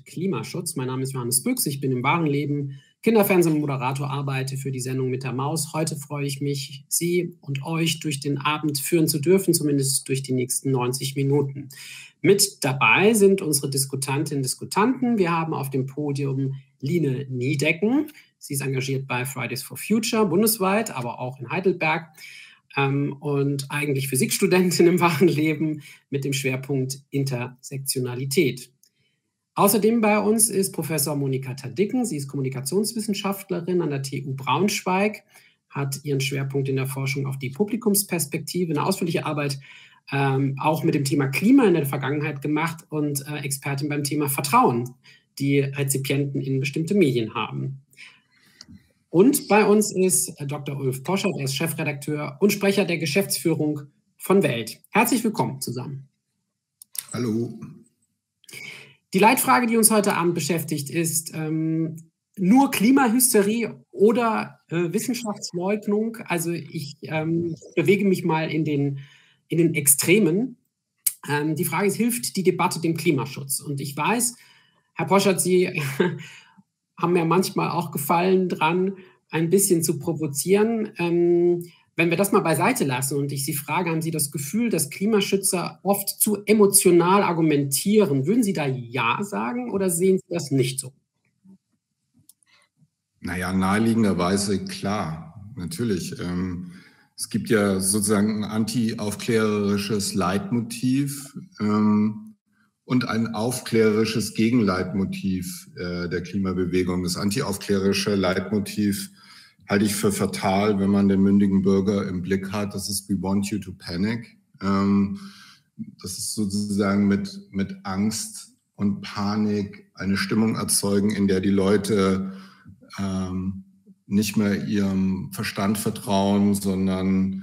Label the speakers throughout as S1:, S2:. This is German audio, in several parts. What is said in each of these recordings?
S1: Klimaschutz. Mein Name ist Johannes Büchs, ich bin im wahren Leben Kinderfernsehmoderator, arbeite für die Sendung mit der Maus. Heute freue ich mich, Sie und euch durch den Abend führen zu dürfen, zumindest durch die nächsten 90 Minuten. Mit dabei sind unsere Diskutantinnen und Diskutanten. Wir haben auf dem Podium Line Niedecken. Sie ist engagiert bei Fridays for Future bundesweit, aber auch in Heidelberg ähm, und eigentlich Physikstudentin im wahren Leben mit dem Schwerpunkt Intersektionalität. Außerdem bei uns ist Professor Monika Tadicken. Sie ist Kommunikationswissenschaftlerin an der TU Braunschweig, hat ihren Schwerpunkt in der Forschung auf die Publikumsperspektive, eine ausführliche Arbeit ähm, auch mit dem Thema Klima in der Vergangenheit gemacht und äh, Expertin beim Thema Vertrauen, die Rezipienten in bestimmte Medien haben. Und bei uns ist äh, Dr. Ulf Poscher, der ist Chefredakteur und Sprecher der Geschäftsführung von Welt. Herzlich willkommen zusammen.
S2: Hallo.
S1: Die Leitfrage, die uns heute Abend beschäftigt, ist ähm, nur Klimahysterie oder äh, Wissenschaftsleugnung. Also ich ähm, bewege mich mal in den, in den Extremen. Ähm, die Frage ist, hilft die Debatte dem Klimaschutz? Und ich weiß, Herr Poschert, Sie haben mir manchmal auch gefallen dran, ein bisschen zu provozieren. Wenn wir das mal beiseite lassen und ich Sie frage, haben Sie das Gefühl, dass Klimaschützer oft zu emotional argumentieren? Würden Sie da Ja sagen oder sehen Sie das nicht so?
S2: Naja, naheliegenderweise klar, natürlich. Ähm, es gibt ja sozusagen ein anti-aufklärerisches Leitmotiv. Ähm, und ein aufklärerisches Gegenleitmotiv äh, der Klimabewegung. Das antiaufklärerische Leitmotiv halte ich für fatal, wenn man den mündigen Bürger im Blick hat. Das ist We Want You to Panic. Ähm, das ist sozusagen mit, mit Angst und Panik eine Stimmung erzeugen, in der die Leute ähm, nicht mehr ihrem Verstand vertrauen, sondern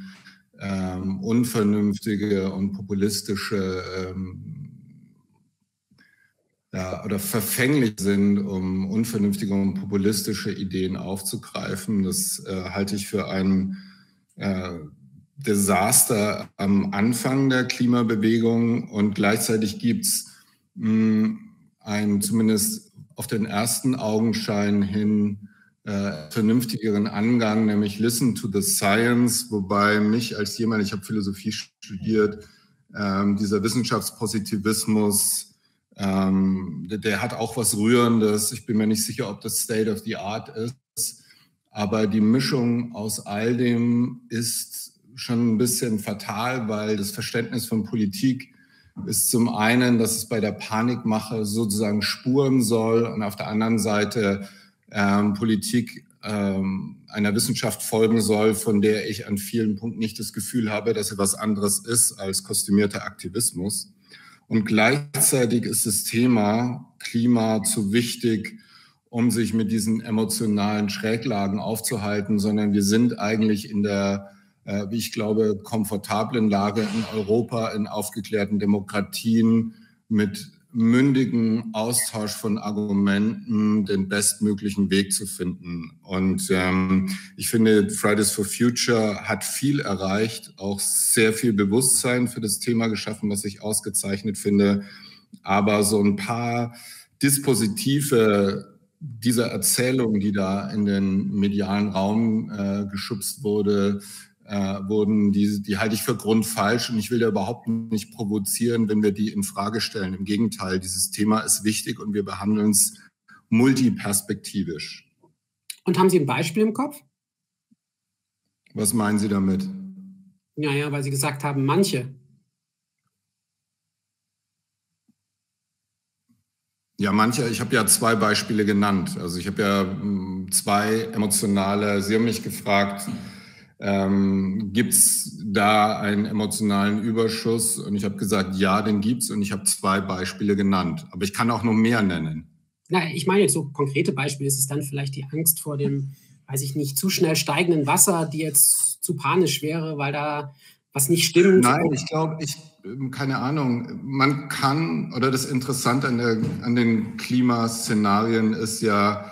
S2: ähm, unvernünftige und populistische ähm, ja, oder verfänglich sind, um unvernünftige und populistische Ideen aufzugreifen. Das äh, halte ich für ein äh, Desaster am Anfang der Klimabewegung und gleichzeitig gibt es hm, einen zumindest auf den ersten Augenschein hin äh, vernünftigeren Angang, nämlich Listen to the Science, wobei mich als jemand, ich habe Philosophie studiert, ähm, dieser Wissenschaftspositivismus ähm, der, der, hat auch was Rührendes. Ich bin mir nicht sicher, ob das State of the Art ist. Aber die Mischung aus all dem ist schon ein bisschen fatal, weil das Verständnis von Politik ist zum einen, dass es bei der Panikmache sozusagen spuren soll und auf der anderen Seite ähm, Politik ähm, einer Wissenschaft folgen soll, von der ich an vielen Punkten nicht das Gefühl habe, dass sie was anderes ist als kostümierter Aktivismus. Und gleichzeitig ist das Thema Klima zu wichtig, um sich mit diesen emotionalen Schräglagen aufzuhalten, sondern wir sind eigentlich in der, äh, wie ich glaube, komfortablen Lage in Europa, in aufgeklärten Demokratien mit mündigen Austausch von Argumenten den bestmöglichen Weg zu finden. Und ähm, ich finde, Fridays for Future hat viel erreicht, auch sehr viel Bewusstsein für das Thema geschaffen, was ich ausgezeichnet finde. Aber so ein paar Dispositive dieser Erzählung, die da in den medialen Raum äh, geschubst wurde, äh, wurden, die, die halte ich für grundfalsch und ich will da überhaupt nicht provozieren, wenn wir die in Frage stellen. Im Gegenteil, dieses Thema ist wichtig und wir behandeln es multiperspektivisch.
S1: Und haben Sie ein Beispiel im Kopf?
S2: Was meinen Sie damit?
S1: Naja, weil Sie gesagt haben, manche.
S2: Ja, manche, ich habe ja zwei Beispiele genannt. Also ich habe ja hm, zwei emotionale, Sie haben mich gefragt, ähm, gibt es da einen emotionalen Überschuss? Und ich habe gesagt, ja, den gibt es. Und ich habe zwei Beispiele genannt. Aber ich kann auch noch mehr nennen.
S1: Na, ich meine jetzt so konkrete Beispiele. Ist es dann vielleicht die Angst vor dem, weiß ich nicht, zu schnell steigenden Wasser, die jetzt zu panisch wäre, weil da was nicht stimmt?
S2: Nein, ich glaube, ich, keine Ahnung. Man kann, oder das Interessante an, der, an den Klimaszenarien ist ja,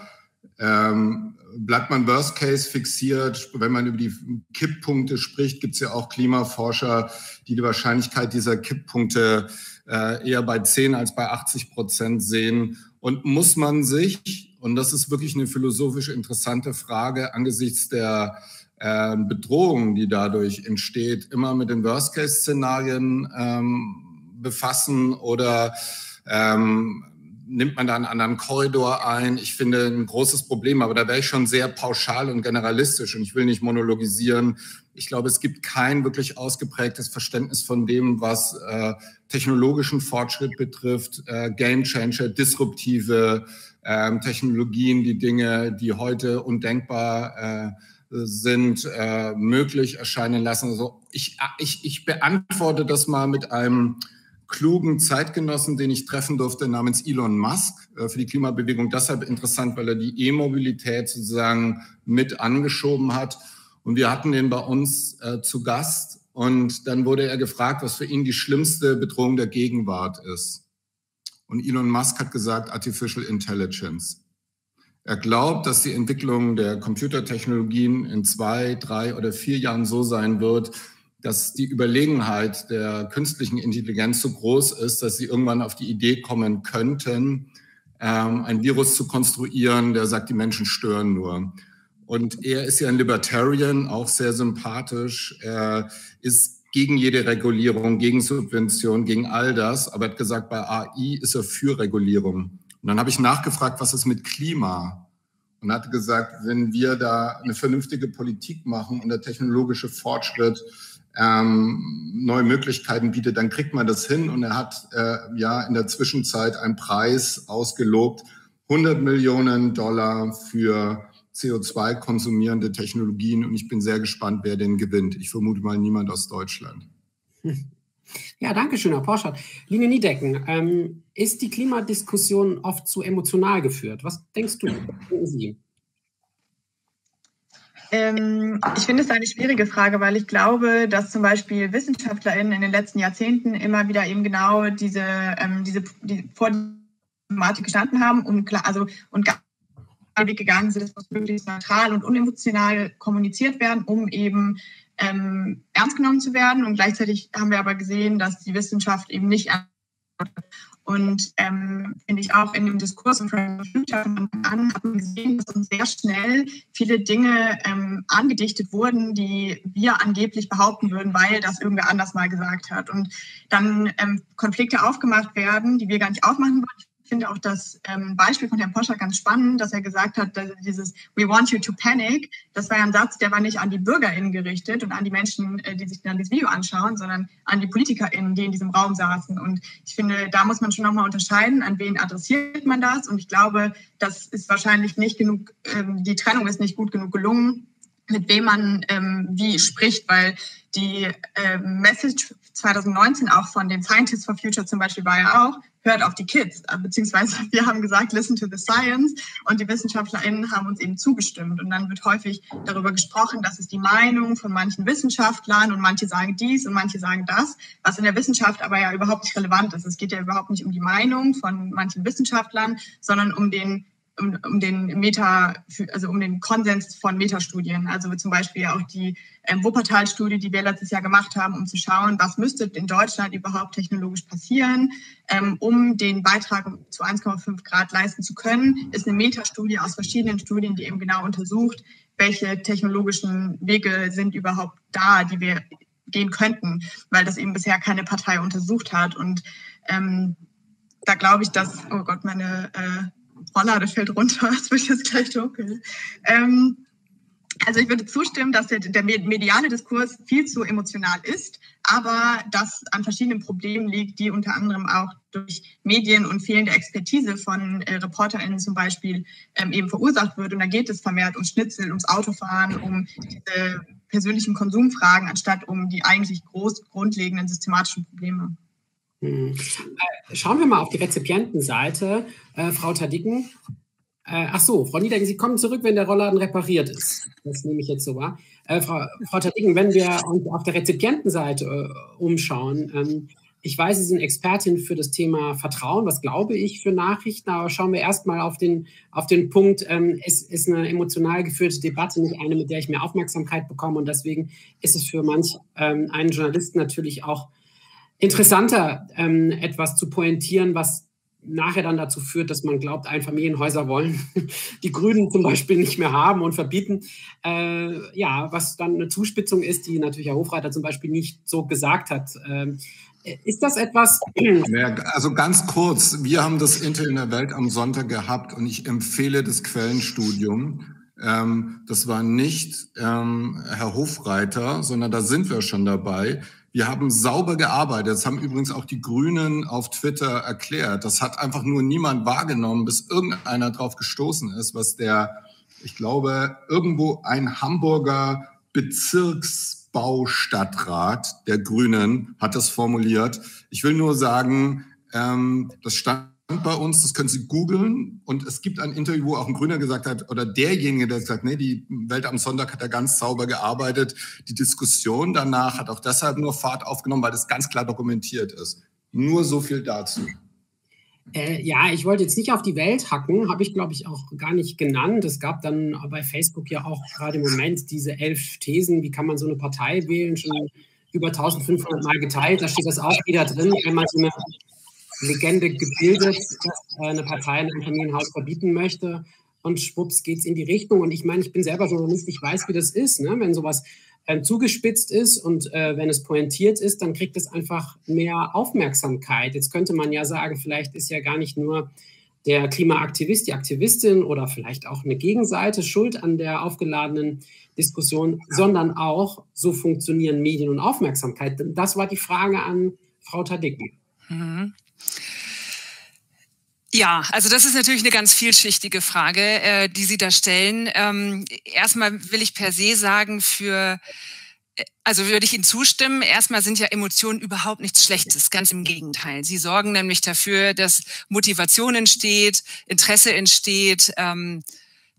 S2: ähm, bleibt man Worst Case fixiert. Wenn man über die Kipppunkte spricht, gibt es ja auch Klimaforscher, die die Wahrscheinlichkeit dieser Kipppunkte äh, eher bei 10 als bei 80 Prozent sehen. Und muss man sich, und das ist wirklich eine philosophisch interessante Frage, angesichts der äh, Bedrohung, die dadurch entsteht, immer mit den Worst-Case-Szenarien ähm, befassen oder ähm, nimmt man da einen anderen Korridor ein? Ich finde ein großes Problem, aber da wäre ich schon sehr pauschal und generalistisch und ich will nicht monologisieren. Ich glaube, es gibt kein wirklich ausgeprägtes Verständnis von dem, was äh, technologischen Fortschritt betrifft, äh, Game Changer, disruptive äh, Technologien, die Dinge, die heute undenkbar äh, sind, äh, möglich erscheinen lassen. Also ich, ich, ich beantworte das mal mit einem klugen Zeitgenossen, den ich treffen durfte, namens Elon Musk, äh, für die Klimabewegung deshalb interessant, weil er die E-Mobilität sozusagen mit angeschoben hat. Und wir hatten den bei uns äh, zu Gast und dann wurde er gefragt, was für ihn die schlimmste Bedrohung der Gegenwart ist. Und Elon Musk hat gesagt, Artificial Intelligence. Er glaubt, dass die Entwicklung der Computertechnologien in zwei, drei oder vier Jahren so sein wird, dass die Überlegenheit der künstlichen Intelligenz so groß ist, dass sie irgendwann auf die Idee kommen könnten, ähm, ein Virus zu konstruieren, der sagt, die Menschen stören nur. Und er ist ja ein Libertarian, auch sehr sympathisch. Er ist gegen jede Regulierung, gegen Subvention, gegen all das. Aber er hat gesagt, bei AI ist er für Regulierung. Und dann habe ich nachgefragt, was ist mit Klima? Und er hat gesagt, wenn wir da eine vernünftige Politik machen und der technologische Fortschritt ähm, neue Möglichkeiten bietet, dann kriegt man das hin. Und er hat äh, ja in der Zwischenzeit einen Preis ausgelobt, 100 Millionen Dollar für CO2-konsumierende Technologien. Und ich bin sehr gespannt, wer den gewinnt. Ich vermute mal niemand aus Deutschland.
S1: Ja, danke schön, Herr Porschert. Linie Niedecken, ähm, ist die Klimadiskussion oft zu emotional geführt? Was denkst du? Sie?
S3: Ähm, ich finde es eine schwierige Frage, weil ich glaube, dass zum Beispiel WissenschaftlerInnen in den letzten Jahrzehnten immer wieder eben genau diese, ähm, diese die, vor die Thematik gestanden haben und klar, also und Weg gegangen sind, es muss möglichst neutral und unemotional kommuniziert werden, um eben ähm, ernst genommen zu werden. Und gleichzeitig haben wir aber gesehen, dass die Wissenschaft eben nicht ernst und ähm, finde ich auch in dem Diskurs von Fridays for Future von an hat man gesehen, dass uns sehr schnell viele Dinge ähm, angedichtet wurden, die wir angeblich behaupten würden, weil das irgendwer anders mal gesagt hat. Und dann ähm, Konflikte aufgemacht werden, die wir gar nicht aufmachen wollen. Ich finde auch das ähm, Beispiel von Herrn Poscher ganz spannend, dass er gesagt hat, dass dieses We want you to panic, das war ja ein Satz, der war nicht an die BürgerInnen gerichtet und an die Menschen, äh, die sich dann das Video anschauen, sondern an die PolitikerInnen, die in diesem Raum saßen. Und ich finde, da muss man schon nochmal unterscheiden, an wen adressiert man das. Und ich glaube, das ist wahrscheinlich nicht genug, ähm, die Trennung ist nicht gut genug gelungen, mit wem man ähm, wie spricht, weil die äh, Message 2019 auch von den Scientists for Future zum Beispiel war ja auch, hört auf die Kids, äh, beziehungsweise wir haben gesagt, listen to the science und die WissenschaftlerInnen haben uns eben zugestimmt. Und dann wird häufig darüber gesprochen, dass es die Meinung von manchen Wissenschaftlern und manche sagen dies und manche sagen das, was in der Wissenschaft aber ja überhaupt nicht relevant ist. Es geht ja überhaupt nicht um die Meinung von manchen Wissenschaftlern, sondern um den um, um den Meta, also um den Konsens von Metastudien. Also zum Beispiel auch die ähm, Wuppertal-Studie, die wir letztes Jahr gemacht haben, um zu schauen, was müsste in Deutschland überhaupt technologisch passieren, ähm, um den Beitrag zu 1,5 Grad leisten zu können, ist eine Metastudie aus verschiedenen Studien, die eben genau untersucht, welche technologischen Wege sind überhaupt da, die wir gehen könnten, weil das eben bisher keine Partei untersucht hat. Und ähm, da glaube ich, dass, oh Gott, meine äh, Roller, das fällt runter, es wird jetzt gleich dunkel. Ähm, also ich würde zustimmen, dass der, der, mediale Diskurs viel zu emotional ist, aber das an verschiedenen Problemen liegt, die unter anderem auch durch Medien und fehlende Expertise von äh, ReporterInnen zum Beispiel ähm, eben verursacht wird. Und da geht es vermehrt ums Schnitzel, ums Autofahren, um diese persönlichen Konsumfragen, anstatt um die eigentlich groß grundlegenden systematischen Probleme.
S1: Hm. Äh, schauen wir mal auf die Rezipientenseite. Äh, Frau Tadicken. Äh, ach so, Frau Niedergen, Sie kommen zurück, wenn der Rollladen repariert ist. Das nehme ich jetzt so wahr. Äh, Frau, Frau Tadicken, wenn wir uns auf der Rezipientenseite äh, umschauen, ähm, Ich weiß, Sie sind Expertin für das Thema Vertrauen. Was glaube ich für Nachrichten? Aber schauen wir erstmal auf den, auf den Punkt. Ähm, es ist eine emotional geführte Debatte, nicht eine, mit der ich mehr Aufmerksamkeit bekomme. Und deswegen ist es für manch ähm, einen Journalisten natürlich auch interessanter, ähm, etwas zu pointieren, was nachher dann dazu führt, dass man glaubt, Einfamilienhäuser wollen die Grünen zum Beispiel nicht mehr haben und verbieten. Äh, ja, was dann eine Zuspitzung ist, die natürlich Herr Hofreiter zum Beispiel nicht so gesagt hat. Ähm, ist das etwas?
S2: Also ganz kurz, wir haben das Intel in der Welt am Sonntag gehabt und ich empfehle das Quellenstudium. Ähm, das war nicht ähm, Herr Hofreiter, sondern da sind wir schon dabei. Wir haben sauber gearbeitet. Das haben übrigens auch die Grünen auf Twitter erklärt. Das hat einfach nur niemand wahrgenommen, bis irgendeiner drauf gestoßen ist, was der, ich glaube, irgendwo ein Hamburger Bezirksbaustadtrat der Grünen hat das formuliert. Ich will nur sagen, ähm, das stand bei uns, das können Sie googeln. Und es gibt ein Interview, wo auch ein Grüner gesagt hat, oder derjenige, der sagt, nee, die Welt am Sonntag hat ja ganz sauber gearbeitet. Die Diskussion danach hat auch deshalb nur Fahrt aufgenommen, weil das ganz klar dokumentiert ist. Nur so viel dazu.
S1: Äh, ja, ich wollte jetzt nicht auf die Welt hacken, habe ich glaube ich auch gar nicht genannt. Es gab dann bei Facebook ja auch gerade im Moment diese elf Thesen, wie kann man so eine Partei wählen, schon über 1500 Mal geteilt. Da steht das auch wieder drin. Einmal so eine Legende gebildet, dass eine Partei ein Familienhaus verbieten möchte. Und schwupps geht es in die Richtung. Und ich meine, ich bin selber Journalist, ich weiß, wie das ist. Ne? Wenn sowas äh, zugespitzt ist und äh, wenn es pointiert ist, dann kriegt es einfach mehr Aufmerksamkeit. Jetzt könnte man ja sagen, vielleicht ist ja gar nicht nur der Klimaaktivist, die Aktivistin oder vielleicht auch eine Gegenseite schuld an der aufgeladenen Diskussion, sondern auch, so funktionieren Medien und Aufmerksamkeit. Das war die Frage an Frau Tadicken. Mhm.
S4: Ja, also das ist natürlich eine ganz vielschichtige Frage, äh, die Sie da stellen. Ähm, erstmal will ich per se sagen, für äh, also würde ich Ihnen zustimmen. Erstmal sind ja Emotionen überhaupt nichts Schlechtes, ganz im Gegenteil. Sie sorgen nämlich dafür, dass Motivation entsteht, Interesse entsteht. Ähm,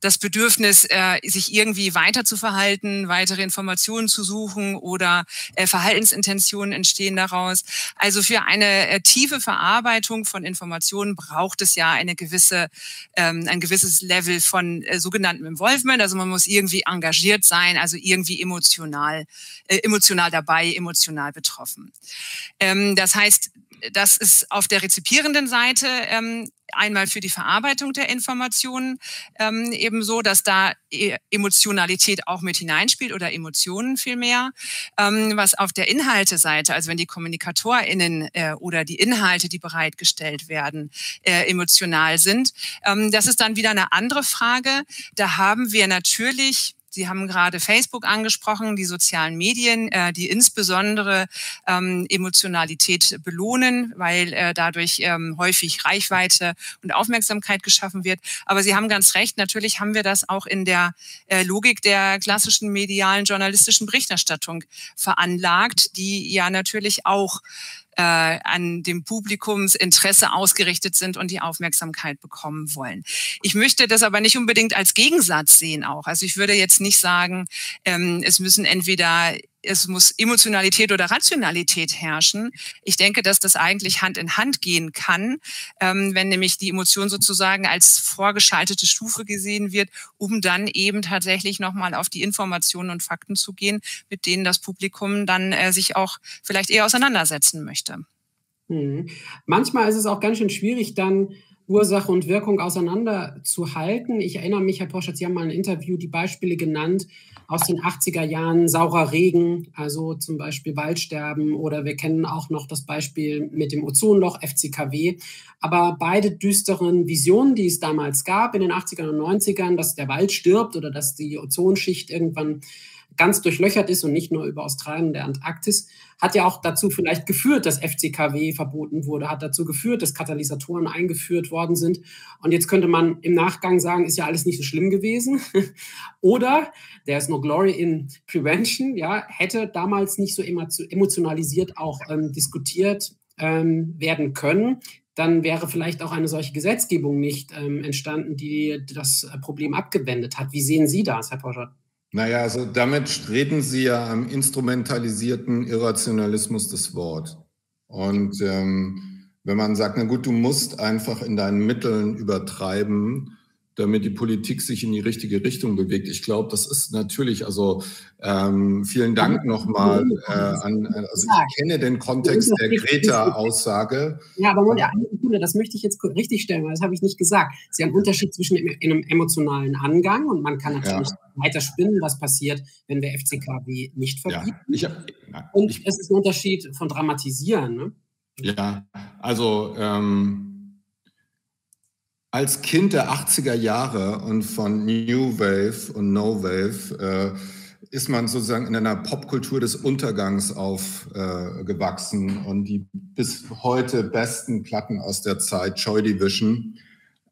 S4: das Bedürfnis, äh, sich irgendwie weiter zu verhalten, weitere Informationen zu suchen oder äh, Verhaltensintentionen entstehen daraus. Also für eine äh, tiefe Verarbeitung von Informationen braucht es ja eine gewisse, ähm, ein gewisses Level von äh, sogenanntem Involvement. Also man muss irgendwie engagiert sein, also irgendwie emotional, äh, emotional dabei, emotional betroffen. Ähm, das heißt, das ist auf der rezipierenden Seite ähm, einmal für die Verarbeitung der Informationen ähm, ebenso, dass da e, Emotionalität auch mit hineinspielt oder Emotionen vielmehr. Ähm, was auf der Inhalteseite, also wenn die KommunikatorInnen äh, oder die Inhalte, die bereitgestellt werden, äh, emotional sind, ähm, das ist dann wieder eine andere Frage. Da haben wir natürlich Sie haben gerade Facebook angesprochen, die sozialen Medien, äh, die insbesondere ähm, Emotionalität belohnen, weil äh, dadurch ähm, häufig Reichweite und Aufmerksamkeit geschaffen wird. Aber Sie haben ganz recht, natürlich haben wir das auch in der äh, Logik der klassischen medialen journalistischen Berichterstattung veranlagt, die ja natürlich auch äh, an dem Publikumsinteresse ausgerichtet sind und die Aufmerksamkeit bekommen wollen. Ich möchte das aber nicht unbedingt als Gegensatz sehen auch. Also ich würde jetzt nicht sagen, ähm, es müssen entweder es muss Emotionalität oder Rationalität herrschen. Ich denke, dass das eigentlich Hand in Hand gehen kann, ähm, wenn nämlich die Emotion sozusagen als vorgeschaltete Stufe gesehen wird, um dann eben tatsächlich nochmal auf die Informationen und Fakten zu gehen, mit denen das Publikum dann äh, sich auch vielleicht eher auseinandersetzen möchte.
S1: Hm. Manchmal ist es auch ganz schön schwierig, dann Ursache und Wirkung auseinanderzuhalten. Ich erinnere mich, Herr Poschert, Sie haben mal ein Interview die Beispiele genannt, aus den 80er Jahren saurer Regen, also zum Beispiel Waldsterben oder wir kennen auch noch das Beispiel mit dem Ozonloch, FCKW. Aber beide düsteren Visionen, die es damals gab in den 80ern und 90ern, dass der Wald stirbt oder dass die Ozonschicht irgendwann ganz durchlöchert ist und nicht nur über Australien und der Antarktis, hat ja auch dazu vielleicht geführt, dass FCKW verboten wurde, hat dazu geführt, dass Katalysatoren eingeführt worden sind. Und jetzt könnte man im Nachgang sagen, ist ja alles nicht so schlimm gewesen. Oder there's no glory in prevention, ja, hätte damals nicht so emotionalisiert auch ähm, diskutiert ähm, werden können dann wäre vielleicht auch eine solche Gesetzgebung nicht ähm, entstanden, die das Problem abgewendet hat. Wie sehen Sie das, Herr Poschert?
S2: Naja, also damit reden Sie ja am instrumentalisierten Irrationalismus des Wort. Und ähm, wenn man sagt, na gut, du musst einfach in deinen Mitteln übertreiben, damit die Politik sich in die richtige Richtung bewegt. Ich glaube, das ist natürlich, also ähm, vielen Dank nochmal äh, an, also ich kenne den Kontext der Greta-Aussage.
S1: Ja, aber ja, das möchte ich jetzt richtig stellen, weil das habe ich nicht gesagt. Es ist ja ein Unterschied zwischen einem emotionalen Angang und man kann natürlich ja. weiter spinnen, was passiert, wenn wir FCKW nicht verbieten. Ja, ich, na, und ich, es ist ein Unterschied von dramatisieren. Ne?
S2: Ja, also ähm, als Kind der 80er Jahre und von New Wave und No Wave äh, ist man sozusagen in einer Popkultur des Untergangs aufgewachsen äh, und die bis heute besten Platten aus der Zeit, Joy Division,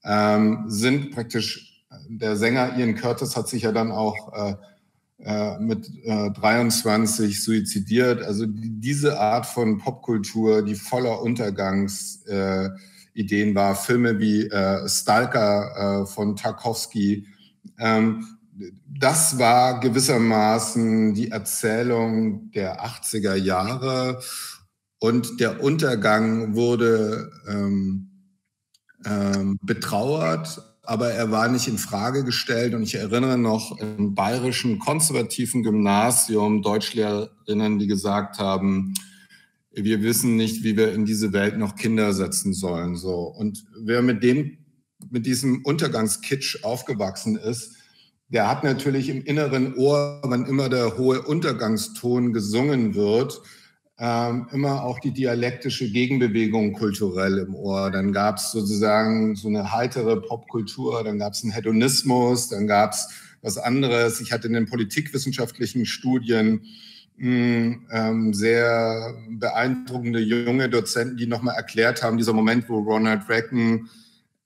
S2: ähm, sind praktisch, der Sänger Ian Curtis hat sich ja dann auch äh, äh mit äh, 23 suizidiert. Also diese Art von Popkultur, die voller Untergangs äh, Ideen war, Filme wie äh, Stalker äh, von Tarkovsky. Ähm, das war gewissermaßen die Erzählung der 80er Jahre und der Untergang wurde ähm, ähm, betrauert, aber er war nicht in Frage gestellt. Und ich erinnere noch im bayerischen konservativen Gymnasium Deutschlehrerinnen, die gesagt haben, wir wissen nicht, wie wir in diese Welt noch Kinder setzen sollen. So. Und wer mit dem, mit diesem Untergangskitsch aufgewachsen ist, der hat natürlich im inneren Ohr, wenn immer der hohe Untergangston gesungen wird, ähm, immer auch die dialektische Gegenbewegung kulturell im Ohr. Dann gab es sozusagen so eine heitere Popkultur, dann gab es einen Hedonismus, dann gab es was anderes. Ich hatte in den politikwissenschaftlichen Studien ähm, sehr beeindruckende junge Dozenten, die nochmal erklärt haben, dieser Moment, wo Ronald Reagan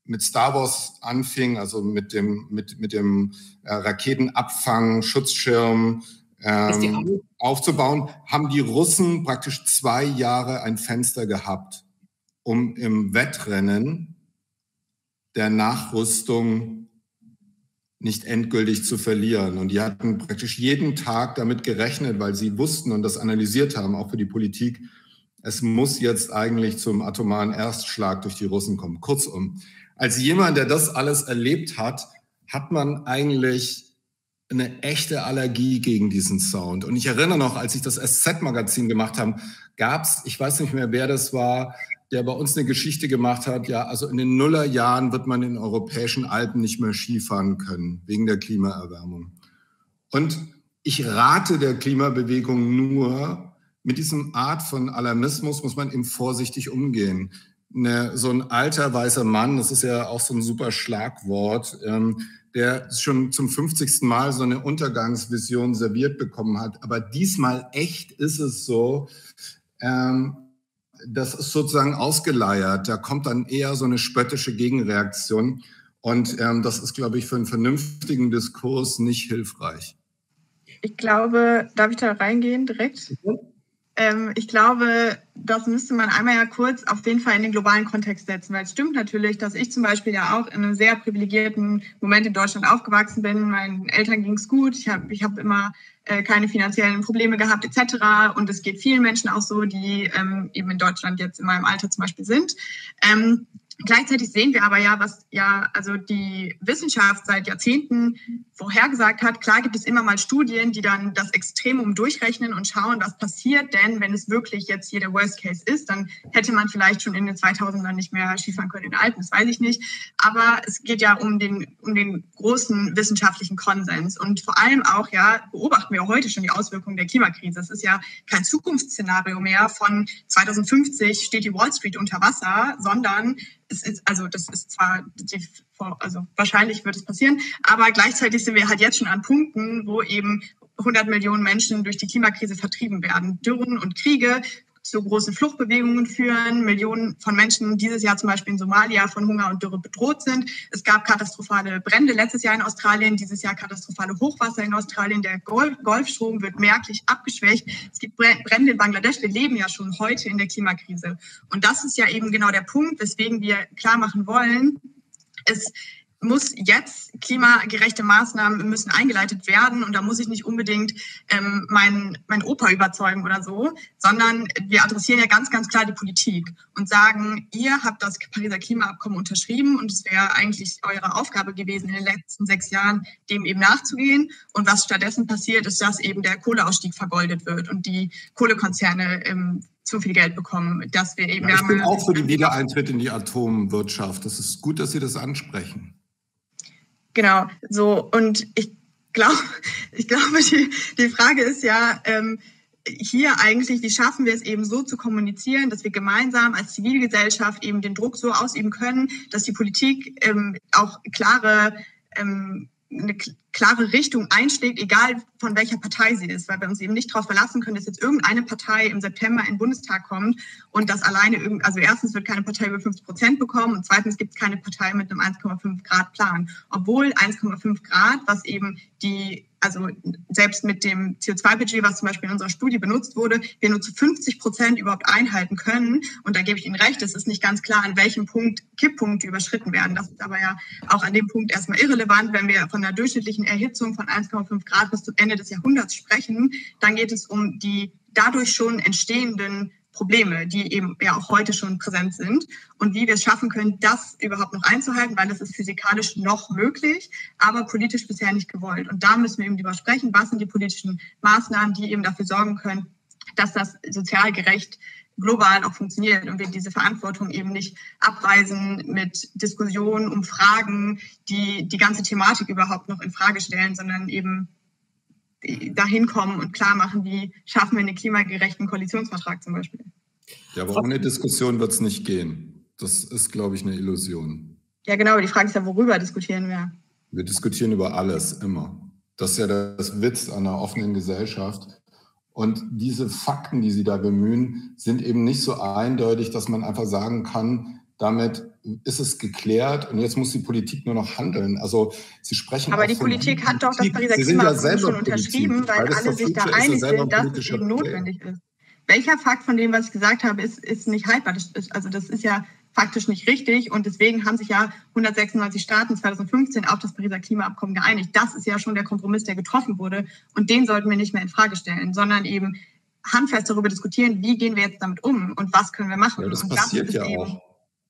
S2: mit Star Wars anfing, also mit dem, mit, mit dem äh, Raketenabfang, Schutzschirm ähm, aufzubauen, haben die Russen praktisch zwei Jahre ein Fenster gehabt, um im Wettrennen der Nachrüstung nicht endgültig zu verlieren. Und die hatten praktisch jeden Tag damit gerechnet, weil sie wussten und das analysiert haben, auch für die Politik, es muss jetzt eigentlich zum atomaren Erstschlag durch die Russen kommen. Kurzum, als jemand, der das alles erlebt hat, hat man eigentlich eine echte Allergie gegen diesen Sound. Und ich erinnere noch, als ich das SZ-Magazin gemacht habe, gab es, ich weiß nicht mehr, wer das war, der bei uns eine Geschichte gemacht hat, ja, also in den Nullerjahren wird man in europäischen Alpen nicht mehr Skifahren können, wegen der Klimaerwärmung. Und ich rate der Klimabewegung nur, mit diesem Art von Alarmismus muss man eben vorsichtig umgehen. Eine, so ein alter weißer Mann, das ist ja auch so ein super Schlagwort, ähm, der schon zum 50. Mal so eine Untergangsvision serviert bekommen hat. Aber diesmal echt ist es so, ähm, das ist sozusagen ausgeleiert. Da kommt dann eher so eine spöttische Gegenreaktion. Und ähm, das ist, glaube ich, für einen vernünftigen Diskurs nicht hilfreich.
S3: Ich glaube, darf ich da reingehen direkt? Mhm. Ähm, ich glaube, das müsste man einmal ja kurz auf jeden Fall in den globalen Kontext setzen, weil es stimmt natürlich, dass ich zum Beispiel ja auch in einem sehr privilegierten Moment in Deutschland aufgewachsen bin. Meinen Eltern ging es gut, ich habe ich hab immer äh, keine finanziellen Probleme gehabt etc. Und es geht vielen Menschen auch so, die ähm, eben in Deutschland jetzt in meinem Alter zum Beispiel sind. Ähm, Gleichzeitig sehen wir aber ja, was ja also die Wissenschaft seit Jahrzehnten vorhergesagt hat. Klar gibt es immer mal Studien, die dann das Extremum durchrechnen und schauen, was passiert. Denn wenn es wirklich jetzt hier der Worst Case ist, dann hätte man vielleicht schon in den 2000ern nicht mehr Skifahren können in den Alpen. Das weiß ich nicht. Aber es geht ja um den, um den großen wissenschaftlichen Konsens. Und vor allem auch, ja, beobachten wir heute schon die Auswirkungen der Klimakrise. Es ist ja kein Zukunftsszenario mehr von 2050 steht die Wall Street unter Wasser, sondern es ist, also das ist zwar, die, also wahrscheinlich wird es passieren, aber gleichzeitig sind wir halt jetzt schon an Punkten, wo eben 100 Millionen Menschen durch die Klimakrise vertrieben werden. Dürren und Kriege zu großen Fluchtbewegungen führen, Millionen von Menschen dieses Jahr zum Beispiel in Somalia von Hunger und Dürre bedroht sind. Es gab katastrophale Brände letztes Jahr in Australien, dieses Jahr katastrophale Hochwasser in Australien. Der Golfstrom wird merklich abgeschwächt. Es gibt Brände in Bangladesch. Wir leben ja schon heute in der Klimakrise. Und das ist ja eben genau der Punkt, weswegen wir klar machen wollen, es muss jetzt klimagerechte Maßnahmen müssen eingeleitet werden und da muss ich nicht unbedingt ähm, meinen mein Opa überzeugen oder so, sondern wir adressieren ja ganz, ganz klar die Politik und sagen, ihr habt das Pariser Klimaabkommen unterschrieben und es wäre eigentlich eure Aufgabe gewesen, in den letzten sechs Jahren dem eben nachzugehen. Und was stattdessen passiert, ist, dass eben der Kohleausstieg vergoldet wird und die Kohlekonzerne ähm, zu viel Geld bekommen, dass wir eben.
S2: Ja, ich bin auch für den Wiedereintritt in die Atomwirtschaft. Das ist gut, dass Sie das ansprechen.
S3: Genau, so und ich glaube, ich glaube, die, die Frage ist ja ähm, hier eigentlich, wie schaffen wir es eben so zu kommunizieren, dass wir gemeinsam als Zivilgesellschaft eben den Druck so ausüben können, dass die Politik ähm, auch klare ähm, eine klare Richtung einschlägt, egal von welcher Partei sie ist, weil wir uns eben nicht darauf verlassen können, dass jetzt irgendeine Partei im September in den Bundestag kommt und das alleine, irgend, also erstens wird keine Partei über 50 Prozent bekommen und zweitens gibt es keine Partei mit einem 1,5 Grad Plan, obwohl 1,5 Grad, was eben die also selbst mit dem CO2-Budget, was zum Beispiel in unserer Studie benutzt wurde, wir nur zu 50 Prozent überhaupt einhalten können. Und da gebe ich Ihnen recht, es ist nicht ganz klar, an welchem Punkt Kipppunkte überschritten werden. Das ist aber ja auch an dem Punkt erstmal irrelevant. Wenn wir von einer durchschnittlichen Erhitzung von 1,5 Grad bis zum Ende des Jahrhunderts sprechen, dann geht es um die dadurch schon entstehenden Probleme, die eben ja auch heute schon präsent sind und wie wir es schaffen können, das überhaupt noch einzuhalten, weil das ist physikalisch noch möglich, aber politisch bisher nicht gewollt. Und da müssen wir eben drüber sprechen, was sind die politischen Maßnahmen, die eben dafür sorgen können, dass das sozial gerecht global auch funktioniert und wir diese Verantwortung eben nicht abweisen mit Diskussionen um Fragen, die die ganze Thematik überhaupt noch in Frage stellen, sondern eben dahin kommen und klar machen, wie schaffen wir einen klimagerechten Koalitionsvertrag zum Beispiel.
S2: Ja, aber ohne Diskussion wird es nicht gehen. Das ist, glaube ich, eine Illusion.
S3: Ja, genau. Die Frage ist ja, worüber diskutieren wir?
S2: Wir diskutieren über alles, immer. Das ist ja das Witz einer offenen Gesellschaft. Und diese Fakten, die Sie da bemühen, sind eben nicht so eindeutig, dass man einfach sagen kann, damit ist es geklärt und jetzt muss die Politik nur noch handeln. Also Sie sprechen.
S3: Aber die Politik hat doch das Pariser Klimaabkommen ja schon unterschrieben, weil, weil alle sich da einig sind, dass es eben notwendig ist. Welcher Fakt von dem, was ich gesagt habe, ist, ist nicht haltbar? Das ist, also das ist ja faktisch nicht richtig und deswegen haben sich ja 196 Staaten 2015 auf das Pariser Klimaabkommen geeinigt. Das ist ja schon der Kompromiss, der getroffen wurde und den sollten wir nicht mehr in Frage stellen, sondern eben handfest darüber diskutieren, wie gehen wir jetzt damit um und was können wir machen.
S2: Ja, das
S3: und
S2: passiert das ja auch.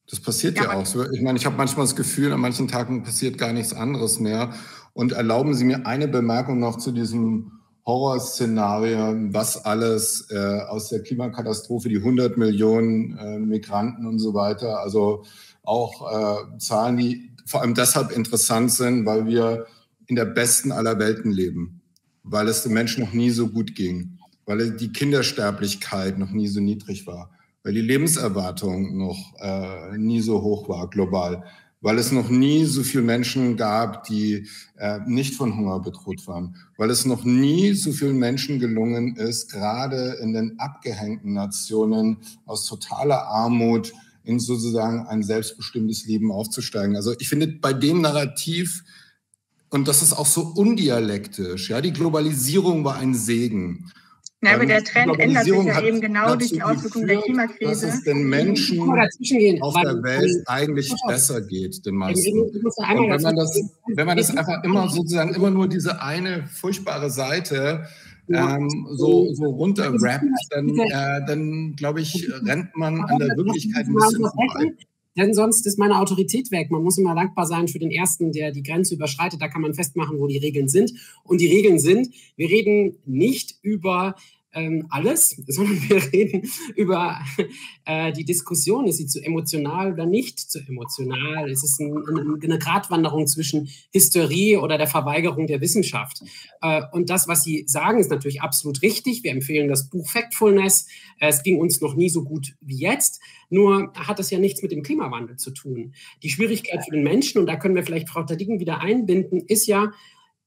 S2: Das passiert ja, ja auch. Ich meine, ich habe manchmal das Gefühl, an manchen Tagen passiert gar nichts anderes mehr. Und erlauben Sie mir eine Bemerkung noch zu diesem Horrorszenario, was alles äh, aus der Klimakatastrophe, die 100 Millionen äh, Migranten und so weiter, also auch äh, Zahlen, die vor allem deshalb interessant sind, weil wir in der besten aller Welten leben, weil es den Menschen noch nie so gut ging, weil die Kindersterblichkeit noch nie so niedrig war weil die Lebenserwartung noch äh, nie so hoch war global, weil es noch nie so viele Menschen gab, die äh, nicht von Hunger bedroht waren, weil es noch nie so vielen Menschen gelungen ist, gerade in den abgehängten Nationen aus totaler Armut in sozusagen ein selbstbestimmtes Leben aufzusteigen. Also ich finde bei dem Narrativ, und das ist auch so undialektisch, ja, die Globalisierung war ein Segen.
S3: Ja, aber der Trend ändert sich ja eben genau durch die Auswirkungen der Klimakrise.
S2: Dass es den Menschen auf der Welt eigentlich besser geht, den meisten. Und wenn man das, wenn man das einfach immer sozusagen immer nur diese eine furchtbare Seite ähm, so, so runterrappt, dann, äh, dann glaube ich, rennt man an der Wirklichkeit ein bisschen vorbei.
S1: Denn sonst ist meine Autorität weg. Man muss immer dankbar sein für den Ersten, der die Grenze überschreitet. Da kann man festmachen, wo die Regeln sind. Und die Regeln sind, wir reden nicht über ähm, alles, sondern wir reden über äh, die Diskussion, ist sie zu emotional oder nicht zu emotional? Ist es ein, ein, eine Gratwanderung zwischen Hysterie oder der Verweigerung der Wissenschaft? Äh, und das, was Sie sagen, ist natürlich absolut richtig. Wir empfehlen das Buch Factfulness. Es ging uns noch nie so gut wie jetzt. Nur hat das ja nichts mit dem Klimawandel zu tun. Die Schwierigkeit für den Menschen, und da können wir vielleicht Frau Tadigen wieder einbinden, ist ja,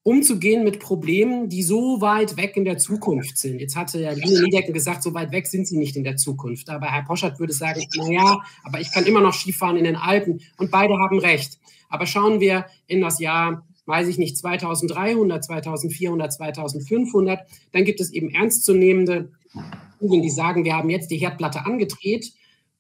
S1: umzugehen mit Problemen, die so weit weg in der Zukunft sind. Jetzt hatte ja Line Niedecken gesagt, so weit weg sind sie nicht in der Zukunft. Aber Herr Poschert würde sagen, na ja, aber ich kann immer noch Skifahren in den Alpen. Und beide haben recht. Aber schauen wir in das Jahr, weiß ich nicht, 2300, 2400, 2500, dann gibt es eben ernstzunehmende Studien, die sagen, wir haben jetzt die Herdplatte angedreht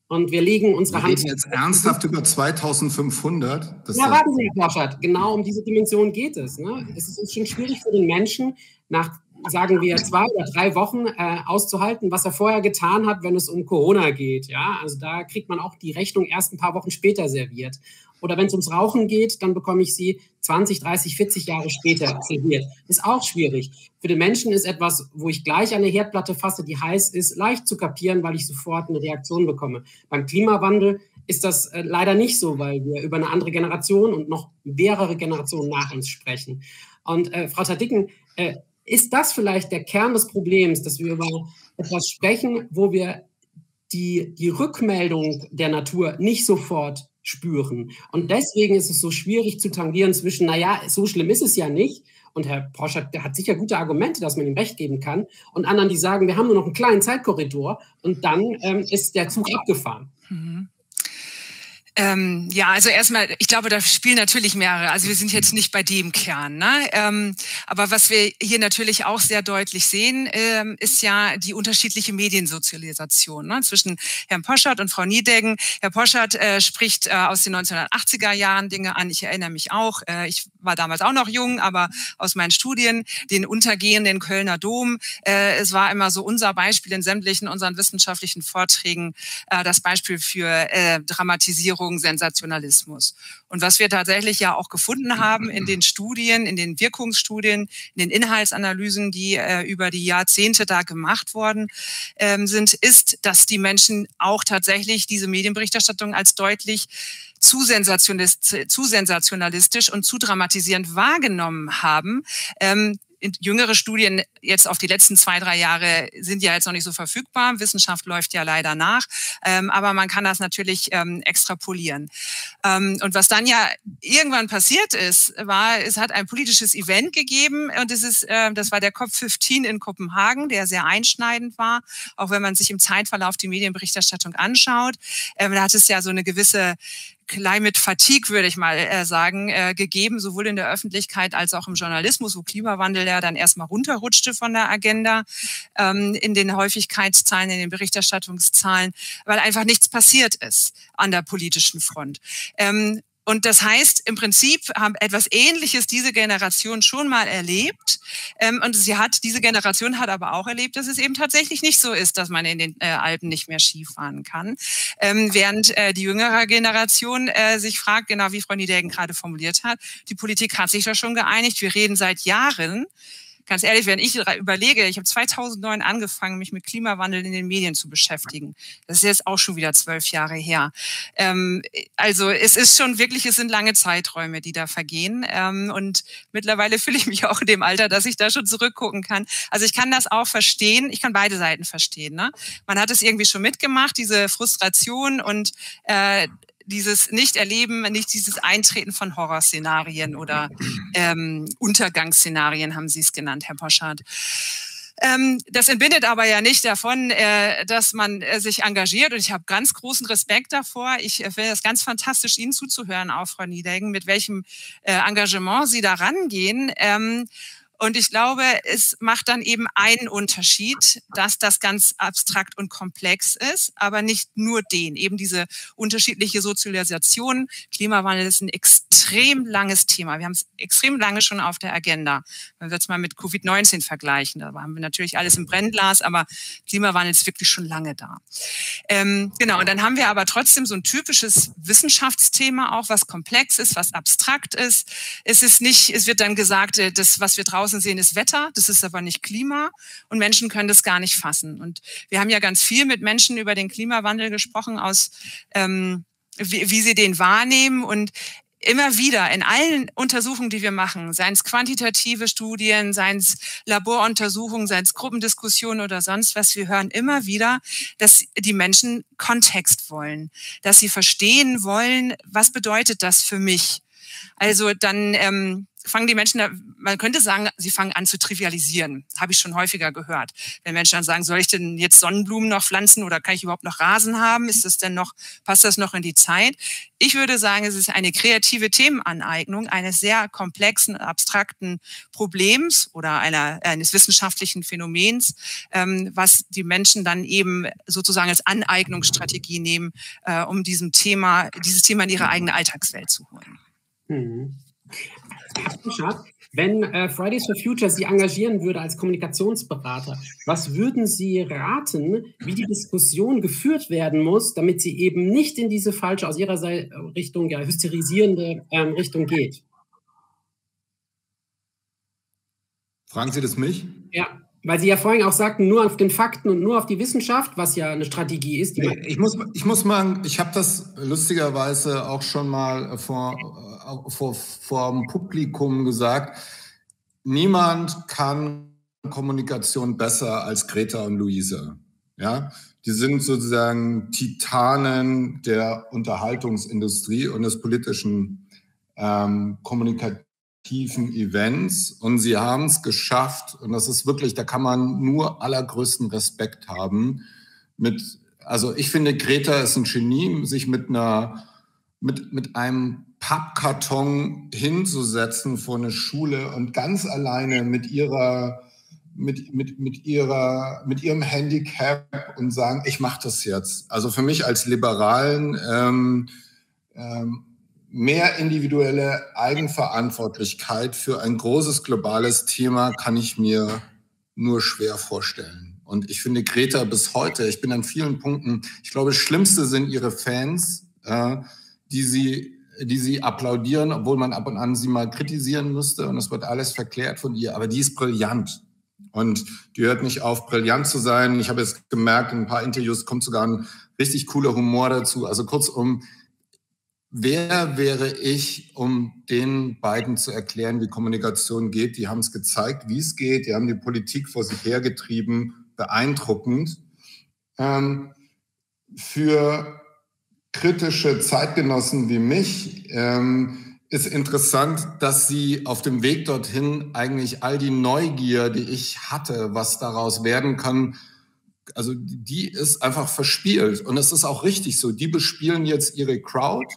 S1: Und wir legen unsere
S2: wir
S1: Hand.
S2: Wir reden jetzt ernsthaft über 2500.
S1: Das ja, warten Sie, Herr Forschert. Genau um diese Dimension geht es. Ne? Es ist schon schwierig für den Menschen, nach, sagen wir, zwei oder drei Wochen äh, auszuhalten, was er vorher getan hat, wenn es um Corona geht. Ja, also da kriegt man auch die Rechnung erst ein paar Wochen später serviert. Oder wenn es ums Rauchen geht, dann bekomme ich sie 20, 30, 40 Jahre später serviert. Ist auch schwierig. Für den Menschen ist etwas, wo ich gleich eine Herdplatte fasse, die heiß ist, leicht zu kapieren, weil ich sofort eine Reaktion bekomme. Beim Klimawandel ist das äh, leider nicht so, weil wir über eine andere Generation und noch mehrere Generationen nach uns sprechen. Und äh, Frau Tadicken, äh, ist das vielleicht der Kern des Problems, dass wir über etwas sprechen, wo wir die, die Rückmeldung der Natur nicht sofort spüren. Und deswegen ist es so schwierig zu tangieren zwischen, naja, so schlimm ist es ja nicht. Und Herr Poschert, der hat sicher gute Argumente, dass man ihm recht geben kann. Und anderen, die sagen, wir haben nur noch einen kleinen Zeitkorridor und dann ähm, ist der Zug abgefahren. Mhm.
S4: Ähm, ja, also erstmal, ich glaube, da spielen natürlich mehrere. Also wir sind jetzt nicht bei dem Kern. Ne? Ähm, aber was wir hier natürlich auch sehr deutlich sehen, ähm, ist ja die unterschiedliche Mediensozialisation ne? zwischen Herrn Poschert und Frau Niedeggen. Herr Poschert äh, spricht äh, aus den 1980er Jahren Dinge an. Ich erinnere mich auch. Äh, ich war damals auch noch jung, aber aus meinen Studien, den untergehenden Kölner Dom. Äh, es war immer so unser Beispiel in sämtlichen unseren wissenschaftlichen Vorträgen, äh, das Beispiel für äh, Dramatisierung Sensationalismus. Und was wir tatsächlich ja auch gefunden haben in den Studien, in den Wirkungsstudien, in den Inhaltsanalysen, die äh, über die Jahrzehnte da gemacht worden ähm, sind, ist, dass die Menschen auch tatsächlich diese Medienberichterstattung als deutlich zu, zu sensationalistisch und zu dramatisierend wahrgenommen haben. Ähm, jüngere Studien jetzt auf die letzten zwei, drei Jahre sind ja jetzt noch nicht so verfügbar. Wissenschaft läuft ja leider nach. Ähm, aber man kann das natürlich ähm, extrapolieren. Ähm, und was dann ja irgendwann passiert ist, war, es hat ein politisches Event gegeben und es ist, äh, das war der COP15 in Kopenhagen, der sehr einschneidend war. Auch wenn man sich im Zeitverlauf die Medienberichterstattung anschaut, ähm, da hat es ja so eine gewisse Climate Fatigue, würde ich mal äh, sagen, äh, gegeben, sowohl in der Öffentlichkeit als auch im Journalismus, wo Klimawandel ja dann erstmal runterrutschte von der Agenda ähm, in den Häufigkeitszahlen, in den Berichterstattungszahlen, weil einfach nichts passiert ist an der politischen Front. Ähm, und das heißt, im Prinzip haben etwas Ähnliches diese Generation schon mal erlebt. Ähm, und sie hat, diese Generation hat aber auch erlebt, dass es eben tatsächlich nicht so ist, dass man in den äh, Alpen nicht mehr Skifahren kann. Ähm, während äh, die jüngere Generation äh, sich fragt, genau wie Frau Niedegen gerade formuliert hat, die Politik hat sich da schon geeinigt. Wir reden seit Jahren ganz ehrlich, wenn ich überlege, ich habe 2009 angefangen, mich mit Klimawandel in den Medien zu beschäftigen. Das ist jetzt auch schon wieder zwölf Jahre her. Ähm, also es ist schon wirklich, es sind lange Zeiträume, die da vergehen. Ähm, und mittlerweile fühle ich mich auch in dem Alter, dass ich da schon zurückgucken kann. Also ich kann das auch verstehen. Ich kann beide Seiten verstehen. Ne? Man hat es irgendwie schon mitgemacht, diese Frustration und äh, dieses Nicht-Erleben, nicht dieses Eintreten von Horrorszenarien oder ähm, Untergangsszenarien, haben Sie es genannt, Herr Poschardt. Ähm, das entbindet aber ja nicht davon, äh, dass man äh, sich engagiert. Und ich habe ganz großen Respekt davor. Ich äh, finde es ganz fantastisch, Ihnen zuzuhören, auch Frau Niedegen, mit welchem äh, Engagement Sie da rangehen. Ähm, und ich glaube, es macht dann eben einen Unterschied, dass das ganz abstrakt und komplex ist, aber nicht nur den. Eben diese unterschiedliche Sozialisation. Klimawandel ist ein extrem langes Thema. Wir haben es extrem lange schon auf der Agenda. Wenn wir es mal mit Covid-19 vergleichen, da haben wir natürlich alles im Brennglas, aber Klimawandel ist wirklich schon lange da. Ähm, genau, und dann haben wir aber trotzdem so ein typisches Wissenschaftsthema auch, was komplex ist, was abstrakt ist. Es ist nicht, es wird dann gesagt, äh, das, was wir draußen draußen sehen, ist Wetter, das ist aber nicht Klima und Menschen können das gar nicht fassen. Und wir haben ja ganz viel mit Menschen über den Klimawandel gesprochen, aus ähm, wie, wie sie den wahrnehmen und immer wieder in allen Untersuchungen, die wir machen, seien es quantitative Studien, seien es Laboruntersuchungen, seien es Gruppendiskussionen oder sonst was, wir hören immer wieder, dass die Menschen Kontext wollen, dass sie verstehen wollen, was bedeutet das für mich. Also dann ähm, fangen die Menschen, man könnte sagen, sie fangen an zu trivialisieren. Habe ich schon häufiger gehört. Wenn Menschen dann sagen, soll ich denn jetzt Sonnenblumen noch pflanzen oder kann ich überhaupt noch Rasen haben? Ist das denn noch, passt das noch in die Zeit? Ich würde sagen, es ist eine kreative Themenaneignung eines sehr komplexen, abstrakten Problems oder einer, eines wissenschaftlichen Phänomens, ähm, was die Menschen dann eben sozusagen als Aneignungsstrategie nehmen, äh, um diesem Thema, dieses Thema in ihre eigene Alltagswelt zu holen. Mhm.
S1: Wenn äh, Fridays for Future Sie engagieren würde als Kommunikationsberater, was würden Sie raten, wie die Diskussion geführt werden muss, damit sie eben nicht in diese falsche, aus Ihrer Seite Richtung, ja, hysterisierende ähm, Richtung geht?
S2: Fragen Sie das mich?
S1: Ja, weil Sie ja vorhin auch sagten, nur auf den Fakten und nur auf die Wissenschaft, was ja eine Strategie ist.
S2: ich, muss, ich muss mal, ich habe das lustigerweise auch schon mal vor vor, vor dem Publikum gesagt, niemand kann Kommunikation besser als Greta und Luisa. Ja, die sind sozusagen Titanen der Unterhaltungsindustrie und des politischen ähm, kommunikativen Events. Und sie haben es geschafft, und das ist wirklich, da kann man nur allergrößten Respekt haben. Mit, also ich finde, Greta ist ein Genie, sich mit einer, mit, mit einem Pappkarton hinzusetzen vor eine Schule und ganz alleine mit ihrer mit, mit, mit, ihrer, mit ihrem Handicap und sagen, ich mache das jetzt. Also für mich als Liberalen ähm, ähm, mehr individuelle Eigenverantwortlichkeit für ein großes globales Thema kann ich mir nur schwer vorstellen. Und ich finde Greta bis heute, ich bin an vielen Punkten, ich glaube, das Schlimmste sind ihre Fans, äh, die sie die sie applaudieren, obwohl man ab und an sie mal kritisieren müsste. Und es wird alles verklärt von ihr. Aber die ist brillant. Und die hört nicht auf, brillant zu sein. Ich habe jetzt gemerkt, in ein paar Interviews kommt sogar ein richtig cooler Humor dazu. Also kurzum, wer wäre ich, um den beiden zu erklären, wie Kommunikation geht? Die haben es gezeigt, wie es geht. Die haben die Politik vor sich hergetrieben. Beeindruckend. Ähm, für kritische Zeitgenossen wie mich ähm, ist interessant, dass sie auf dem Weg dorthin eigentlich all die Neugier, die ich hatte, was daraus werden kann, also die ist einfach verspielt. Und es ist auch richtig so. Die bespielen jetzt ihre Crowd.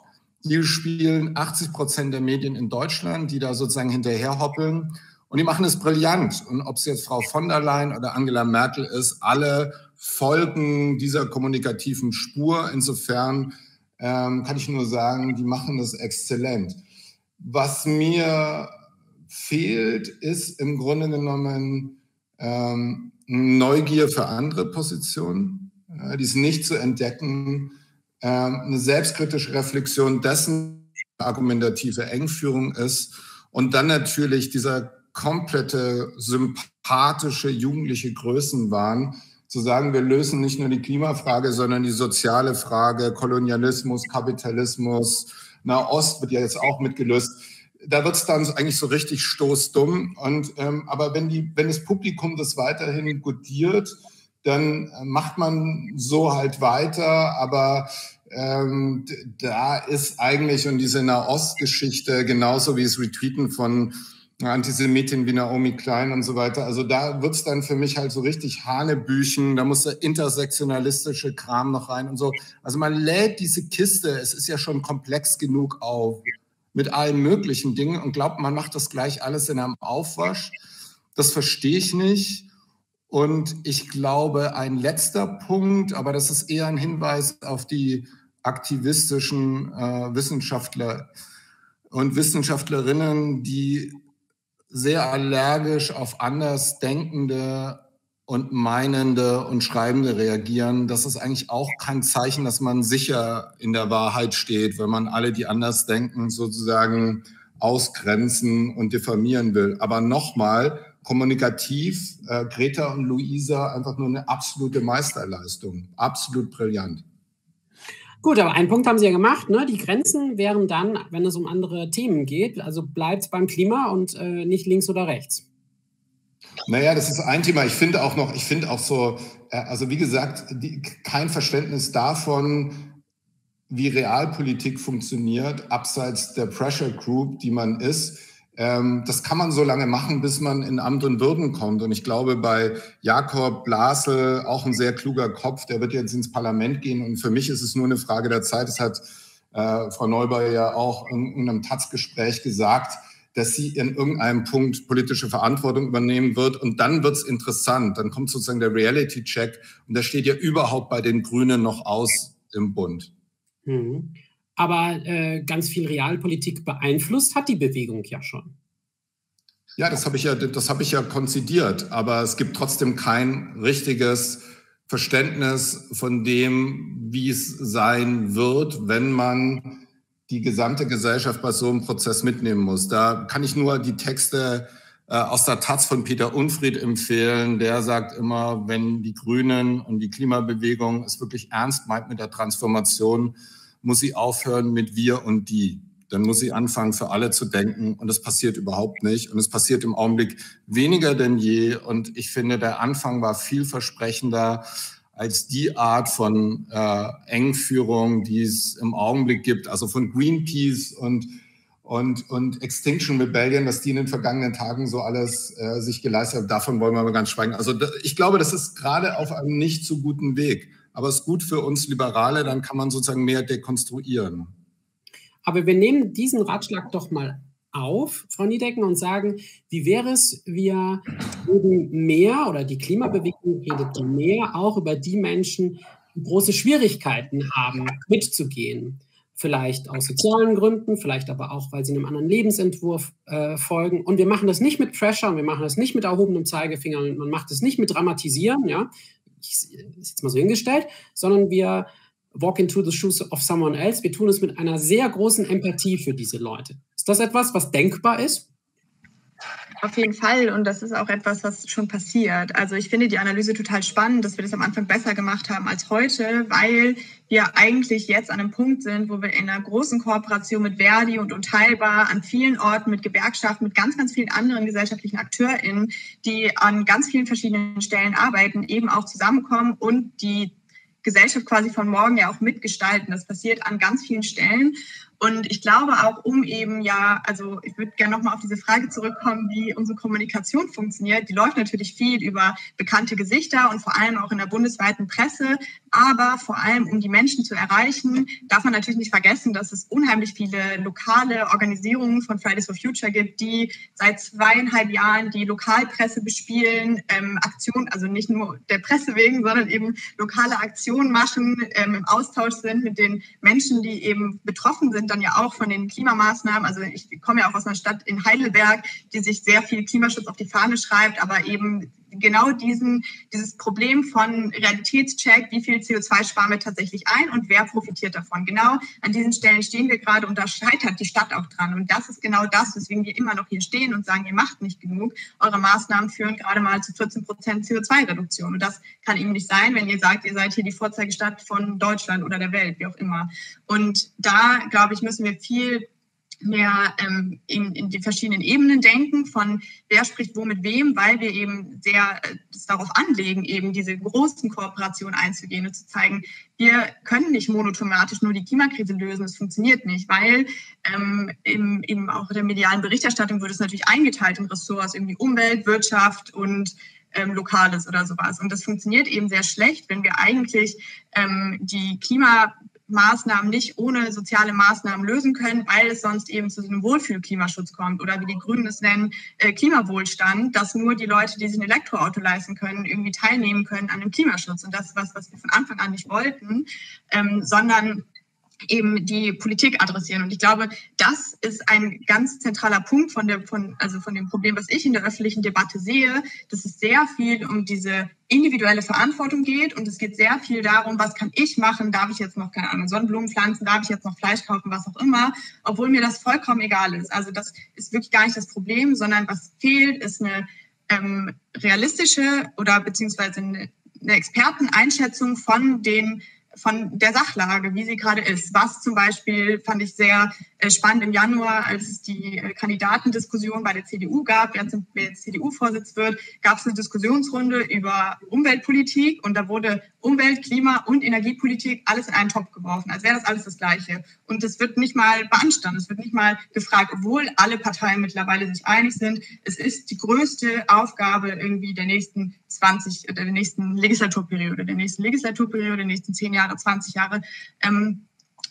S2: Die spielen 80 Prozent der Medien in Deutschland, die da sozusagen hinterherhoppeln. Und die machen es brillant. Und ob es jetzt Frau von der Leyen oder Angela Merkel ist, alle folgen dieser kommunikativen Spur. Insofern ähm, kann ich nur sagen, die machen das exzellent. Was mir fehlt, ist im Grunde genommen ähm, Neugier für andere Positionen, äh, dies nicht zu entdecken, eine selbstkritische Reflexion dessen, argumentative Engführung ist und dann natürlich dieser komplette sympathische jugendliche Größenwahn, zu sagen, wir lösen nicht nur die Klimafrage, sondern die soziale Frage, Kolonialismus, Kapitalismus, Nahost wird ja jetzt auch mitgelöst. Da wird es dann eigentlich so richtig stoßdumm. Und, ähm, aber wenn, die, wenn das Publikum das weiterhin gutiert, dann äh, macht man so halt weiter. Aber ähm, da ist eigentlich, und diese Nahost-Geschichte, genauso wie das Retweeten von Antisemitin wie Naomi Klein und so weiter. Also da wird's dann für mich halt so richtig Hanebüchen, da muss der intersektionalistische Kram noch rein und so. Also man lädt diese Kiste, es ist ja schon komplex genug auf mit allen möglichen Dingen und glaubt, man macht das gleich alles in einem Aufwasch. Das verstehe ich nicht. Und ich glaube, ein letzter Punkt, aber das ist eher ein Hinweis auf die aktivistischen äh, Wissenschaftler und Wissenschaftlerinnen, die sehr allergisch auf Andersdenkende und Meinende und Schreibende reagieren. Das ist eigentlich auch kein Zeichen, dass man sicher in der Wahrheit steht, wenn man alle, die anders denken, sozusagen ausgrenzen und diffamieren will. Aber nochmal, kommunikativ, äh, Greta und Luisa einfach nur eine absolute Meisterleistung. Absolut brillant.
S1: Gut, aber einen Punkt haben Sie ja gemacht. Ne? Die Grenzen wären dann, wenn es um andere Themen geht, also bleibt beim Klima und äh, nicht links oder rechts.
S2: Naja, das ist ein Thema. Ich finde auch noch, ich finde auch so, äh, also wie gesagt, die, kein Verständnis davon, wie Realpolitik funktioniert, abseits der Pressure Group, die man ist. Ähm, das kann man so lange machen, bis man in Amt und Würden kommt. Und ich glaube, bei Jakob Blasel, auch ein sehr kluger Kopf, der wird jetzt ins Parlament gehen. Und für mich ist es nur eine Frage der Zeit. Das hat äh, Frau Neubauer ja auch in, in einem Taz-Gespräch gesagt, dass sie in irgendeinem Punkt politische Verantwortung übernehmen wird. Und dann wird es interessant. Dann kommt sozusagen der Reality-Check. Und der steht ja überhaupt bei den Grünen noch aus im Bund.
S1: Mhm aber äh, ganz viel Realpolitik beeinflusst hat die Bewegung ja schon.
S2: Ja, das habe ich ja, das habe ich ja konzidiert, aber es gibt trotzdem kein richtiges Verständnis von dem, wie es sein wird, wenn man die gesamte Gesellschaft bei so einem Prozess mitnehmen muss. Da kann ich nur die Texte äh, aus der Taz von Peter Unfried empfehlen. Der sagt immer, wenn die Grünen und die Klimabewegung es wirklich ernst meint mit der Transformation, muss sie aufhören mit wir und die. Dann muss sie anfangen, für alle zu denken. Und das passiert überhaupt nicht. Und es passiert im Augenblick weniger denn je. Und ich finde, der Anfang war vielversprechender als die Art von äh, Engführung, die es im Augenblick gibt, also von Greenpeace und und, und Extinction Rebellion, dass die in den vergangenen Tagen so alles äh, sich geleistet haben, davon wollen wir mal ganz schweigen. Also ich glaube, das ist gerade auf einem nicht so guten Weg aber es ist gut für uns Liberale, dann kann man sozusagen mehr dekonstruieren.
S1: Aber wir nehmen diesen Ratschlag doch mal auf, Frau Niedecken, und sagen, wie wäre es, wir reden mehr oder die Klimabewegung redet mehr auch über die Menschen, die große Schwierigkeiten haben, mitzugehen. Vielleicht aus sozialen Gründen, vielleicht aber auch, weil sie einem anderen Lebensentwurf äh, folgen. Und wir machen das nicht mit Pressure und wir machen das nicht mit erhobenem Zeigefinger und man macht es nicht mit Dramatisieren, ja, ist jetzt mal so hingestellt, sondern wir walk into the shoes of someone else. Wir tun es mit einer sehr großen Empathie für diese Leute. Ist das etwas, was denkbar ist?
S3: Auf jeden Fall. Und das ist auch etwas, was schon passiert. Also ich finde die Analyse total spannend, dass wir das am Anfang besser gemacht haben als heute, weil wir eigentlich jetzt an einem Punkt sind, wo wir in einer großen Kooperation mit Verdi und Unteilbar an vielen Orten mit Gewerkschaften, mit ganz, ganz vielen anderen gesellschaftlichen AkteurInnen, die an ganz vielen verschiedenen Stellen arbeiten, eben auch zusammenkommen und die Gesellschaft quasi von morgen ja auch mitgestalten. Das passiert an ganz vielen Stellen. Und ich glaube auch, um eben ja, also ich würde gerne nochmal auf diese Frage zurückkommen, wie unsere Kommunikation funktioniert. Die läuft natürlich viel über bekannte Gesichter und vor allem auch in der bundesweiten Presse. Aber vor allem, um die Menschen zu erreichen, darf man natürlich nicht vergessen, dass es unheimlich viele lokale Organisierungen von Fridays for Future gibt, die seit zweieinhalb Jahren die Lokalpresse bespielen, ähm, Aktionen, also nicht nur der Presse wegen, sondern eben lokale Aktionen machen, ähm, im Austausch sind mit den Menschen, die eben betroffen sind dann ja auch von den Klimamaßnahmen. Also ich komme ja auch aus einer Stadt in Heidelberg, die sich sehr viel Klimaschutz auf die Fahne schreibt, aber eben genau diesen, dieses Problem von Realitätscheck, wie viel CO2 sparen wir tatsächlich ein und wer profitiert davon. Genau an diesen Stellen stehen wir gerade und da scheitert die Stadt auch dran. Und das ist genau das, weswegen wir immer noch hier stehen und sagen, ihr macht nicht genug. Eure Maßnahmen führen gerade mal zu 14 Prozent CO2-Reduktion. Und das kann eben nicht sein, wenn ihr sagt, ihr seid hier die Vorzeigestadt von Deutschland oder der Welt, wie auch immer. Und da, glaube ich, müssen wir viel mehr ähm, in, in die verschiedenen Ebenen denken, von wer spricht wo mit wem, weil wir eben sehr äh, darauf anlegen, eben diese großen Kooperationen einzugehen und zu zeigen, wir können nicht monothematisch nur die Klimakrise lösen, das funktioniert nicht, weil ähm, im, eben auch der medialen Berichterstattung wird es natürlich eingeteilt in Ressorts, irgendwie Umwelt, Wirtschaft und ähm, Lokales oder sowas. Und das funktioniert eben sehr schlecht, wenn wir eigentlich ähm, die Klima Maßnahmen nicht ohne soziale Maßnahmen lösen können, weil es sonst eben zu so einem Wohlfühl-Klimaschutz kommt oder wie die Grünen es nennen, äh, Klimawohlstand, dass nur die Leute, die sich ein Elektroauto leisten können, irgendwie teilnehmen können an dem Klimaschutz. Und das ist was, was wir von Anfang an nicht wollten, ähm, sondern eben die Politik adressieren. Und ich glaube, das ist ein ganz zentraler Punkt von der, von, also von dem Problem, was ich in der öffentlichen Debatte sehe, dass es sehr viel um diese individuelle Verantwortung geht. Und es geht sehr viel darum, was kann ich machen, darf ich jetzt noch, keine Ahnung, Sonnenblumen pflanzen, darf ich jetzt noch Fleisch kaufen, was auch immer, obwohl mir das vollkommen egal ist. Also das ist wirklich gar nicht das Problem, sondern was fehlt, ist eine ähm, realistische oder beziehungsweise eine, eine Experteneinschätzung von den von der Sachlage, wie sie gerade ist. Was zum Beispiel fand ich sehr äh, spannend im Januar, als es die äh, Kandidatendiskussion bei der CDU gab, wer jetzt CDU-Vorsitz wird, gab es eine Diskussionsrunde über Umweltpolitik und da wurde Umwelt, Klima und Energiepolitik alles in einen Topf geworfen, als wäre das alles das Gleiche. Und es wird nicht mal beanstandet, es wird nicht mal gefragt, obwohl alle Parteien mittlerweile sich einig sind. Es ist die größte Aufgabe irgendwie der nächsten 20, der nächsten Legislaturperiode, der nächsten Legislaturperiode, der nächsten 10 Jahre, 20 Jahre. Ähm,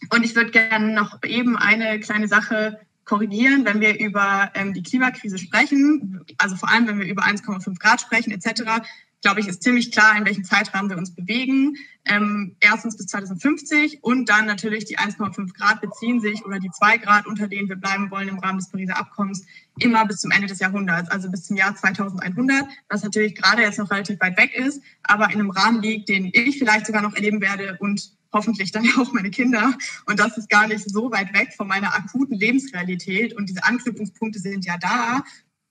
S3: und ich würde gerne noch eben eine kleine Sache korrigieren, wenn wir über ähm, die Klimakrise sprechen, also vor allem wenn wir über 1,5 Grad sprechen etc., glaube ich, ist ziemlich klar, in welchem Zeitrahmen wir uns bewegen. Ähm, erstens bis 2050 und dann natürlich die 1,5 Grad beziehen sich oder die 2 Grad, unter denen wir bleiben wollen im Rahmen des Pariser Abkommens, immer bis zum Ende des Jahrhunderts, also bis zum Jahr 2100, was natürlich gerade jetzt noch relativ weit weg ist, aber in einem Rahmen liegt, den ich vielleicht sogar noch erleben werde und hoffentlich dann auch meine Kinder. Und das ist gar nicht so weit weg von meiner akuten Lebensrealität. Und diese Anknüpfungspunkte sind ja da.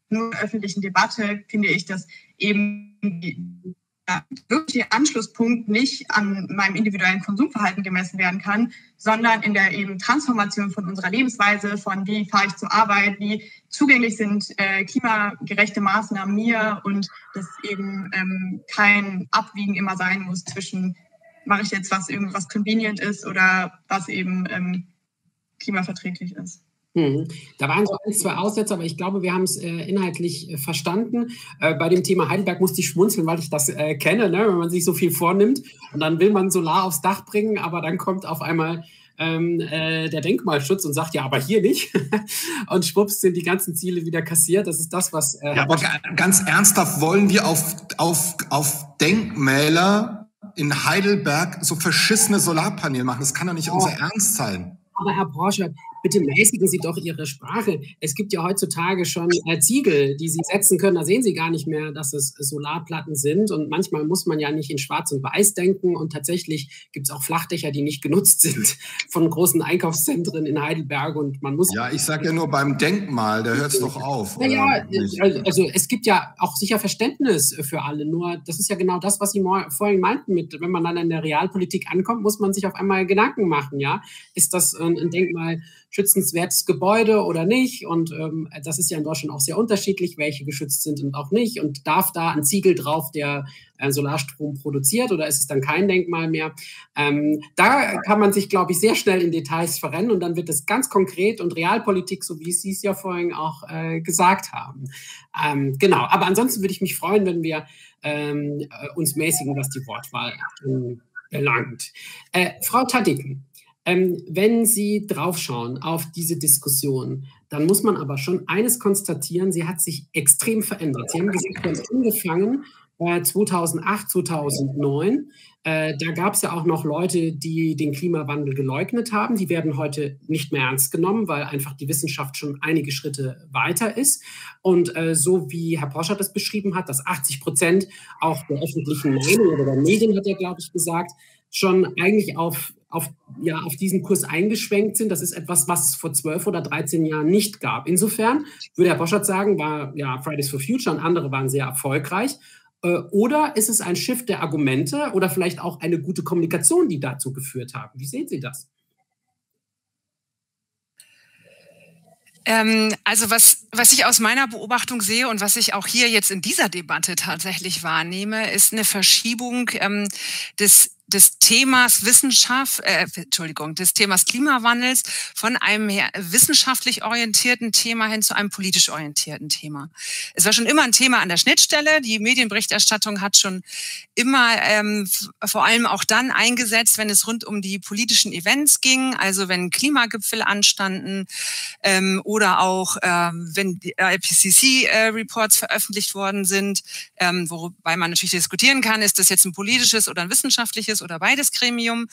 S3: Nur in der öffentlichen Debatte finde ich, dass eben der wirkliche Anschlusspunkt nicht an meinem individuellen Konsumverhalten gemessen werden kann, sondern in der eben Transformation von unserer Lebensweise, von wie fahre ich zur Arbeit, wie zugänglich sind äh, klimagerechte Maßnahmen mir und dass eben ähm, kein Abwiegen immer sein muss zwischen mache ich jetzt was irgendwas convenient ist oder was eben ähm, klimaverträglich ist.
S1: Mhm. Da waren so ein, zwei Aussätze, aber ich glaube, wir haben es äh, inhaltlich äh, verstanden. Äh, bei dem Thema Heidelberg musste ich schmunzeln, weil ich das äh, kenne, ne? wenn man sich so viel vornimmt und dann will man Solar aufs Dach bringen, aber dann kommt auf einmal ähm, äh, der Denkmalschutz und sagt, ja, aber hier nicht. und schwupps sind die ganzen Ziele wieder kassiert. Das ist das, was.
S2: Äh, ja, aber ganz ernsthaft wollen wir auf, auf, auf Denkmäler in Heidelberg so verschissene Solarpaneele machen. Das kann doch nicht oh. unser Ernst sein.
S1: Aber Herr Porsche, bitte mäßigen Sie doch Ihre Sprache. Es gibt ja heutzutage schon äh, Ziegel, die Sie setzen können. Da sehen Sie gar nicht mehr, dass es Solarplatten sind. Und manchmal muss man ja nicht in Schwarz und Weiß denken. Und tatsächlich gibt es auch Flachdächer, die nicht genutzt sind von großen Einkaufszentren in Heidelberg. Und man muss.
S2: Ja, ich sage ja nur beim Denkmal, da hört es doch auf.
S1: Naja, also, also es gibt ja auch sicher Verständnis für alle. Nur das ist ja genau das, was Sie vorhin meinten mit, wenn man dann in der Realpolitik ankommt, muss man sich auf einmal Gedanken machen. Ja, ist das ein Denkmal? Schützenswertes Gebäude oder nicht. Und ähm, das ist ja in Deutschland auch sehr unterschiedlich, welche geschützt sind und auch nicht. Und darf da ein Ziegel drauf, der äh, Solarstrom produziert oder ist es dann kein Denkmal mehr? Ähm, da kann man sich, glaube ich, sehr schnell in Details verrennen und dann wird es ganz konkret und Realpolitik, so wie Sie es ja vorhin auch äh, gesagt haben. Ähm, genau, aber ansonsten würde ich mich freuen, wenn wir ähm, äh, uns mäßigen, was die Wortwahl äh, belangt. Frau Tadiken, ähm, wenn Sie draufschauen auf diese Diskussion, dann muss man aber schon eines konstatieren, sie hat sich extrem verändert. Sie haben gesagt, wir haben angefangen äh, 2008, 2009. Äh, da gab es ja auch noch Leute, die den Klimawandel geleugnet haben. Die werden heute nicht mehr ernst genommen, weil einfach die Wissenschaft schon einige Schritte weiter ist. Und äh, so wie Herr Poscher das beschrieben hat, dass 80 Prozent auch der öffentlichen Meinung oder der Medien, hat er, glaube ich, gesagt, schon eigentlich auf auf, ja, auf diesen Kurs eingeschwenkt sind. Das ist etwas, was es vor zwölf oder 13 Jahren nicht gab. Insofern würde Herr Boschert sagen, war ja Fridays for Future und andere waren sehr erfolgreich. Äh, oder ist es ein Shift der Argumente oder vielleicht auch eine gute Kommunikation, die dazu geführt haben? Wie sehen Sie das?
S4: Ähm, also was, was ich aus meiner Beobachtung sehe und was ich auch hier jetzt in dieser Debatte tatsächlich wahrnehme, ist eine Verschiebung ähm, des des Themas Wissenschaft, äh, Entschuldigung, des Themas Klimawandels von einem wissenschaftlich orientierten Thema hin zu einem politisch orientierten Thema. Es war schon immer ein Thema an der Schnittstelle. Die Medienberichterstattung hat schon immer ähm, vor allem auch dann eingesetzt, wenn es rund um die politischen Events ging, also wenn Klimagipfel anstanden ähm, oder auch ähm, wenn die IPCC-Reports äh, veröffentlicht worden sind, ähm, wobei man natürlich diskutieren kann, ist das jetzt ein politisches oder ein wissenschaftliches oder beides Gremium.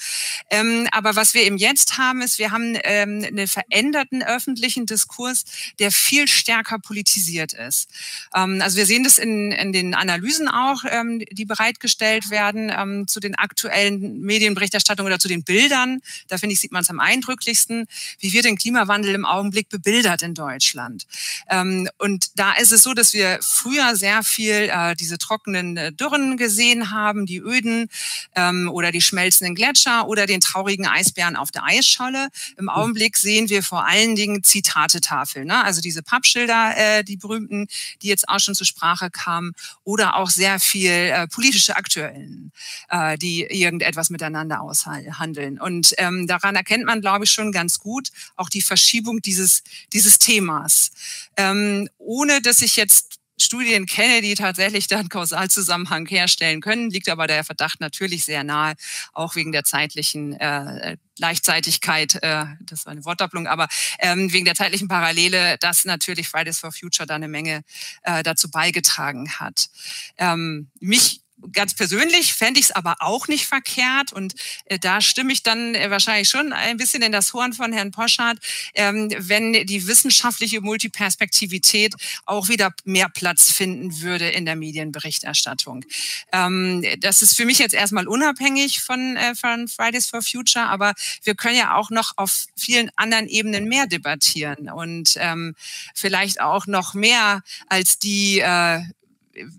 S4: Ähm, aber was wir eben jetzt haben, ist, wir haben ähm, einen veränderten öffentlichen Diskurs, der viel stärker politisiert ist. Ähm, also wir sehen das in, in den Analysen auch, ähm, die bereitgestellt werden ähm, zu den aktuellen Medienberichterstattungen oder zu den Bildern. Da finde ich, sieht man es am eindrücklichsten, wie wird den Klimawandel im Augenblick bebildert in Deutschland. Ähm, und da ist es so, dass wir früher sehr viel äh, diese trockenen äh, Dürren gesehen haben, die Öden ähm, oder die schmelzenden Gletscher oder den traurigen Eisbären auf der Eisscholle. Im Augenblick sehen wir vor allen Dingen Zitatetafeln, ne? also diese Pappschilder, äh, die berühmten, die jetzt auch schon zur Sprache kamen, oder auch sehr viel äh, politische Akteurinnen, äh, die irgendetwas miteinander aushandeln. Und ähm, daran erkennt man, glaube ich, schon ganz gut auch die Verschiebung dieses, dieses Themas. Ähm, ohne dass ich jetzt Studien kenne, die tatsächlich dann Kausalzusammenhang herstellen können, liegt aber der Verdacht natürlich sehr nahe, auch wegen der zeitlichen äh, Gleichzeitigkeit, äh, das war eine Wortdopplung, aber ähm, wegen der zeitlichen Parallele, dass natürlich Fridays for Future da eine Menge äh, dazu beigetragen hat. Ähm, mich ganz persönlich fände ich es aber auch nicht verkehrt. Und äh, da stimme ich dann äh, wahrscheinlich schon ein bisschen in das Horn von Herrn Poschardt, ähm, wenn die wissenschaftliche Multiperspektivität auch wieder mehr Platz finden würde in der Medienberichterstattung. Ähm, das ist für mich jetzt erstmal unabhängig von, äh, von Fridays for Future, aber wir können ja auch noch auf vielen anderen Ebenen mehr debattieren. Und ähm, vielleicht auch noch mehr als die äh,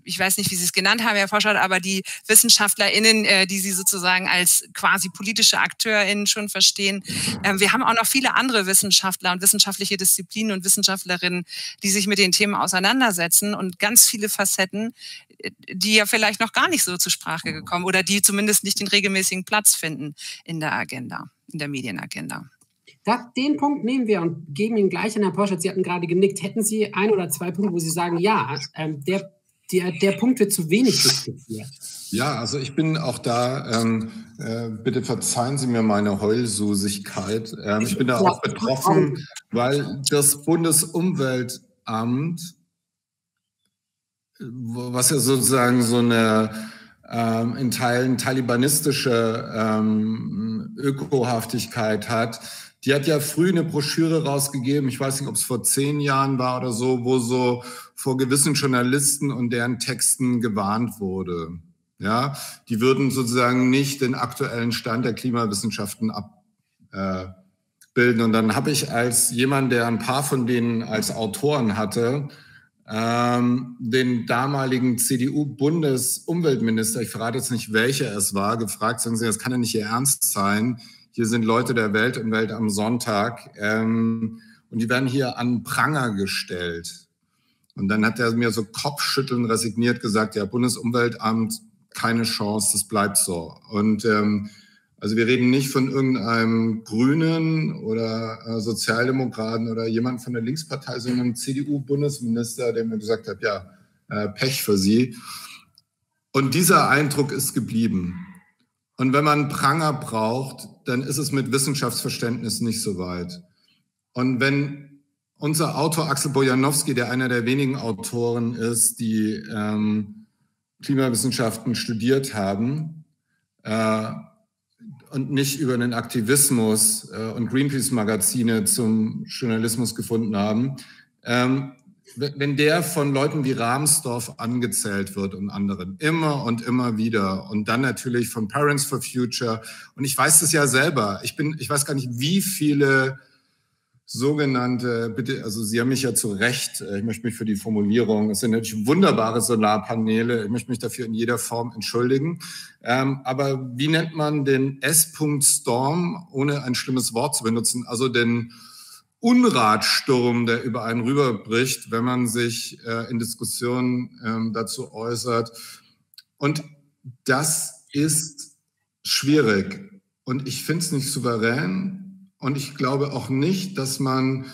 S4: ich weiß nicht, wie Sie es genannt haben, Herr Forscher, aber die WissenschaftlerInnen, äh, die Sie sozusagen als quasi politische AkteurInnen schon verstehen. Ähm, wir haben auch noch viele andere Wissenschaftler und wissenschaftliche Disziplinen und Wissenschaftlerinnen, die sich mit den Themen auseinandersetzen und ganz viele Facetten, äh, die ja vielleicht noch gar nicht so zur Sprache gekommen oder die zumindest nicht den regelmäßigen Platz finden in der Agenda, in der Medienagenda.
S1: Das, den Punkt nehmen wir und geben ihn gleich an Herrn Poschert. Sie hatten gerade genickt. Hätten Sie ein oder zwei Punkte, wo Sie sagen, ja, ähm, der der, der Punkt wird zu wenig diskutiert.
S2: Ja, also ich bin auch da, ähm, äh, bitte verzeihen Sie mir meine Heulsusigkeit. Ähm, ich bin da auch betroffen, weil das Bundesumweltamt, was ja sozusagen so eine ähm, in Teilen talibanistische ähm, Ökohaftigkeit hat, die hat ja früh eine Broschüre rausgegeben, ich weiß nicht, ob es vor zehn Jahren war oder so, wo so vor gewissen Journalisten und deren Texten gewarnt wurde. Ja, die würden sozusagen nicht den aktuellen Stand der Klimawissenschaften abbilden. Äh, und dann habe ich als jemand, der ein paar von denen als Autoren hatte, ähm, den damaligen CDU-Bundesumweltminister, ich verrate jetzt nicht, welcher es war, gefragt, sagen Sie, das kann ja nicht Ihr Ernst sein hier sind Leute der Welt und Welt am Sonntag ähm, und die werden hier an Pranger gestellt. Und dann hat er mir so kopfschütteln resigniert gesagt, ja, Bundesumweltamt, keine Chance, das bleibt so. Und ähm, also wir reden nicht von irgendeinem Grünen oder äh, Sozialdemokraten oder jemand von der Linkspartei, sondern CDU-Bundesminister, der mir gesagt hat, ja, äh, Pech für Sie. Und dieser Eindruck ist geblieben. Und wenn man Pranger braucht, dann ist es mit Wissenschaftsverständnis nicht so weit. Und wenn unser Autor Axel Bojanowski, der einer der wenigen Autoren ist, die ähm, Klimawissenschaften studiert haben äh, und nicht über den Aktivismus äh, und Greenpeace-Magazine zum Journalismus gefunden haben, ähm, wenn der von Leuten wie Rahmsdorf angezählt wird und anderen, immer und immer wieder und dann natürlich von Parents for Future. Und ich weiß das ja selber, ich bin, ich weiß gar nicht, wie viele sogenannte, bitte, also Sie haben mich ja zu Recht, äh, ich möchte mich für die Formulierung, es sind natürlich wunderbare Solarpaneele, ich möchte mich dafür in jeder Form entschuldigen, ähm, aber wie nennt man den S-Storm, ohne ein schlimmes Wort zu benutzen, also den Unratsturm, der über einen rüberbricht, wenn man sich äh, in Diskussionen ähm, dazu äußert. Und das ist schwierig. Und ich finde es nicht souverän. Und ich glaube auch nicht, dass man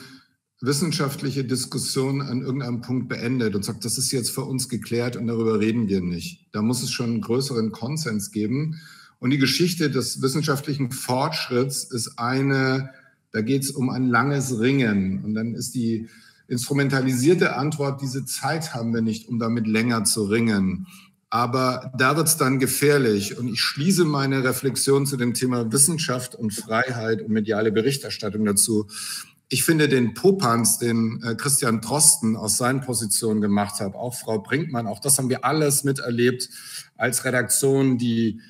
S2: wissenschaftliche Diskussionen an irgendeinem Punkt beendet und sagt, das ist jetzt für uns geklärt und darüber reden wir nicht. Da muss es schon einen größeren Konsens geben. Und die Geschichte des wissenschaftlichen Fortschritts ist eine, da geht es um ein langes Ringen. Und dann ist die instrumentalisierte Antwort, diese Zeit haben wir nicht, um damit länger zu ringen. Aber da wird es dann gefährlich. Und ich schließe meine Reflexion zu dem Thema Wissenschaft und Freiheit und mediale Berichterstattung dazu. Ich finde den Popanz, den äh, Christian Drosten aus seinen Positionen gemacht hat, auch Frau Brinkmann, auch das haben wir alles miterlebt als Redaktion, die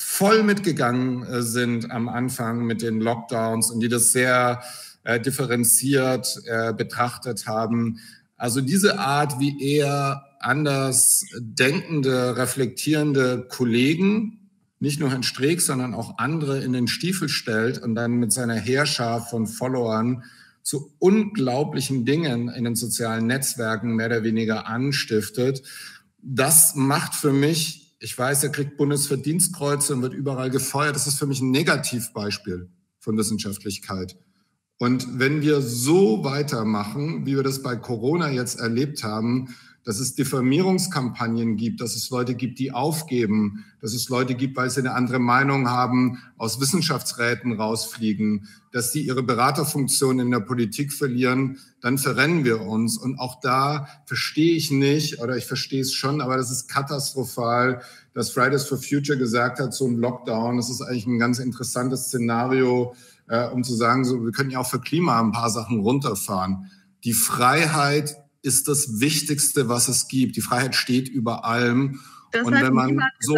S2: voll mitgegangen äh, sind am Anfang mit den Lockdowns und die das sehr äh, differenziert äh, betrachtet haben. Also diese Art, wie eher anders denkende, reflektierende Kollegen nicht nur Herrn Streeck, sondern auch andere in den Stiefel stellt und dann mit seiner Heerschar von Followern zu unglaublichen Dingen in den sozialen Netzwerken mehr oder weniger anstiftet. Das macht für mich, ich weiß, er kriegt Bundesverdienstkreuze und wird überall gefeuert. Das ist für mich ein Negativbeispiel von Wissenschaftlichkeit. Und wenn wir so weitermachen, wie wir das bei Corona jetzt erlebt haben, dass es Diffamierungskampagnen gibt, dass es Leute gibt, die aufgeben, dass es Leute gibt, weil sie eine andere Meinung haben, aus Wissenschaftsräten rausfliegen, dass sie ihre Beraterfunktion in der Politik verlieren, dann verrennen wir uns. Und auch da verstehe ich nicht, oder ich verstehe es schon, aber das ist katastrophal, dass Fridays for Future gesagt hat, so ein Lockdown, das ist eigentlich ein ganz interessantes Szenario, äh, um zu sagen, so, wir können ja auch für Klima ein paar Sachen runterfahren. Die Freiheit ist das Wichtigste, was es gibt. Die Freiheit steht über allem. Das und wenn man so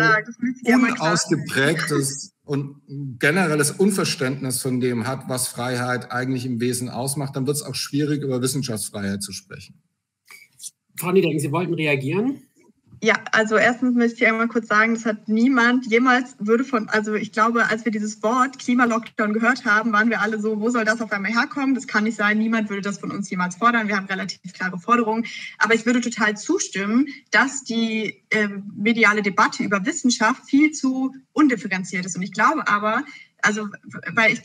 S2: unausgeprägtes und generelles Unverständnis von dem hat, was Freiheit eigentlich im Wesen ausmacht, dann wird es auch schwierig, über Wissenschaftsfreiheit zu sprechen.
S1: Frau Niederling, Sie wollten reagieren?
S3: Ja, also erstens möchte ich einmal kurz sagen, das hat niemand jemals würde von, also ich glaube, als wir dieses Wort Klimalockdown gehört haben, waren wir alle so, wo soll das auf einmal herkommen? Das kann nicht sein, niemand würde das von uns jemals fordern. Wir haben relativ klare Forderungen. Aber ich würde total zustimmen, dass die äh, mediale Debatte über Wissenschaft viel zu undifferenziert ist. Und ich glaube aber, also weil ich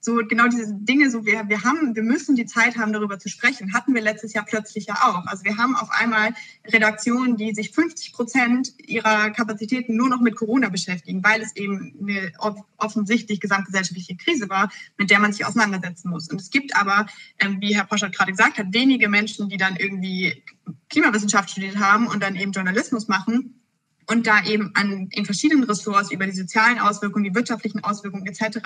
S3: so genau diese Dinge so wir wir haben wir müssen die Zeit haben darüber zu sprechen. Hatten wir letztes Jahr plötzlich ja auch. Also wir haben auf einmal Redaktionen die sich 50 Prozent ihrer Kapazitäten nur noch mit Corona beschäftigen weil es eben eine offensichtlich gesamtgesellschaftliche Krise war mit der man sich auseinandersetzen muss. Und es gibt aber ähm, wie Herr Poschert gerade gesagt hat wenige Menschen die dann irgendwie Klimawissenschaft studiert haben und dann eben Journalismus machen und da eben an, in verschiedenen Ressorts über die sozialen Auswirkungen, die wirtschaftlichen Auswirkungen etc.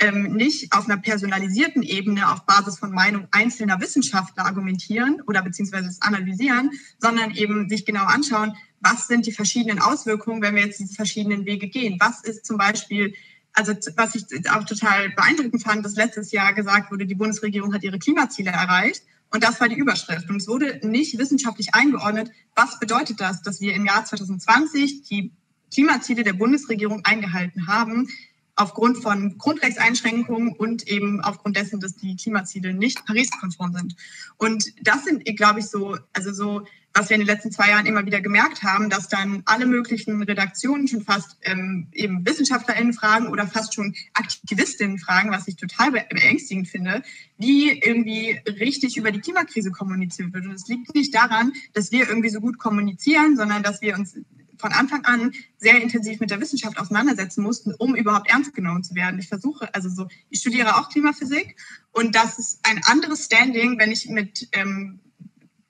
S3: Ähm, nicht auf einer personalisierten Ebene auf Basis von Meinung einzelner Wissenschaftler argumentieren oder beziehungsweise es analysieren, sondern eben sich genau anschauen, was sind die verschiedenen Auswirkungen, wenn wir jetzt diese verschiedenen Wege gehen. Was ist zum Beispiel also was ich auch total beeindruckend fand, dass letztes Jahr gesagt wurde, die Bundesregierung hat ihre Klimaziele erreicht. Und das war die Überschrift. Und es wurde nicht wissenschaftlich eingeordnet, was bedeutet das, dass wir im Jahr 2020 die Klimaziele der Bundesregierung eingehalten haben, aufgrund von Grundrechtseinschränkungen und eben aufgrund dessen, dass die Klimaziele nicht Paris-konform sind. Und das sind, glaube ich, so, also so was wir in den letzten zwei Jahren immer wieder gemerkt haben, dass dann alle möglichen Redaktionen schon fast ähm, eben WissenschaftlerInnen fragen oder fast schon AktivistInnen fragen, was ich total beängstigend finde, wie irgendwie richtig über die Klimakrise kommuniziert wird. Und es liegt nicht daran, dass wir irgendwie so gut kommunizieren, sondern dass wir uns von Anfang an sehr intensiv mit der Wissenschaft auseinandersetzen mussten, um überhaupt ernst genommen zu werden. Ich versuche, also so, ich studiere auch Klimaphysik und das ist ein anderes Standing, wenn ich mit ähm,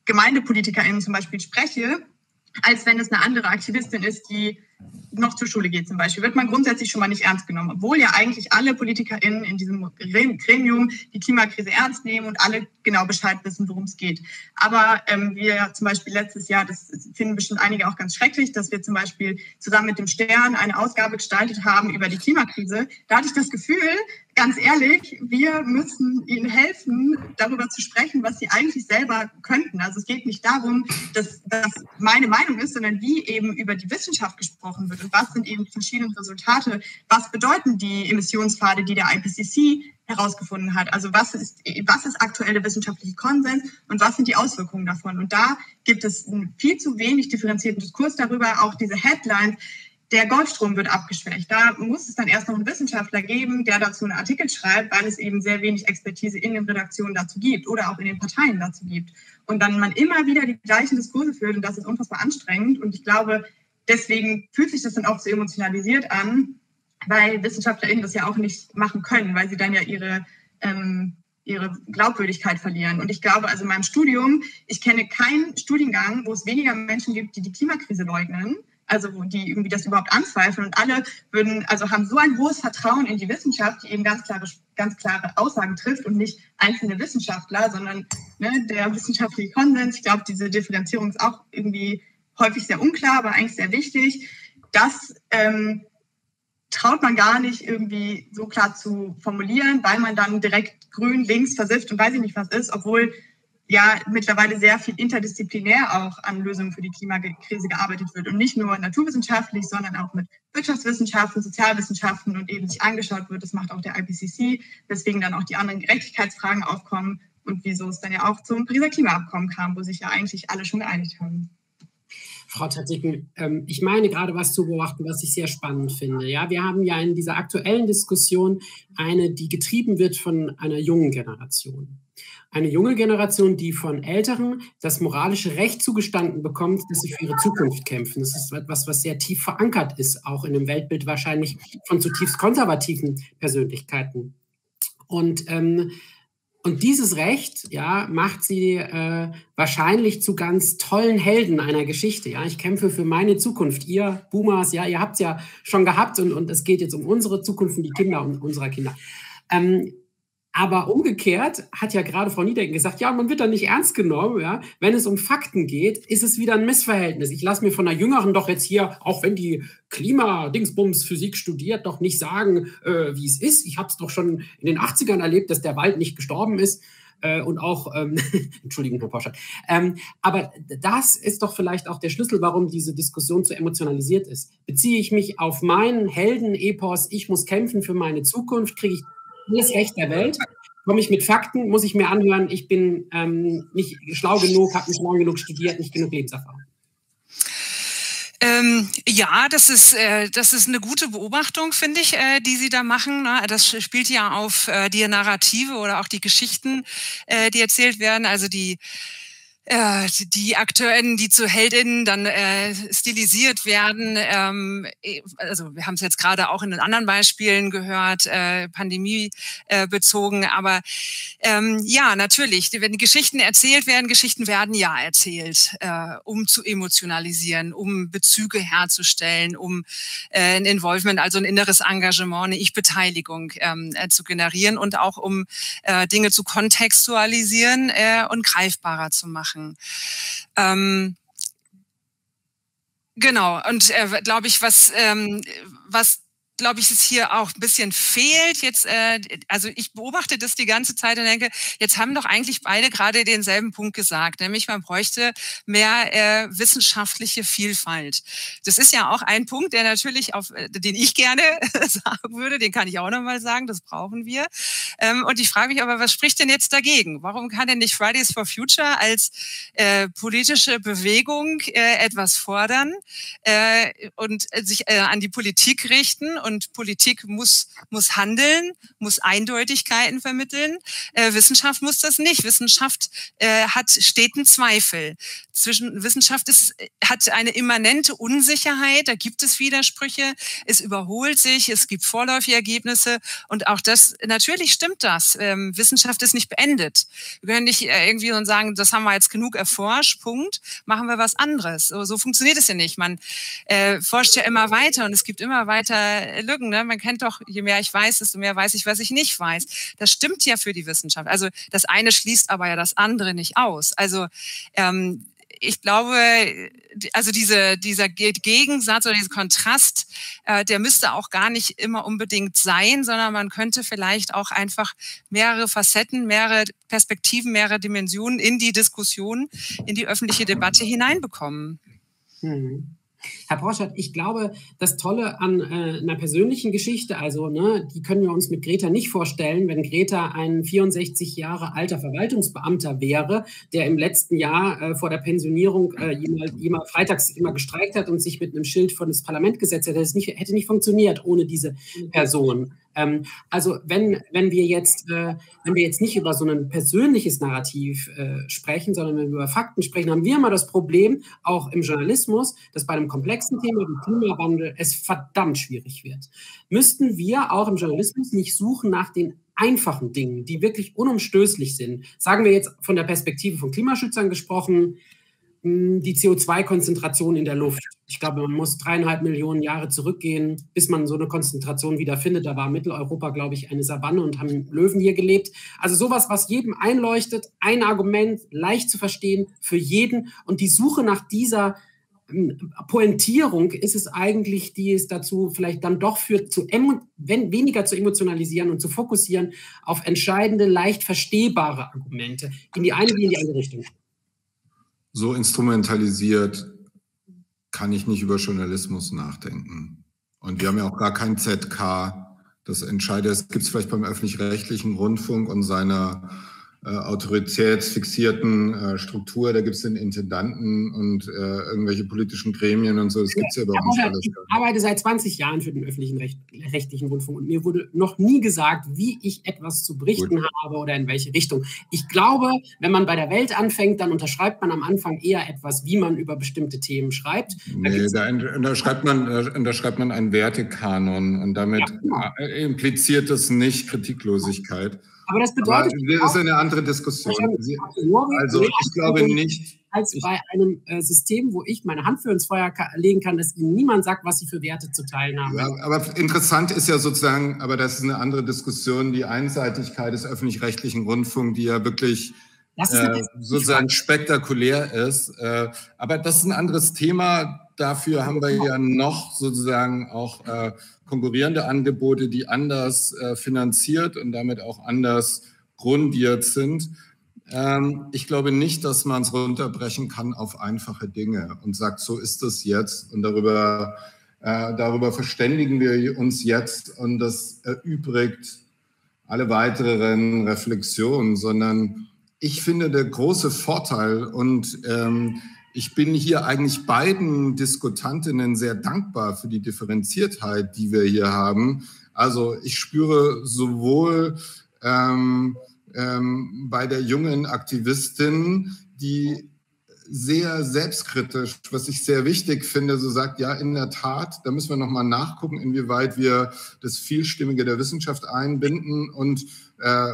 S3: GemeindepolitikerInnen zum Beispiel spreche, als wenn es eine andere Aktivistin ist, die noch zur Schule geht zum Beispiel, wird man grundsätzlich schon mal nicht ernst genommen, obwohl ja eigentlich alle PolitikerInnen in diesem Gremium die Klimakrise ernst nehmen und alle genau Bescheid wissen, worum es geht. Aber ähm, wir zum Beispiel letztes Jahr, das finden bestimmt einige auch ganz schrecklich, dass wir zum Beispiel zusammen mit dem Stern eine Ausgabe gestaltet haben über die Klimakrise. Da hatte ich das Gefühl, ganz ehrlich, wir müssen ihnen helfen, darüber zu sprechen, was sie eigentlich selber könnten. Also es geht nicht darum, dass das meine Meinung ist, sondern wie eben über die Wissenschaft gesprochen wird und was sind eben die verschiedenen Resultate, was bedeuten die Emissionspfade, die der IPCC herausgefunden hat. Also was ist, was ist aktuelle wissenschaftliche Konsens und was sind die Auswirkungen davon? Und da gibt es viel zu wenig differenzierten Diskurs darüber. Auch diese Headlines, der Golfstrom wird abgeschwächt. Da muss es dann erst noch einen Wissenschaftler geben, der dazu einen Artikel schreibt, weil es eben sehr wenig Expertise in den Redaktionen dazu gibt oder auch in den Parteien dazu gibt. Und dann man immer wieder die gleichen Diskurse führt und das ist unfassbar anstrengend. Und ich glaube, deswegen fühlt sich das dann auch so emotionalisiert an, weil WissenschaftlerInnen das ja auch nicht machen können, weil sie dann ja ihre ähm, ihre Glaubwürdigkeit verlieren. Und ich glaube, also in meinem Studium, ich kenne keinen Studiengang, wo es weniger Menschen gibt, die die Klimakrise leugnen, also die irgendwie das überhaupt anzweifeln. Und alle würden, also haben so ein hohes Vertrauen in die Wissenschaft, die eben ganz klare, ganz klare Aussagen trifft und nicht einzelne Wissenschaftler, sondern ne, der wissenschaftliche Konsens. Ich glaube, diese Differenzierung ist auch irgendwie häufig sehr unklar, aber eigentlich sehr wichtig. Das ähm, traut man gar nicht irgendwie so klar zu formulieren, weil man dann direkt grün, links versifft und weiß ich nicht was ist, obwohl ja mittlerweile sehr viel interdisziplinär auch an Lösungen für die Klimakrise gearbeitet wird und nicht nur naturwissenschaftlich, sondern auch mit Wirtschaftswissenschaften, Sozialwissenschaften und eben sich angeschaut wird, das macht auch der IPCC, weswegen dann auch die anderen Gerechtigkeitsfragen aufkommen und wieso es dann ja auch zum Pariser Klimaabkommen kam, wo sich ja eigentlich alle schon geeinigt haben.
S1: Frau Tatiken, ähm, ich meine gerade was zu beobachten, was ich sehr spannend finde. Ja, wir haben ja in dieser aktuellen Diskussion eine, die getrieben wird von einer jungen Generation. Eine junge Generation, die von Älteren das moralische Recht zugestanden bekommt, dass sie für ihre Zukunft kämpfen. Das ist etwas, was sehr tief verankert ist, auch in dem Weltbild wahrscheinlich von zutiefst konservativen Persönlichkeiten. Und ähm, und dieses Recht, ja, macht sie äh, wahrscheinlich zu ganz tollen Helden einer Geschichte. Ja, ich kämpfe für meine Zukunft. Ihr Boomers, ja, ihr habt es ja schon gehabt und, und es geht jetzt um unsere Zukunft und die Kinder unserer Kinder. Ähm, aber umgekehrt hat ja gerade Frau Niedecken gesagt, ja, man wird da nicht ernst genommen. Ja? Wenn es um Fakten geht, ist es wieder ein Missverhältnis. Ich lasse mir von der Jüngeren doch jetzt hier, auch wenn die Klima-Dingsbums Physik studiert, doch nicht sagen, äh, wie es ist. Ich habe es doch schon in den 80ern erlebt, dass der Wald nicht gestorben ist. Äh, und auch, ähm, Entschuldigung, Herr Porsche. Ähm, aber das ist doch vielleicht auch der Schlüssel, warum diese Diskussion so emotionalisiert ist. Beziehe ich mich auf meinen Helden-Epos, ich muss kämpfen für meine Zukunft, kriege ich alles Recht der Welt. Komme ich mit Fakten, muss ich mir anhören, ich bin ähm, nicht schlau genug, habe nicht schlau genug studiert, nicht genug Lebenserfahrung.
S4: Ähm, ja, das ist, äh, das ist eine gute Beobachtung, finde ich, äh, die Sie da machen. Ne? Das spielt ja auf äh, die Narrative oder auch die Geschichten, äh, die erzählt werden. Also die äh, die Akteurinnen, die zu Heldinnen dann äh, stilisiert werden. Ähm, eh, also wir haben es jetzt gerade auch in den anderen Beispielen gehört, äh, Pandemie äh, bezogen. Aber ähm, ja, natürlich, wenn Geschichten erzählt werden, Geschichten werden ja erzählt, äh, um zu emotionalisieren, um Bezüge herzustellen, um äh, ein Involvement, also ein inneres Engagement, eine Ich-Beteiligung ähm, äh, zu generieren und auch um äh, Dinge zu kontextualisieren äh, und greifbarer zu machen machen. Ähm, genau, und äh, glaube ich, was, ähm, was glaube ich, es hier auch ein bisschen fehlt. Jetzt, äh, also ich beobachte das die ganze Zeit und denke, jetzt haben doch eigentlich beide gerade denselben Punkt gesagt, nämlich man bräuchte mehr äh, wissenschaftliche Vielfalt. Das ist ja auch ein Punkt, der natürlich auf, äh, den ich gerne sagen würde, den kann ich auch nochmal sagen, das brauchen wir. Ähm, und ich frage mich aber, was spricht denn jetzt dagegen? Warum kann denn nicht Fridays for Future als äh, politische Bewegung äh, etwas fordern äh, und sich äh, an die Politik richten und Politik muss, muss handeln, muss Eindeutigkeiten vermitteln. Äh, Wissenschaft muss das nicht. Wissenschaft äh, hat steten Zweifel. Zwischen Wissenschaft ist, hat eine immanente Unsicherheit, da gibt es Widersprüche, es überholt sich, es gibt vorläufige Ergebnisse und auch das, natürlich stimmt das. Ähm, Wissenschaft ist nicht beendet. Wir können nicht äh, irgendwie und sagen, das haben wir jetzt genug erforscht, Punkt, machen wir was anderes. So, so funktioniert es ja nicht. Man äh, forscht ja immer weiter und es gibt immer weiter Lücken. Ne? Man kennt doch, je mehr ich weiß, desto mehr weiß ich, was ich nicht weiß. Das stimmt ja für die Wissenschaft. Also das eine schließt aber ja das andere nicht aus. Also ähm, ich glaube, also diese, dieser Gegensatz oder dieser Kontrast, äh, der müsste auch gar nicht immer unbedingt sein, sondern man könnte vielleicht auch einfach mehrere Facetten, mehrere Perspektiven, mehrere Dimensionen in die Diskussion, in die öffentliche Debatte hineinbekommen.
S1: Mhm. Herr Porschert, ich glaube, das Tolle an äh, einer persönlichen Geschichte, also ne, die können wir uns mit Greta nicht vorstellen, wenn Greta ein 64 Jahre alter Verwaltungsbeamter wäre, der im letzten Jahr äh, vor der Pensionierung äh, jemand, freitags immer gestreikt hat und sich mit einem Schild vor das Parlament gesetzt hätte. Das nicht, hätte nicht funktioniert ohne diese Person. Ähm, also wenn, wenn wir jetzt, äh, wenn wir jetzt nicht über so ein persönliches Narrativ äh, sprechen, sondern wenn wir über Fakten sprechen, haben wir immer das Problem, auch im Journalismus, dass bei einem komplexen Thema wie Klimawandel es verdammt schwierig wird. Müssten wir auch im Journalismus nicht suchen nach den einfachen Dingen, die wirklich unumstößlich sind. Sagen wir jetzt von der Perspektive von Klimaschützern gesprochen, die CO2-Konzentration in der Luft. Ich glaube, man muss dreieinhalb Millionen Jahre zurückgehen, bis man so eine Konzentration wieder findet. Da war Mitteleuropa, glaube ich, eine Savanne und haben Löwen hier gelebt. Also sowas, was jedem einleuchtet, ein Argument, leicht zu verstehen für jeden. Und die Suche nach dieser ähm, Pointierung ist es eigentlich, die es dazu vielleicht dann doch führt, zu wenn, weniger zu emotionalisieren und zu fokussieren auf entscheidende, leicht verstehbare Argumente in die eine wie in die andere Richtung.
S2: So instrumentalisiert kann ich nicht über Journalismus nachdenken. Und wir haben ja auch gar kein ZK. Das entscheidet, es gibt es vielleicht beim öffentlich-rechtlichen Rundfunk und seiner äh, autoritätsfixierten äh, Struktur. Da gibt es den Intendanten und äh, irgendwelche politischen Gremien und so. Das gibt es ja bei uns
S1: alles. Ich arbeite seit 20 Jahren für den öffentlichen Recht, rechtlichen Rundfunk und mir wurde noch nie gesagt, wie ich etwas zu berichten Gut. habe oder in welche Richtung. Ich glaube, wenn man bei der Welt anfängt, dann unterschreibt man am Anfang eher etwas, wie man über bestimmte Themen schreibt.
S2: Da nee, da unterschreibt man, unterschreibt man einen Wertekanon und damit ja, genau. Äh, impliziert es nicht Kritiklosigkeit. Aber das bedeutet. Aber das ist eine andere Diskussion. Also, ich glaube nicht.
S1: Als bei einem äh, System, wo ich meine Hand für ins Feuer legen kann, dass Ihnen niemand sagt, was Sie für Werte zu teilen haben.
S2: Ja, aber interessant ist ja sozusagen, aber das ist eine andere Diskussion, die Einseitigkeit des öffentlich-rechtlichen Rundfunks, die ja wirklich äh, sozusagen spektakulär ist. Äh, aber das ist ein anderes Thema. Dafür haben wir ja noch sozusagen auch äh, konkurrierende Angebote, die anders äh, finanziert und damit auch anders grundiert sind. Ähm, ich glaube nicht, dass man es runterbrechen kann auf einfache Dinge und sagt, so ist es jetzt und darüber, äh, darüber verständigen wir uns jetzt und das erübrigt alle weiteren Reflexionen, sondern ich finde, der große Vorteil und ähm, ich bin hier eigentlich beiden Diskutantinnen sehr dankbar für die Differenziertheit, die wir hier haben. Also ich spüre sowohl ähm, ähm, bei der jungen Aktivistin, die sehr selbstkritisch, was ich sehr wichtig finde, so sagt, ja, in der Tat, da müssen wir nochmal nachgucken, inwieweit wir das Vielstimmige der Wissenschaft einbinden und äh,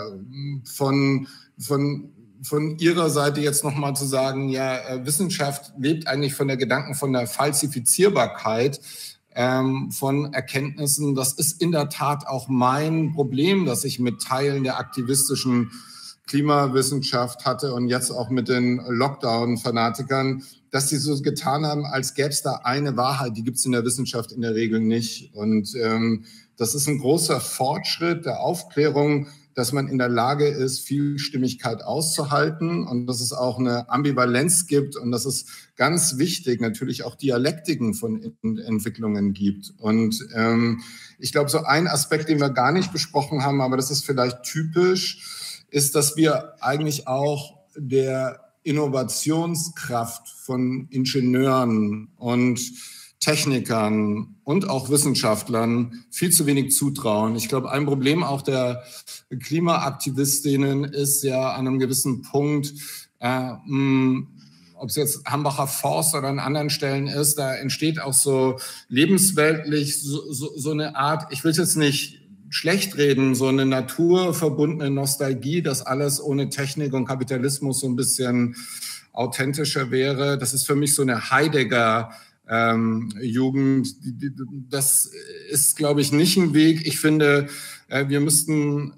S2: von, von von Ihrer Seite jetzt nochmal zu sagen, ja, äh, Wissenschaft lebt eigentlich von der Gedanken von der Falsifizierbarkeit ähm, von Erkenntnissen. Das ist in der Tat auch mein Problem, das ich mit Teilen der aktivistischen Klimawissenschaft hatte und jetzt auch mit den Lockdown-Fanatikern, dass sie so getan haben, als gäbe es da eine Wahrheit, die gibt es in der Wissenschaft in der Regel nicht. Und ähm, das ist ein großer Fortschritt der Aufklärung dass man in der Lage ist, Vielstimmigkeit auszuhalten und dass es auch eine Ambivalenz gibt und dass es ganz wichtig natürlich auch Dialektiken von Entwicklungen gibt. Und ähm, ich glaube, so ein Aspekt, den wir gar nicht besprochen haben, aber das ist vielleicht typisch, ist, dass wir eigentlich auch der Innovationskraft von Ingenieuren und Technikern und auch Wissenschaftlern viel zu wenig zutrauen. Ich glaube, ein Problem auch der Klimaaktivistinnen ist ja an einem gewissen Punkt, äh, mh, ob es jetzt Hambacher Forst oder an anderen Stellen ist, da entsteht auch so lebensweltlich so, so, so eine Art, ich will es jetzt nicht schlecht reden, so eine naturverbundene Nostalgie, dass alles ohne Technik und Kapitalismus so ein bisschen authentischer wäre. Das ist für mich so eine Heidegger ähm, Jugend. Das ist, glaube ich, nicht ein Weg. Ich finde, äh, wir müssten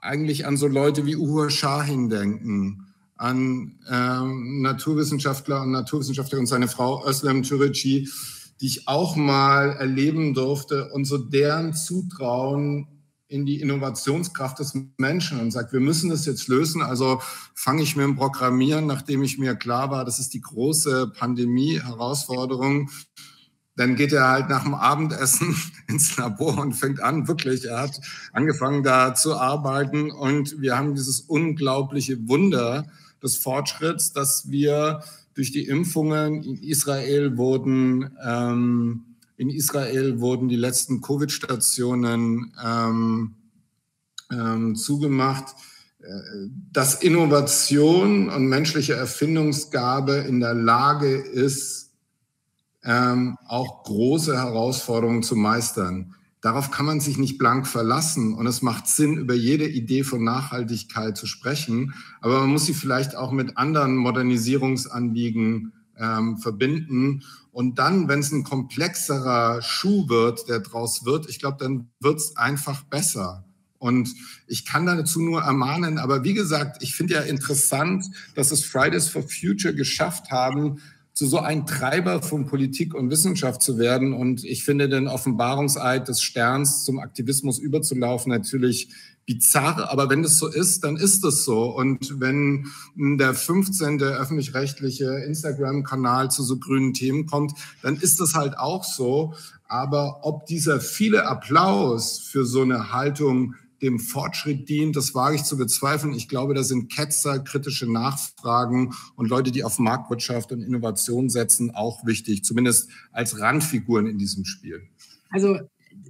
S2: eigentlich an so Leute wie Uwe Shahin denken, an ähm, Naturwissenschaftler und Naturwissenschaftler und seine Frau Özlem Türeci, die ich auch mal erleben durfte und so deren Zutrauen in die Innovationskraft des Menschen und sagt, wir müssen das jetzt lösen. Also fange ich mit dem Programmieren, nachdem ich mir klar war, das ist die große Pandemie-Herausforderung. Dann geht er halt nach dem Abendessen ins Labor und fängt an, wirklich, er hat angefangen da zu arbeiten und wir haben dieses unglaubliche Wunder des Fortschritts, dass wir durch die Impfungen in Israel wurden ähm, in Israel wurden die letzten Covid-Stationen ähm, ähm, zugemacht, äh, dass Innovation und menschliche Erfindungsgabe in der Lage ist, ähm, auch große Herausforderungen zu meistern. Darauf kann man sich nicht blank verlassen und es macht Sinn, über jede Idee von Nachhaltigkeit zu sprechen, aber man muss sie vielleicht auch mit anderen Modernisierungsanliegen ähm, verbinden. Und dann, wenn es ein komplexerer Schuh wird, der draus wird, ich glaube, dann wird es einfach besser. Und ich kann dazu nur ermahnen, aber wie gesagt, ich finde ja interessant, dass es Fridays for Future geschafft haben, zu so einem Treiber von Politik und Wissenschaft zu werden. Und ich finde den Offenbarungseid des Sterns zum Aktivismus überzulaufen natürlich bizarr, aber wenn es so ist, dann ist es so. Und wenn der 15. öffentlich-rechtliche Instagram-Kanal zu so grünen Themen kommt, dann ist das halt auch so. Aber ob dieser viele Applaus für so eine Haltung dem Fortschritt dient, das wage ich zu bezweifeln. Ich glaube, da sind Ketzer, kritische Nachfragen und Leute, die auf Marktwirtschaft und Innovation setzen, auch wichtig, zumindest als Randfiguren in diesem Spiel.
S1: Also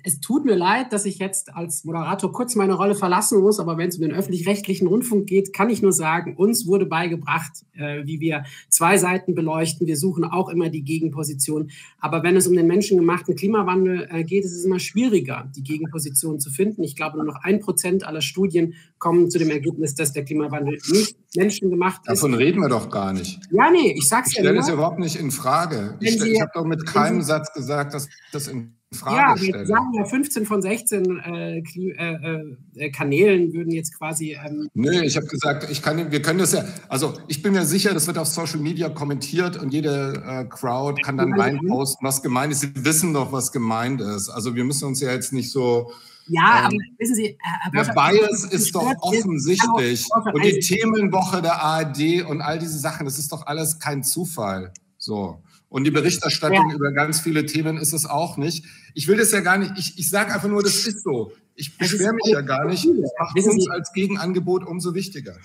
S1: es tut mir leid, dass ich jetzt als Moderator kurz meine Rolle verlassen muss, aber wenn es um den öffentlich-rechtlichen Rundfunk geht, kann ich nur sagen, uns wurde beigebracht, äh, wie wir zwei Seiten beleuchten. Wir suchen auch immer die Gegenposition. Aber wenn es um den menschengemachten Klimawandel äh, geht, ist es immer schwieriger, die Gegenposition zu finden. Ich glaube, nur noch ein Prozent aller Studien kommen zu dem Ergebnis, dass der Klimawandel nicht menschengemacht
S2: ist. Davon reden wir doch gar nicht.
S1: Ja, nee, ich sag's
S2: ich
S1: ja
S2: nur. Ich stelle das überhaupt nicht in Frage. Ich, ich habe doch mit keinem Satz gesagt, dass das in Frage
S1: ja, wir sagen ja 15 von 16 äh, äh, äh, Kanälen würden jetzt quasi. Ähm
S2: Nö, ich habe gesagt, ich kann, wir können das ja. Also ich bin mir sicher, das wird auf Social Media kommentiert und jede äh, Crowd kann dann reinposten, was gemeint ist. Sie wissen doch, was gemeint ist. Also wir müssen uns ja jetzt nicht so.
S1: Ja, ähm, aber wissen Sie, Herr
S2: der Bias ist doch offensichtlich. Und die Themenwoche der ARD und all diese Sachen, das ist doch alles kein Zufall. So. Und die Berichterstattung ja. über ganz viele Themen ist es auch nicht. Ich will das ja gar nicht, ich, ich sage einfach nur, das ist so. Ich beschwere mich ja gar nicht. Das macht uns Sie, als Gegenangebot umso wichtiger.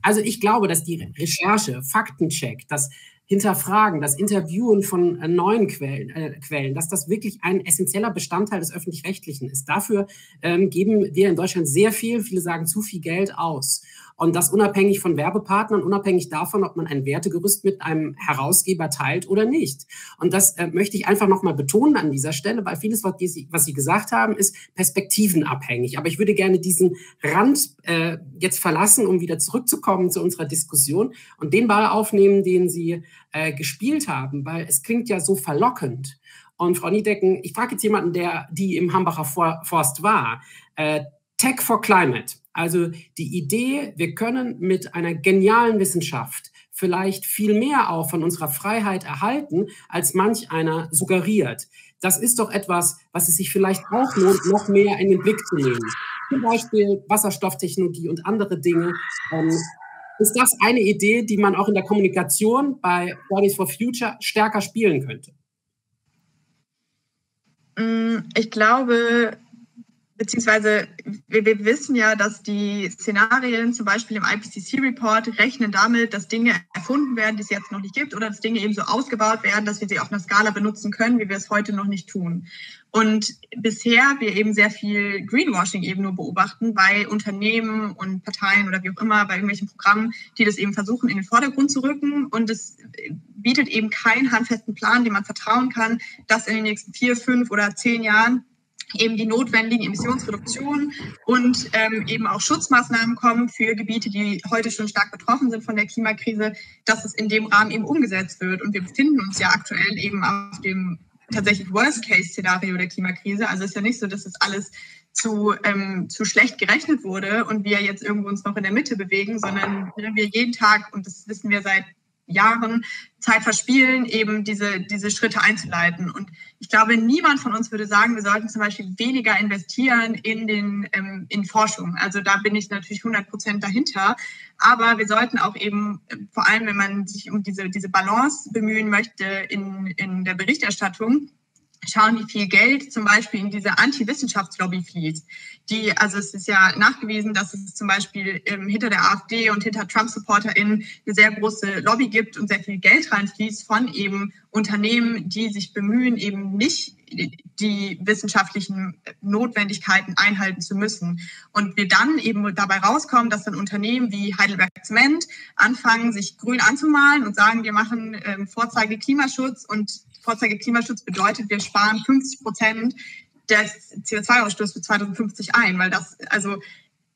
S1: Also ich glaube, dass die Recherche, Faktencheck, das Hinterfragen, das Interviewen von äh, neuen Quellen, äh, Quellen, dass das wirklich ein essentieller Bestandteil des öffentlich-rechtlichen ist. Dafür ähm, geben wir in Deutschland sehr viel, viele sagen zu viel Geld aus. Und das unabhängig von Werbepartnern, unabhängig davon, ob man ein Wertegerüst mit einem Herausgeber teilt oder nicht. Und das äh, möchte ich einfach nochmal betonen an dieser Stelle, weil vieles, was, die, was Sie gesagt haben, ist perspektivenabhängig. Aber ich würde gerne diesen Rand äh, jetzt verlassen, um wieder zurückzukommen zu unserer Diskussion und den Ball aufnehmen, den Sie äh, gespielt haben, weil es klingt ja so verlockend. Und Frau Niedecken, ich frage jetzt jemanden, der die im Hambacher Forst war. Äh, Tech for Climate. Also die Idee, wir können mit einer genialen Wissenschaft vielleicht viel mehr auch von unserer Freiheit erhalten, als manch einer suggeriert. Das ist doch etwas, was es sich vielleicht auch lohnt, noch mehr in den Blick zu nehmen. Zum Beispiel Wasserstofftechnologie und andere Dinge. Ähm, ist das eine Idee, die man auch in der Kommunikation bei Bodies for Future stärker spielen könnte?
S3: Mm, ich glaube, beziehungsweise wir, wir, wissen ja, dass die Szenarien zum Beispiel im IPCC-Report rechnen damit, dass Dinge erfunden werden, die es jetzt noch nicht gibt, oder dass Dinge eben so ausgebaut werden, dass wir sie auf einer Skala benutzen können, wie wir es heute noch nicht tun. Und bisher wir eben sehr viel Greenwashing eben nur beobachten bei Unternehmen und Parteien oder wie auch immer, bei irgendwelchen Programmen, die das eben versuchen, in den Vordergrund zu rücken. Und es bietet eben keinen handfesten Plan, dem man vertrauen kann, dass in den nächsten vier, fünf oder zehn Jahren eben die notwendigen Emissionsreduktionen und ähm, eben auch Schutzmaßnahmen kommen für Gebiete, die heute schon stark betroffen sind von der Klimakrise, dass es in dem Rahmen eben umgesetzt wird. Und wir befinden uns ja aktuell eben auf dem tatsächlich Worst-Case-Szenario der Klimakrise. Also es ist ja nicht so, dass das alles zu, ähm, zu schlecht gerechnet wurde und wir jetzt irgendwo uns noch in der Mitte bewegen, sondern wir jeden Tag, und das wissen wir seit Jahren Zeit verspielen, eben diese, diese Schritte einzuleiten. Und ich glaube, niemand von uns würde sagen, wir sollten zum Beispiel weniger investieren in, den, ähm, in Forschung. Also da bin ich natürlich 100 Prozent dahinter. Aber wir sollten auch eben, vor allem wenn man sich um diese, diese Balance bemühen möchte in, in der Berichterstattung, schauen, wie viel Geld zum Beispiel in diese Anti-Wissenschaftslobby fließt. Die, also es ist ja nachgewiesen, dass es zum Beispiel ähm, hinter der AfD und hinter Trump-SupporterInnen eine sehr große Lobby gibt und sehr viel Geld reinfließt von eben Unternehmen, die sich bemühen, eben nicht die wissenschaftlichen Notwendigkeiten einhalten zu müssen. Und wir dann eben dabei rauskommen, dass dann Unternehmen wie Heidelberg Zement anfangen, sich grün anzumalen und sagen, wir machen ähm, Vorzeige Klimaschutz und Vorzeige Klimaschutz bedeutet, wir sparen 50 Prozent des CO2-Ausstoßes für 2050 ein, weil das, also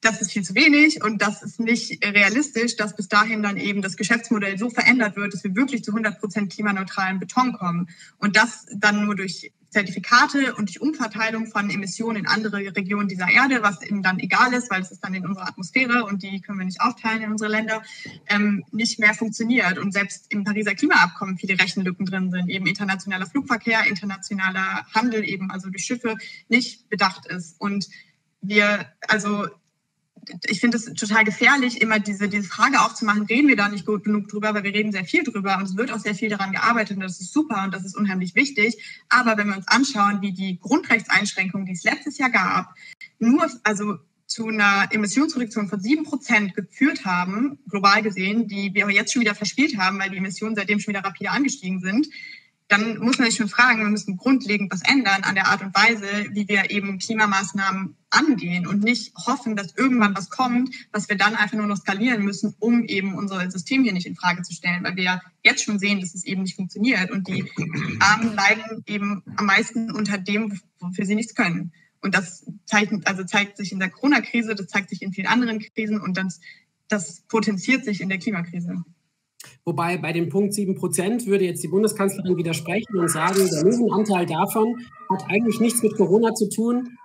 S3: das ist viel zu wenig und das ist nicht realistisch, dass bis dahin dann eben das Geschäftsmodell so verändert wird, dass wir wirklich zu 100 Prozent klimaneutralen Beton kommen. Und das dann nur durch Zertifikate und durch Umverteilung von Emissionen in andere Regionen dieser Erde, was eben dann egal ist, weil es ist dann in unserer Atmosphäre und die können wir nicht aufteilen in unsere Länder, ähm, nicht mehr funktioniert. Und selbst im Pariser Klimaabkommen viele Rechenlücken drin sind, eben internationaler Flugverkehr, internationaler Handel eben, also durch Schiffe, nicht bedacht ist. Und wir, also ich finde es total gefährlich, immer diese, diese Frage aufzumachen, reden wir da nicht gut genug drüber, weil wir reden sehr viel drüber und es wird auch sehr viel daran gearbeitet und das ist super und das ist unheimlich wichtig. Aber wenn wir uns anschauen, wie die Grundrechtseinschränkungen, die es letztes Jahr gab, nur, also zu einer Emissionsreduktion von sieben Prozent geführt haben, global gesehen, die wir jetzt schon wieder verspielt haben, weil die Emissionen seitdem schon wieder rapide angestiegen sind, dann muss man sich schon fragen, wir müssen grundlegend was ändern an der Art und Weise, wie wir eben Klimamaßnahmen angehen und nicht hoffen, dass irgendwann was kommt, was wir dann einfach nur noch skalieren müssen, um eben unser System hier nicht in Frage zu stellen, weil wir ja jetzt schon sehen, dass es eben nicht funktioniert und die Armen leiden eben am meisten unter dem, wofür sie nichts können. Und das zeigt, also zeigt sich in der Corona-Krise, das zeigt sich in vielen anderen Krisen und das, das potenziert sich in der Klimakrise.
S1: Wobei bei dem Punkt 7 Prozent würde jetzt die Bundeskanzlerin widersprechen und sagen, der Löwenanteil davon hat eigentlich nichts mit Corona zu tun,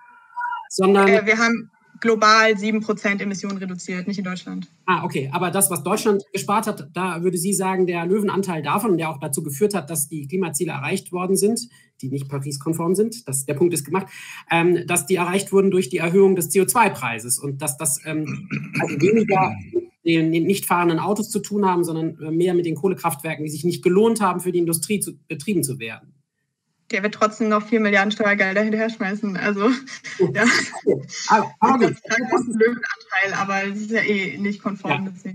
S1: sondern.
S3: Äh, wir haben global 7 Prozent Emissionen reduziert, nicht in Deutschland.
S1: Ah, okay. Aber das, was Deutschland gespart hat, da würde sie sagen, der Löwenanteil davon, der auch dazu geführt hat, dass die Klimaziele erreicht worden sind, die nicht Paris-konform sind, das, der Punkt ist gemacht, ähm, dass die erreicht wurden durch die Erhöhung des CO2-Preises und dass das ähm, also weniger den nicht fahrenden Autos zu tun haben, sondern äh, mehr mit den Kohlekraftwerken, die sich nicht gelohnt haben, für die Industrie zu, betrieben zu werden.
S3: Der wird trotzdem noch 4 Milliarden Steuergelder hinterher schmeißen. Also, oh. ja.
S1: Aber, aber das ist
S3: ein Löwenanteil, aber es ist ja eh nicht konform. Ja.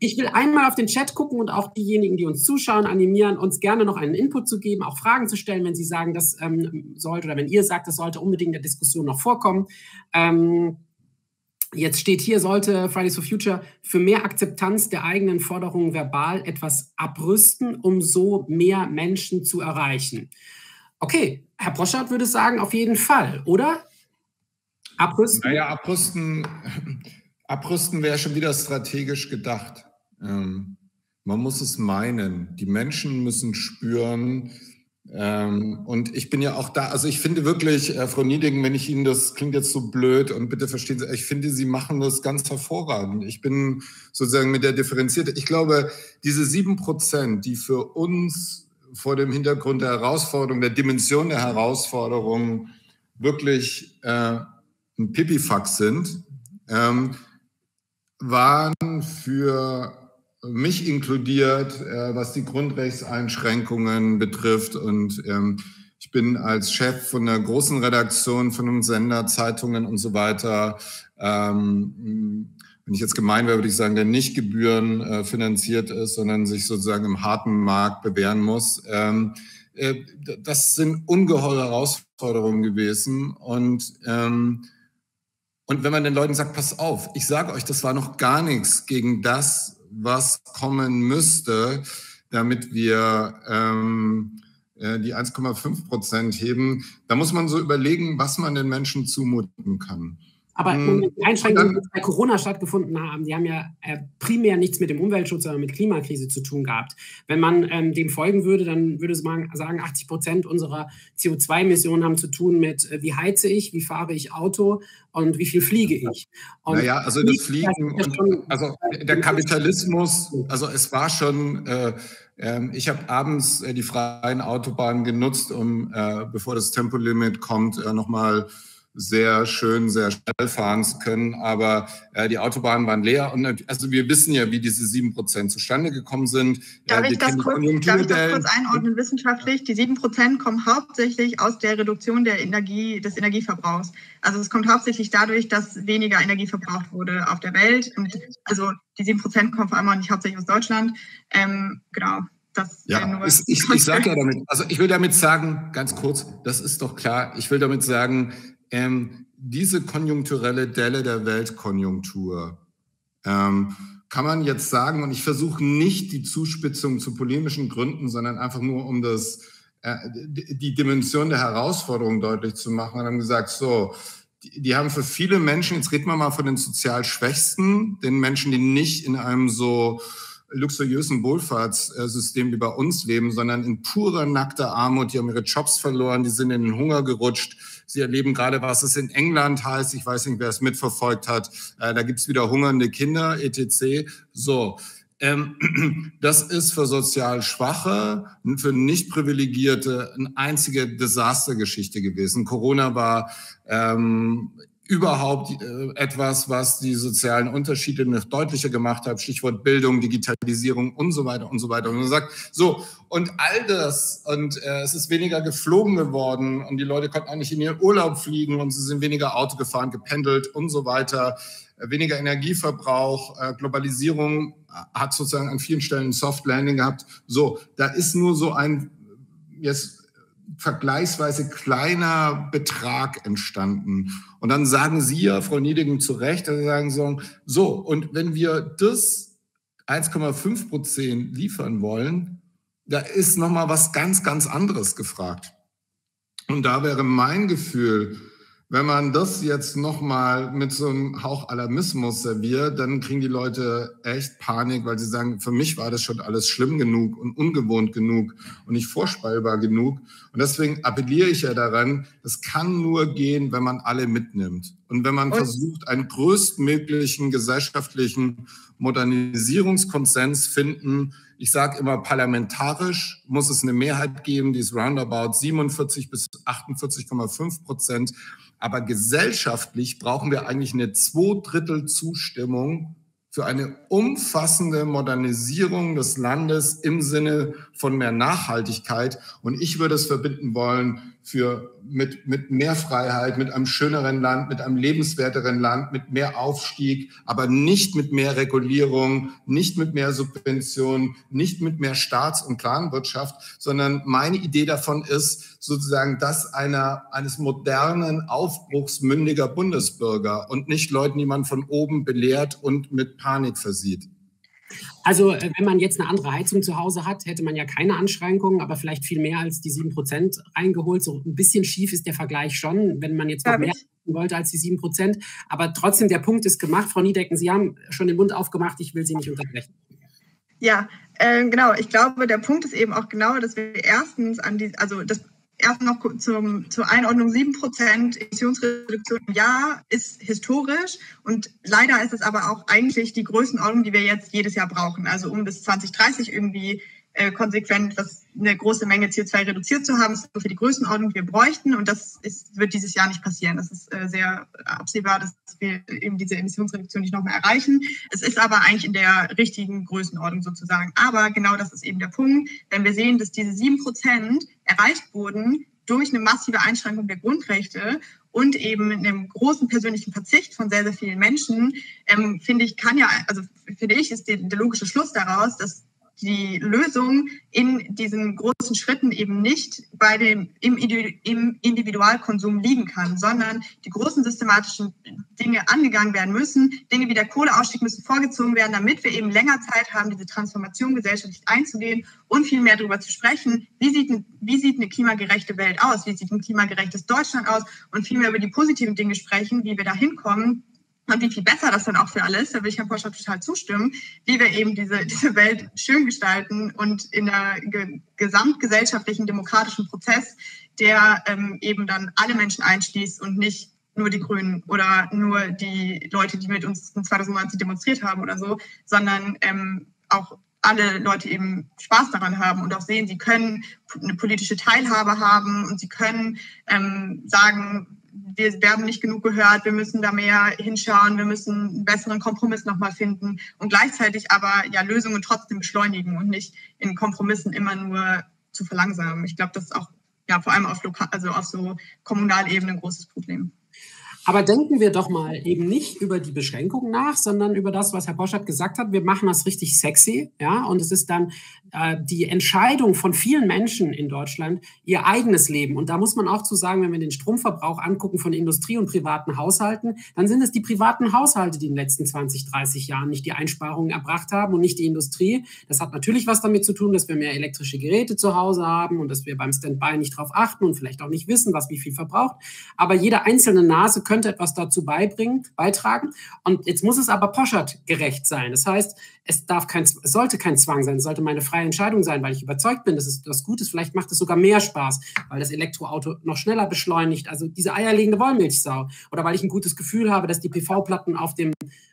S1: Ich will einmal auf den Chat gucken und auch diejenigen, die uns zuschauen, animieren, uns gerne noch einen Input zu geben, auch Fragen zu stellen, wenn Sie sagen, das ähm, sollte oder wenn ihr sagt, das sollte unbedingt in der Diskussion noch vorkommen. Ähm, Jetzt steht hier, sollte Fridays for Future für mehr Akzeptanz der eigenen Forderungen verbal etwas abrüsten, um so mehr Menschen zu erreichen. Okay, Herr Broschert würde sagen, auf jeden Fall, oder?
S2: Abrüsten? Naja, abrüsten, abrüsten wäre schon wieder strategisch gedacht. Ähm, man muss es meinen. Die Menschen müssen spüren, ähm, und ich bin ja auch da, also ich finde wirklich, äh, Frau Niedingen, wenn ich Ihnen das klingt jetzt so blöd und bitte verstehen Sie, ich finde, Sie machen das ganz hervorragend. Ich bin sozusagen mit der differenzierte. Ich glaube, diese sieben Prozent, die für uns vor dem Hintergrund der Herausforderung, der Dimension der Herausforderung wirklich äh, ein Pipifax sind, ähm, waren für mich inkludiert, äh, was die Grundrechtseinschränkungen betrifft. Und ähm, ich bin als Chef von einer großen Redaktion von einem Sender, Zeitungen und so weiter. Ähm, wenn ich jetzt gemein wäre, würde ich sagen, der nicht Gebühren äh, finanziert ist, sondern sich sozusagen im harten Markt bewähren muss. Ähm, äh, das sind ungeheure Herausforderungen gewesen. Und ähm, und wenn man den Leuten sagt, pass auf, ich sage euch, das war noch gar nichts gegen das, was kommen müsste, damit wir ähm, äh, die 1,5 Prozent heben. Da muss man so überlegen, was man den Menschen zumuten kann.
S1: Aber hm. die Einschränkungen, die bei Corona stattgefunden haben, die haben ja äh, primär nichts mit dem Umweltschutz, sondern mit Klimakrise zu tun gehabt. Wenn man ähm, dem folgen würde, dann würde man sagen, 80 Prozent unserer CO2-Emissionen haben zu tun mit, äh, wie heize ich, wie fahre ich Auto und wie viel fliege ich. Und
S2: naja, also das Fliegen, und, also der Kapitalismus, also es war schon... Äh, ähm, ich habe abends äh, die freien Autobahnen genutzt, um, äh, bevor das Tempolimit kommt, äh, nochmal sehr schön, sehr schnell fahren zu können. Aber äh, die Autobahnen waren leer. Und also wir wissen ja, wie diese sieben Prozent zustande gekommen sind.
S3: Darf, äh, ich das, kurz, darf ich das kurz einordnen wissenschaftlich? Die sieben Prozent kommen hauptsächlich aus der Reduktion der Energie, des Energieverbrauchs. Also es kommt hauptsächlich dadurch, dass weniger Energie verbraucht wurde auf der Welt. Und also die sieben Prozent kommen vor allem auch nicht hauptsächlich aus Deutschland. Ähm, genau.
S2: Das ja, ich, ich, ich sage ja damit, also ich will damit sagen, ganz kurz, das ist doch klar, ich will damit sagen, ähm, diese konjunkturelle Delle der Weltkonjunktur ähm, kann man jetzt sagen, und ich versuche nicht die Zuspitzung zu polemischen Gründen, sondern einfach nur um das, äh, die Dimension der Herausforderung deutlich zu machen. Und haben gesagt, so, die, die haben für viele Menschen, jetzt reden wir mal von den sozial Schwächsten, den Menschen, die nicht in einem so luxuriösen Wohlfahrtssystem wie bei uns leben, sondern in purer nackter Armut. Die haben ihre Jobs verloren, die sind in den Hunger gerutscht. Sie erleben gerade, was es in England heißt. Ich weiß nicht, wer es mitverfolgt hat. Äh, da gibt's wieder hungernde Kinder, etc. So. Ähm, das ist für sozial Schwache, für nicht Privilegierte eine einzige Desastergeschichte gewesen. Corona war ähm, überhaupt äh, etwas, was die sozialen Unterschiede noch deutlicher gemacht hat. Stichwort Bildung, Digitalisierung und so weiter und so weiter. Und man sagt, so, und all das, und äh, es ist weniger geflogen geworden und die Leute konnten nicht in ihren Urlaub fliegen und sie sind weniger Auto gefahren, gependelt und so weiter. Äh, weniger Energieverbrauch, äh, Globalisierung hat sozusagen an vielen Stellen ein Soft Landing gehabt. So, da ist nur so ein, jetzt vergleichsweise kleiner Betrag entstanden. Und dann sagen Sie ja, Frau Niedingen, zu Recht, dass Sie sagen so, so, und wenn wir das 1,5 Prozent liefern wollen, da ist nochmal was ganz, ganz anderes gefragt. Und da wäre mein Gefühl, wenn man das jetzt nochmal mit so einem Hauch Alarmismus serviert, dann kriegen die Leute echt Panik, weil sie sagen, für mich war das schon alles schlimm genug und ungewohnt genug und nicht vorspeibar genug. Und deswegen appelliere ich ja daran, das kann nur gehen, wenn man alle mitnimmt. Und wenn man und versucht, einen größtmöglichen gesellschaftlichen Modernisierungskonsens finden, ich sage immer, parlamentarisch muss es eine Mehrheit geben, die ist roundabout 47 bis 48,5 Prozent. Aber gesellschaftlich brauchen wir eigentlich eine Zweidrittel Zustimmung für eine umfassende Modernisierung des Landes im Sinne von mehr Nachhaltigkeit. Und ich würde es verbinden wollen für, mit, mit mehr Freiheit, mit einem schöneren Land, mit einem lebenswerteren Land, mit mehr Aufstieg, aber nicht mit mehr Regulierung, nicht mit mehr Subventionen, nicht mit mehr Staats- und Planwirtschaft, sondern meine Idee davon ist sozusagen das einer, eines modernen, aufbruchsmündiger Bundesbürger und nicht Leuten, die man von oben belehrt und mit Panik versieht.
S1: Also äh, wenn man jetzt eine andere Heizung zu Hause hat, hätte man ja keine Anschränkungen, aber vielleicht viel mehr als die 7% reingeholt. So ein bisschen schief ist der Vergleich schon, wenn man jetzt noch mehr wollte als die 7%. Aber trotzdem, der Punkt ist gemacht. Frau Niedecken, Sie haben schon den Mund aufgemacht. Ich will Sie nicht unterbrechen.
S3: Ja, äh, genau. Ich glaube, der Punkt ist eben auch genau, dass wir erstens an die, also das Erst noch zum, zur Einordnung, 7% Emissionsreduktion im Jahr ist historisch und leider ist es aber auch eigentlich die Größenordnung, die wir jetzt jedes Jahr brauchen. Also um bis 2030 irgendwie äh, konsequent was, eine große Menge CO2 reduziert zu haben, ist für die Größenordnung, die wir bräuchten. Und das ist, wird dieses Jahr nicht passieren. Das ist äh, sehr absehbar, dass wir eben diese Emissionsreduktion nicht nochmal erreichen. Es ist aber eigentlich in der richtigen Größenordnung sozusagen. Aber genau das ist eben der Punkt. Wenn wir sehen, dass diese sieben Prozent erreicht wurden durch eine massive Einschränkung der Grundrechte und eben einem großen persönlichen Verzicht von sehr, sehr vielen Menschen, ähm, finde ich, kann ja, also finde ich, ist der, der logische Schluss daraus, dass die Lösung in diesen großen Schritten eben nicht bei dem, im, im Individualkonsum liegen kann, sondern die großen systematischen Dinge angegangen werden müssen. Dinge wie der Kohleausstieg müssen vorgezogen werden, damit wir eben länger Zeit haben, diese Transformation gesellschaftlich einzugehen und viel mehr darüber zu sprechen, wie sieht, wie sieht eine klimagerechte Welt aus, wie sieht ein klimagerechtes Deutschland aus und viel mehr über die positiven Dinge sprechen, wie wir da hinkommen und wie viel besser das dann auch für alle ist, da will ich Herrn Porsche total zustimmen, wie wir eben diese, diese Welt schön gestalten und in der ge gesamtgesellschaftlichen demokratischen Prozess, der ähm, eben dann alle Menschen einschließt und nicht nur die Grünen oder nur die Leute, die mit uns 2019 demonstriert haben oder so, sondern ähm, auch alle Leute eben Spaß daran haben und auch sehen, sie können eine politische Teilhabe haben und sie können ähm, sagen, wir werden nicht genug gehört, wir müssen da mehr hinschauen, wir müssen einen besseren Kompromiss nochmal finden und gleichzeitig aber ja Lösungen trotzdem beschleunigen und nicht in Kompromissen immer nur zu verlangsamen. Ich glaube, das ist auch ja vor allem auf lokal, also auf so Kommunalebene ein großes Problem.
S1: Aber denken wir doch mal eben nicht über die Beschränkungen nach, sondern über das, was Herr Boschert gesagt hat. Wir machen das richtig sexy, ja, und es ist dann äh, die Entscheidung von vielen Menschen in Deutschland, ihr eigenes Leben. Und da muss man auch zu sagen, wenn wir den Stromverbrauch angucken von Industrie und privaten Haushalten, dann sind es die privaten Haushalte, die in den letzten 20, 30 Jahren nicht die Einsparungen erbracht haben und nicht die Industrie. Das hat natürlich was damit zu tun, dass wir mehr elektrische Geräte zu Hause haben und dass wir beim Standby nicht drauf achten und vielleicht auch nicht wissen, was wie viel verbraucht. Aber jede einzelne Nase könnte könnte etwas dazu beibringen, beitragen. Und jetzt muss es aber Poschert gerecht sein. Das heißt, es darf kein, es sollte kein Zwang sein, es sollte meine freie Entscheidung sein, weil ich überzeugt bin, dass es das gut ist. Vielleicht macht es sogar mehr Spaß, weil das Elektroauto noch schneller beschleunigt. Also diese eierlegende Wollmilchsau. Oder weil ich ein gutes Gefühl habe, dass die PV-Platten auf dem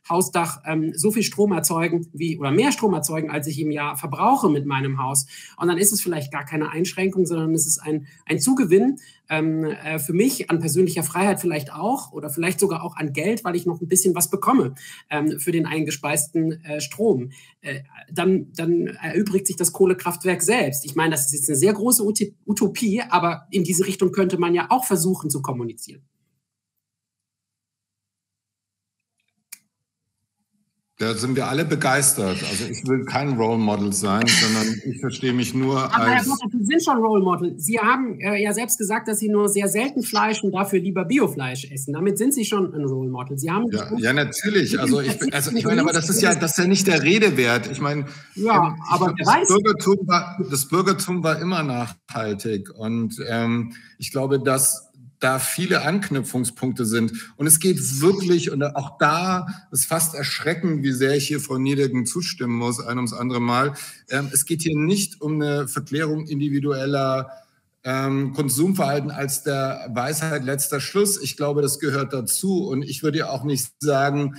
S1: Hausdach ähm, so viel Strom erzeugen wie oder mehr Strom erzeugen, als ich im Jahr verbrauche mit meinem Haus. Und dann ist es vielleicht gar keine Einschränkung, sondern es ist ein, ein Zugewinn ähm, äh, für mich an persönlicher Freiheit vielleicht auch oder vielleicht sogar auch an Geld, weil ich noch ein bisschen was bekomme ähm, für den eingespeisten äh, Strom. Äh, dann, dann erübrigt sich das Kohlekraftwerk selbst. Ich meine, das ist jetzt eine sehr große Utopie, aber in diese Richtung könnte man ja auch versuchen zu kommunizieren.
S2: Da sind wir alle begeistert. Also ich will kein Role Model sein, sondern ich verstehe mich nur
S1: Aber
S2: als...
S1: Herr Potter, Sie sind schon Role Model. Sie haben äh, ja selbst gesagt, dass Sie nur sehr selten Fleisch und dafür lieber Biofleisch essen. Damit sind Sie schon ein Role Model. Sie haben
S2: ja, ja natürlich. Also ich, also ich meine, aber das ist ja, das ist ja nicht der Rede wert. Ich meine,
S1: ja,
S2: ähm, ich
S1: aber
S2: glaub, das, Bürgertum war, das Bürgertum war immer nachhaltig und ähm, ich glaube, dass da viele Anknüpfungspunkte sind. Und es geht wirklich, und auch da ist fast erschreckend, wie sehr ich hier Frau Niedegen zustimmen muss, ein ums andere Mal. Ähm, es geht hier nicht um eine Verklärung individueller ähm, Konsumverhalten als der Weisheit letzter Schluss. Ich glaube, das gehört dazu. Und ich würde ja auch nicht sagen,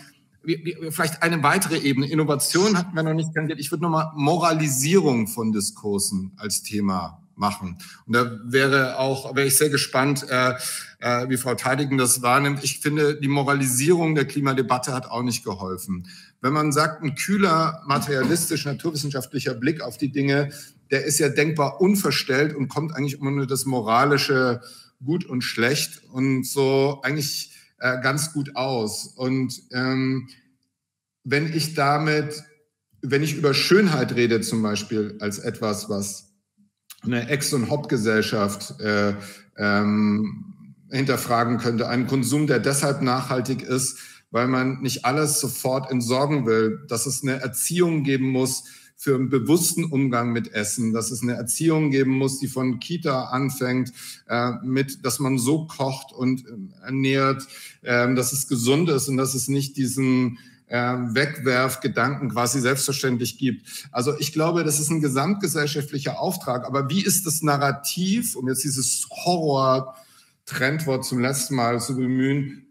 S2: vielleicht eine weitere Ebene. Innovation hatten wir noch nicht kandidiert. Ich würde nochmal Moralisierung von Diskursen als Thema machen. Und da wäre auch, wäre ich sehr gespannt, äh, äh, wie Frau Teidigen das wahrnimmt. Ich finde, die Moralisierung der Klimadebatte hat auch nicht geholfen. Wenn man sagt, ein kühler, materialistisch, naturwissenschaftlicher Blick auf die Dinge, der ist ja denkbar unverstellt und kommt eigentlich immer nur das moralische Gut und Schlecht und so eigentlich äh, ganz gut aus. Und ähm, wenn ich damit, wenn ich über Schönheit rede zum Beispiel als etwas, was eine Ex- und Hop-Gesellschaft äh, ähm, hinterfragen könnte. Ein Konsum, der deshalb nachhaltig ist, weil man nicht alles sofort entsorgen will, dass es eine Erziehung geben muss für einen bewussten Umgang mit Essen, dass es eine Erziehung geben muss, die von Kita anfängt, äh, mit, dass man so kocht und äh, ernährt, äh, dass es gesund ist und dass es nicht diesen Wegwerfgedanken quasi selbstverständlich gibt. Also ich glaube, das ist ein gesamtgesellschaftlicher Auftrag. Aber wie ist das Narrativ, um jetzt dieses Horror-Trendwort zum letzten Mal zu bemühen,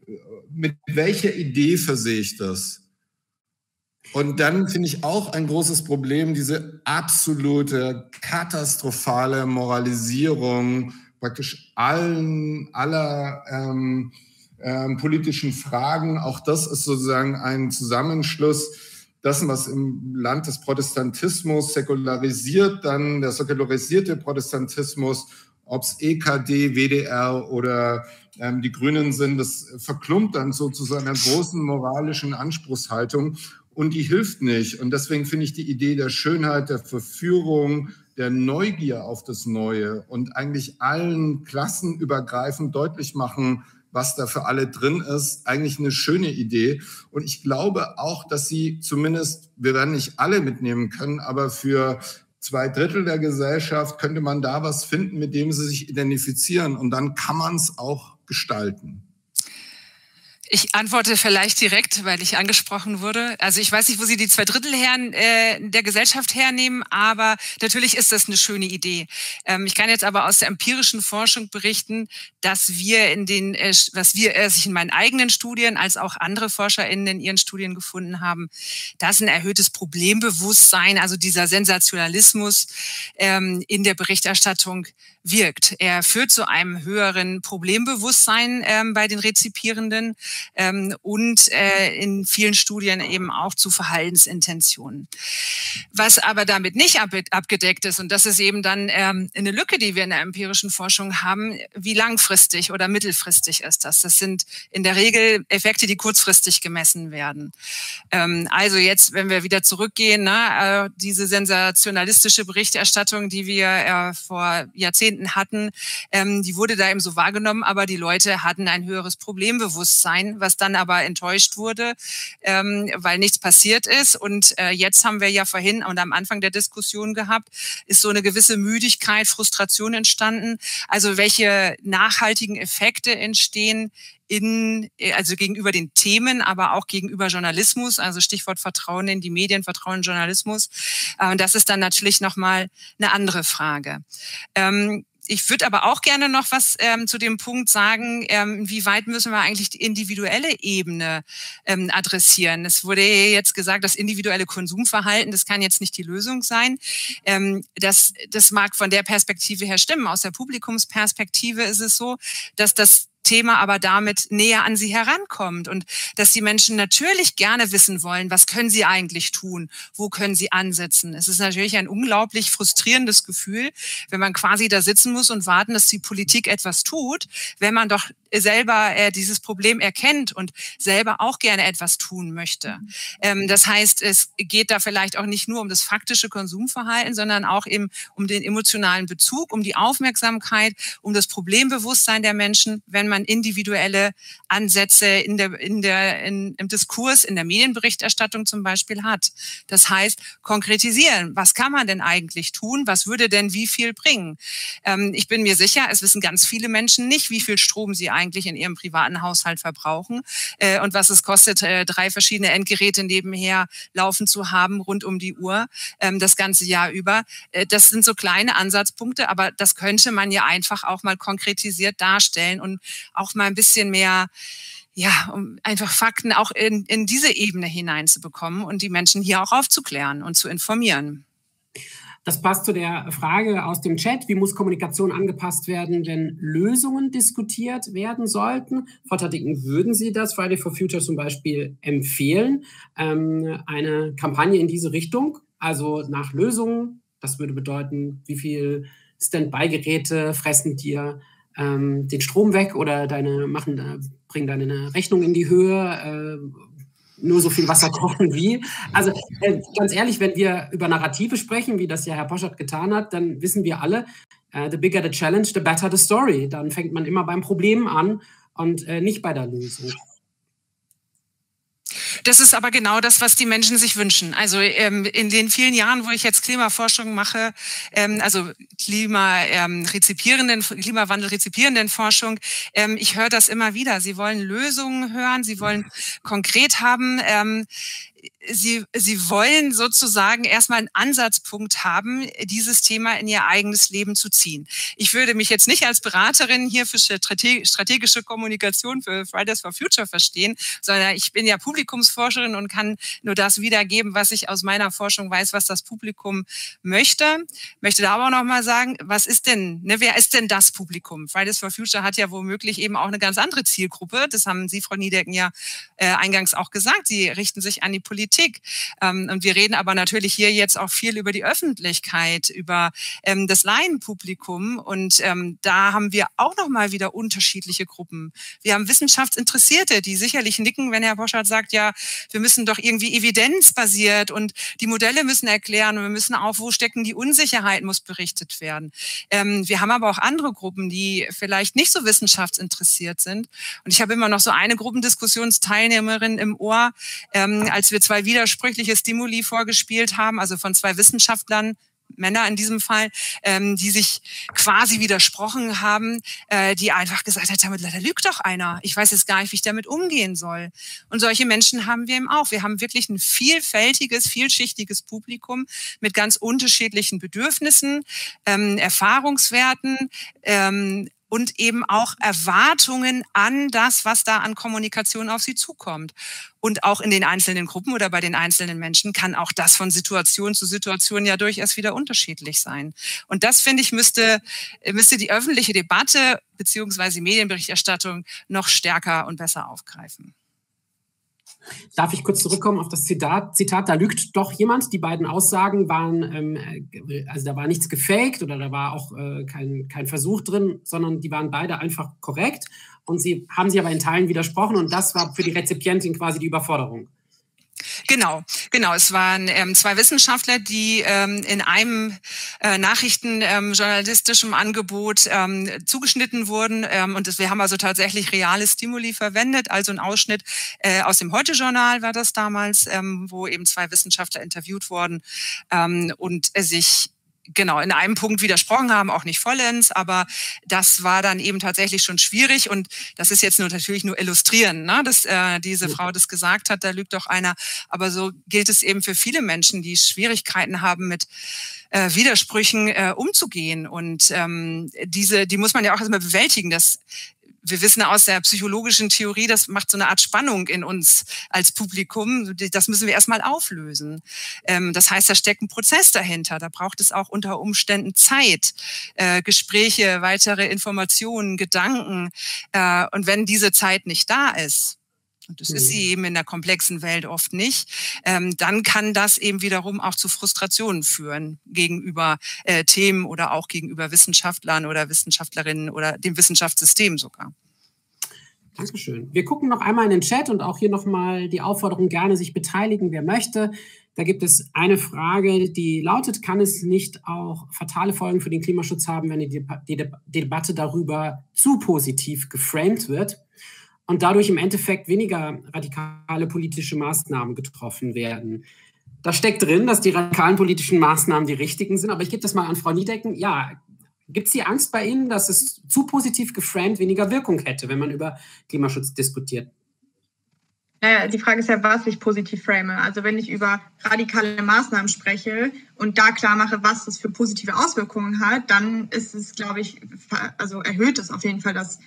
S2: mit welcher Idee versehe ich das? Und dann finde ich auch ein großes Problem diese absolute katastrophale Moralisierung praktisch allen aller ähm, ähm, politischen Fragen. Auch das ist sozusagen ein Zusammenschluss dessen, was im Land des Protestantismus säkularisiert, dann der säkularisierte Protestantismus, ob es EKD, WDR oder ähm, die Grünen sind, das verklumpt dann so zu einer großen moralischen Anspruchshaltung und die hilft nicht. Und deswegen finde ich die Idee der Schönheit, der Verführung, der Neugier auf das Neue und eigentlich allen Klassen übergreifend deutlich machen, was da für alle drin ist, eigentlich eine schöne Idee. Und ich glaube auch, dass sie zumindest, wir werden nicht alle mitnehmen können, aber für zwei Drittel der Gesellschaft könnte man da was finden, mit dem sie sich identifizieren. Und dann kann man es auch gestalten.
S4: Ich antworte vielleicht direkt, weil ich angesprochen wurde. Also ich weiß nicht, wo Sie die zwei Drittel her, äh, der Gesellschaft hernehmen, aber natürlich ist das eine schöne Idee. Ähm, ich kann jetzt aber aus der empirischen Forschung berichten, dass wir in den, äh, was wir äh, sich in meinen eigenen Studien als auch andere ForscherInnen in ihren Studien gefunden haben, dass ein erhöhtes Problembewusstsein, also dieser Sensationalismus ähm, in der Berichterstattung wirkt. Er führt zu einem höheren Problembewusstsein ähm, bei den Rezipierenden ähm, und äh, in vielen Studien eben auch zu Verhaltensintentionen. Was aber damit nicht ab abgedeckt ist, und das ist eben dann ähm, eine Lücke, die wir in der empirischen Forschung haben, wie langfristig oder mittelfristig ist das? Das sind in der Regel Effekte, die kurzfristig gemessen werden. Ähm, also jetzt, wenn wir wieder zurückgehen, ne, äh, diese sensationalistische Berichterstattung, die wir äh, vor Jahrzehnten hatten, ähm, die wurde da eben so wahrgenommen, aber die Leute hatten ein höheres Problembewusstsein sein, was dann aber enttäuscht wurde, ähm, weil nichts passiert ist. Und äh, jetzt haben wir ja vorhin und am Anfang der Diskussion gehabt, ist so eine gewisse Müdigkeit, Frustration entstanden. Also welche nachhaltigen Effekte entstehen in, also gegenüber den Themen, aber auch gegenüber Journalismus, also Stichwort Vertrauen in die Medien, Vertrauen in Journalismus. Äh, und das ist dann natürlich nochmal eine andere Frage. Ähm, ich würde aber auch gerne noch was ähm, zu dem Punkt sagen, ähm, wie weit müssen wir eigentlich die individuelle Ebene ähm, adressieren. Es wurde jetzt gesagt, das individuelle Konsumverhalten, das kann jetzt nicht die Lösung sein. Ähm, das, das mag von der Perspektive her stimmen. Aus der Publikumsperspektive ist es so, dass das Thema aber damit näher an sie herankommt und dass die Menschen natürlich gerne wissen wollen, was können sie eigentlich tun, wo können sie ansetzen. Es ist natürlich ein unglaublich frustrierendes Gefühl, wenn man quasi da sitzen muss und warten, dass die Politik etwas tut, wenn man doch selber äh, dieses Problem erkennt und selber auch gerne etwas tun möchte. Mhm. Ähm, das heißt, es geht da vielleicht auch nicht nur um das faktische Konsumverhalten, sondern auch eben um den emotionalen Bezug, um die Aufmerksamkeit, um das Problembewusstsein der Menschen, wenn man individuelle Ansätze in der, in der, in, im Diskurs, in der Medienberichterstattung zum Beispiel hat. Das heißt, konkretisieren. Was kann man denn eigentlich tun? Was würde denn wie viel bringen? Ähm, ich bin mir sicher, es wissen ganz viele Menschen nicht, wie viel Strom sie eigentlich in ihrem privaten Haushalt verbrauchen äh, und was es kostet, äh, drei verschiedene Endgeräte nebenher laufen zu haben rund um die Uhr ähm, das ganze Jahr über. Äh, das sind so kleine Ansatzpunkte, aber das könnte man ja einfach auch mal konkretisiert darstellen und auch mal ein bisschen mehr ja, um einfach Fakten auch in, in diese Ebene hineinzubekommen und die Menschen hier auch aufzuklären und zu informieren.
S1: Das passt zu der Frage aus dem Chat, wie muss Kommunikation angepasst werden, wenn Lösungen diskutiert werden sollten? Frau Tatiken, würden Sie das Friday for Future zum Beispiel empfehlen? Ähm, eine Kampagne in diese Richtung, also nach Lösungen, das würde bedeuten, wie viel Standby-Geräte fressen dir ähm, den Strom weg oder deine machen, äh, bringen deine Rechnung in die Höhe? Äh, nur so viel Wasser kochen wie. Also äh, ganz ehrlich, wenn wir über Narrative sprechen, wie das ja Herr Poschert getan hat, dann wissen wir alle, äh, the bigger the challenge, the better the story. Dann fängt man immer beim Problem an und äh, nicht bei der Lösung.
S4: Das ist aber genau das, was die Menschen sich wünschen. Also ähm, in den vielen Jahren, wo ich jetzt Klimaforschung mache, ähm, also Klimarezipierenden, ähm, Klimawandel Forschung, ähm, ich höre das immer wieder. Sie wollen Lösungen hören, sie wollen konkret haben. Ähm, Sie, Sie wollen sozusagen erstmal einen Ansatzpunkt haben, dieses Thema in Ihr eigenes Leben zu ziehen. Ich würde mich jetzt nicht als Beraterin hier für strategische Kommunikation für Fridays for Future verstehen, sondern ich bin ja Publikumsforscherin und kann nur das wiedergeben, was ich aus meiner Forschung weiß, was das Publikum möchte. Möchte da aber auch noch mal sagen, was ist denn, ne, wer ist denn das Publikum? Fridays for Future hat ja womöglich eben auch eine ganz andere Zielgruppe. Das haben Sie, Frau Niedecken, ja äh, eingangs auch gesagt. Sie richten sich an die Politik Politik. Ähm, und wir reden aber natürlich hier jetzt auch viel über die Öffentlichkeit, über ähm, das Laienpublikum. Und ähm, da haben wir auch noch mal wieder unterschiedliche Gruppen. Wir haben Wissenschaftsinteressierte, die sicherlich nicken, wenn Herr Boschert sagt, ja, wir müssen doch irgendwie evidenzbasiert und die Modelle müssen erklären und wir müssen auch, wo stecken die Unsicherheiten, muss berichtet werden. Ähm, wir haben aber auch andere Gruppen, die vielleicht nicht so wissenschaftsinteressiert sind. Und ich habe immer noch so eine Gruppendiskussionsteilnehmerin im Ohr, ähm, als wir zwei widersprüchliche Stimuli vorgespielt haben, also von zwei Wissenschaftlern, Männer in diesem Fall, ähm, die sich quasi widersprochen haben, äh, die einfach gesagt haben, da lügt doch einer. Ich weiß jetzt gar nicht, wie ich damit umgehen soll. Und solche Menschen haben wir eben auch. Wir haben wirklich ein vielfältiges, vielschichtiges Publikum mit ganz unterschiedlichen Bedürfnissen, ähm, Erfahrungswerten, ähm, und eben auch Erwartungen an das, was da an Kommunikation auf sie zukommt. Und auch in den einzelnen Gruppen oder bei den einzelnen Menschen kann auch das von Situation zu Situation ja durchaus wieder unterschiedlich sein. Und das, finde ich, müsste, müsste die öffentliche Debatte beziehungsweise Medienberichterstattung noch stärker und besser aufgreifen.
S1: Darf ich kurz zurückkommen auf das Zitat? Zitat, da lügt doch jemand. Die beiden Aussagen waren, ähm, äh, also da war nichts gefaked oder da war auch äh, kein, kein Versuch drin, sondern die waren beide einfach korrekt. Und sie haben sie aber in Teilen widersprochen und das war für die Rezipientin quasi die Überforderung.
S4: Genau, genau. Es waren ähm, zwei Wissenschaftler, die ähm, in einem äh, nachrichtenjournalistischen ähm, Angebot ähm, zugeschnitten wurden. Ähm, und das, wir haben also tatsächlich reale Stimuli verwendet. Also ein Ausschnitt äh, aus dem Heute-Journal war das damals, ähm, wo eben zwei Wissenschaftler interviewt wurden ähm, und äh, sich genau in einem Punkt widersprochen haben, auch nicht vollends, aber das war dann eben tatsächlich schon schwierig und das ist jetzt nur natürlich nur illustrieren, ne? dass äh, diese Frau das gesagt hat, da lügt doch einer, aber so gilt es eben für viele Menschen, die Schwierigkeiten haben mit äh, Widersprüchen äh, umzugehen und ähm, diese, die muss man ja auch erstmal bewältigen. Das wir wissen aus der psychologischen Theorie, das macht so eine Art Spannung in uns als Publikum. Das müssen wir erstmal auflösen. Ähm, das heißt, da steckt ein Prozess dahinter. Da braucht es auch unter Umständen Zeit, äh, Gespräche, weitere Informationen, Gedanken. Äh, und wenn diese Zeit nicht da ist, und das ist sie mhm. eben in der komplexen Welt oft nicht, ähm, dann kann das eben wiederum auch zu Frustrationen führen gegenüber äh, Themen oder auch gegenüber Wissenschaftlern oder Wissenschaftlerinnen oder dem Wissenschaftssystem sogar.
S1: Dankeschön. Wir gucken noch einmal in den Chat und auch hier nochmal die Aufforderung, gerne sich beteiligen, wer möchte. Da gibt es eine Frage, die lautet, kann es nicht auch fatale Folgen für den Klimaschutz haben, wenn die, De die Debatte darüber zu positiv geframed wird? Und dadurch im Endeffekt weniger radikale politische Maßnahmen getroffen werden. Da steckt drin, dass die radikalen politischen Maßnahmen die richtigen sind, aber ich gebe das mal an Frau Niedecken. Ja, gibt es die Angst bei Ihnen, dass es zu positiv geframed weniger Wirkung hätte, wenn man über Klimaschutz diskutiert?
S3: Naja, die Frage ist ja, was ich positiv frame. Also wenn ich über radikale Maßnahmen spreche und da klar mache, was das für positive Auswirkungen hat, dann ist es, glaube ich, also erhöht es auf jeden Fall das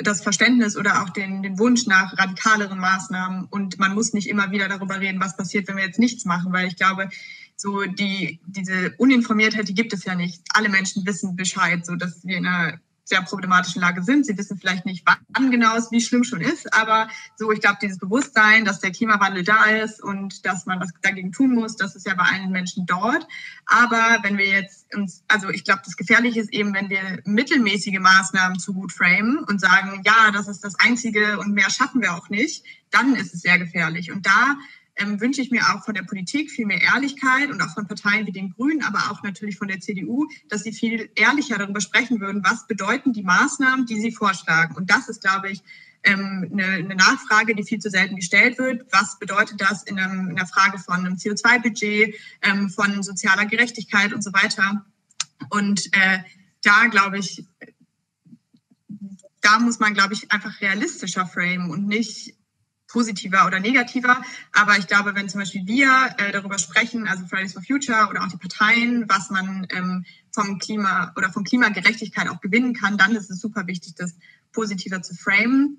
S3: das Verständnis oder auch den, den Wunsch nach radikaleren Maßnahmen. Und man muss nicht immer wieder darüber reden, was passiert, wenn wir jetzt nichts machen, weil ich glaube, so die, diese Uninformiertheit, die gibt es ja nicht. Alle Menschen wissen Bescheid, so dass wir in einer sehr problematischen Lage sind. Sie wissen vielleicht nicht, wann genau es wie schlimm schon ist, aber so, ich glaube, dieses Bewusstsein, dass der Klimawandel da ist und dass man was dagegen tun muss, das ist ja bei allen Menschen dort. Aber wenn wir jetzt uns, also ich glaube, das Gefährliche ist eben, wenn wir mittelmäßige Maßnahmen zu gut framen und sagen, ja, das ist das Einzige und mehr schaffen wir auch nicht, dann ist es sehr gefährlich. Und da ähm, wünsche ich mir auch von der Politik viel mehr Ehrlichkeit und auch von Parteien wie den Grünen, aber auch natürlich von der CDU, dass sie viel ehrlicher darüber sprechen würden, was bedeuten die Maßnahmen, die sie vorschlagen. Und das ist, glaube ich, ähm, eine, eine Nachfrage, die viel zu selten gestellt wird. Was bedeutet das in, einem, in der Frage von einem CO2-Budget, ähm, von sozialer Gerechtigkeit und so weiter? Und äh, da glaube ich, da muss man, glaube ich, einfach realistischer framen und nicht positiver oder negativer. Aber ich glaube, wenn zum Beispiel wir äh, darüber sprechen, also Fridays for Future oder auch die Parteien, was man ähm, vom Klima oder von Klimagerechtigkeit auch gewinnen kann, dann ist es super wichtig, das positiver zu framen.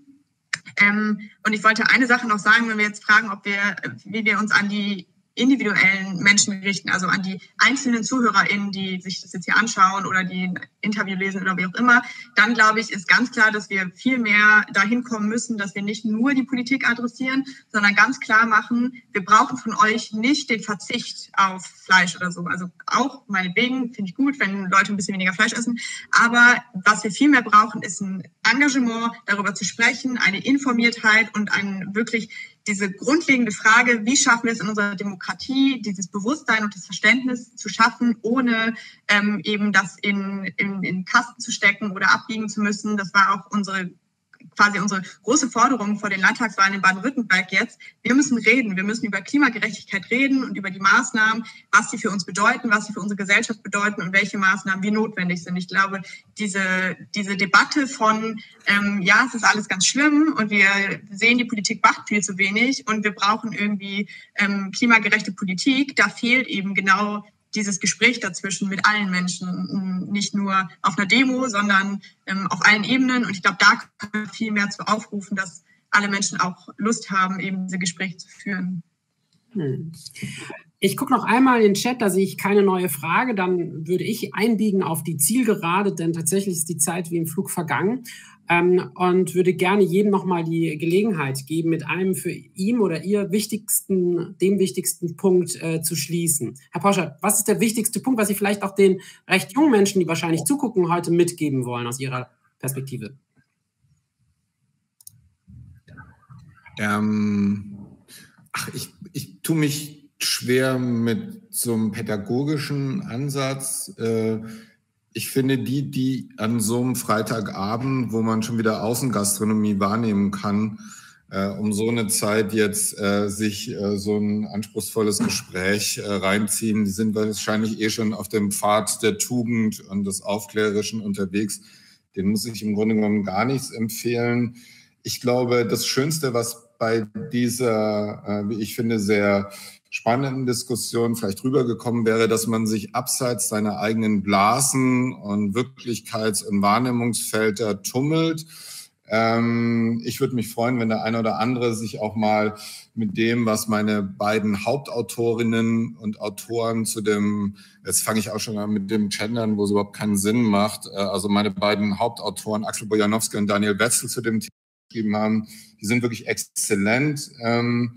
S3: Ähm, und ich wollte eine Sache noch sagen, wenn wir jetzt fragen, ob wir, wie wir uns an die individuellen Menschen richten, also an die einzelnen ZuhörerInnen, die sich das jetzt hier anschauen oder die ein Interview lesen oder wie auch immer, dann glaube ich, ist ganz klar, dass wir viel mehr dahin kommen müssen, dass wir nicht nur die Politik adressieren, sondern ganz klar machen, wir brauchen von euch nicht den Verzicht auf Fleisch oder so. Also auch meinetwegen finde ich gut, wenn Leute ein bisschen weniger Fleisch essen. Aber was wir viel mehr brauchen, ist ein Engagement, darüber zu sprechen, eine Informiertheit und ein wirklich diese grundlegende Frage, wie schaffen wir es in unserer Demokratie, dieses Bewusstsein und das Verständnis zu schaffen, ohne ähm, eben das in, in, in Kasten zu stecken oder abbiegen zu müssen. Das war auch unsere quasi unsere große Forderung vor den Landtagswahlen in Baden-Württemberg jetzt. Wir müssen reden. Wir müssen über Klimagerechtigkeit reden und über die Maßnahmen, was sie für uns bedeuten, was sie für unsere Gesellschaft bedeuten und welche Maßnahmen wie notwendig sind. Ich glaube, diese, diese Debatte von, ähm, ja, es ist alles ganz schlimm und wir sehen, die Politik macht viel zu wenig und wir brauchen irgendwie ähm, klimagerechte Politik, da fehlt eben genau dieses Gespräch dazwischen mit allen Menschen, nicht nur auf einer Demo, sondern ähm, auf allen Ebenen. Und ich glaube, da kann man viel mehr zu aufrufen, dass alle Menschen auch Lust haben, eben diese Gespräche zu führen.
S1: Hm. Ich gucke noch einmal in den Chat, da sehe ich keine neue Frage. Dann würde ich einbiegen auf die Zielgerade, denn tatsächlich ist die Zeit wie im Flug vergangen ähm, und würde gerne jedem nochmal die Gelegenheit geben, mit einem für ihn oder ihr wichtigsten, dem wichtigsten Punkt äh, zu schließen. Herr Poschert, was ist der wichtigste Punkt, was Sie vielleicht auch den recht jungen Menschen, die wahrscheinlich zugucken, heute mitgeben wollen aus Ihrer Perspektive?
S2: Ähm, ach, ich tue mich schwer mit so einem pädagogischen Ansatz. Äh, ich finde, die, die an so einem Freitagabend, wo man schon wieder Außengastronomie wahrnehmen kann, äh, um so eine Zeit jetzt äh, sich äh, so ein anspruchsvolles Gespräch äh, reinziehen, die sind wahrscheinlich eh schon auf dem Pfad der Tugend und des Aufklärerischen unterwegs. Den muss ich im Grunde genommen gar nichts empfehlen. Ich glaube, das Schönste, was bei dieser, äh, wie ich finde, sehr spannenden Diskussion vielleicht rübergekommen wäre, dass man sich abseits seiner eigenen Blasen und Wirklichkeits- und Wahrnehmungsfelder tummelt. Ähm, ich würde mich freuen, wenn der eine oder andere sich auch mal mit dem, was meine beiden Hauptautorinnen und Autoren zu dem, jetzt fange ich auch schon an mit dem Gendern, wo es überhaupt keinen Sinn macht, äh, also meine beiden Hauptautoren, Axel Bojanowski und Daniel Wetzel zu dem Thema geschrieben haben, die sind wirklich exzellent. Ähm,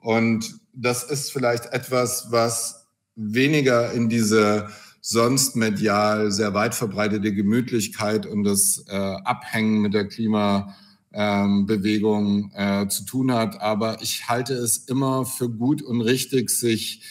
S2: und das ist vielleicht etwas, was weniger in diese sonst medial sehr weit verbreitete Gemütlichkeit und das äh, Abhängen mit der Klimabewegung ähm, äh, zu tun hat. Aber ich halte es immer für gut und richtig, sich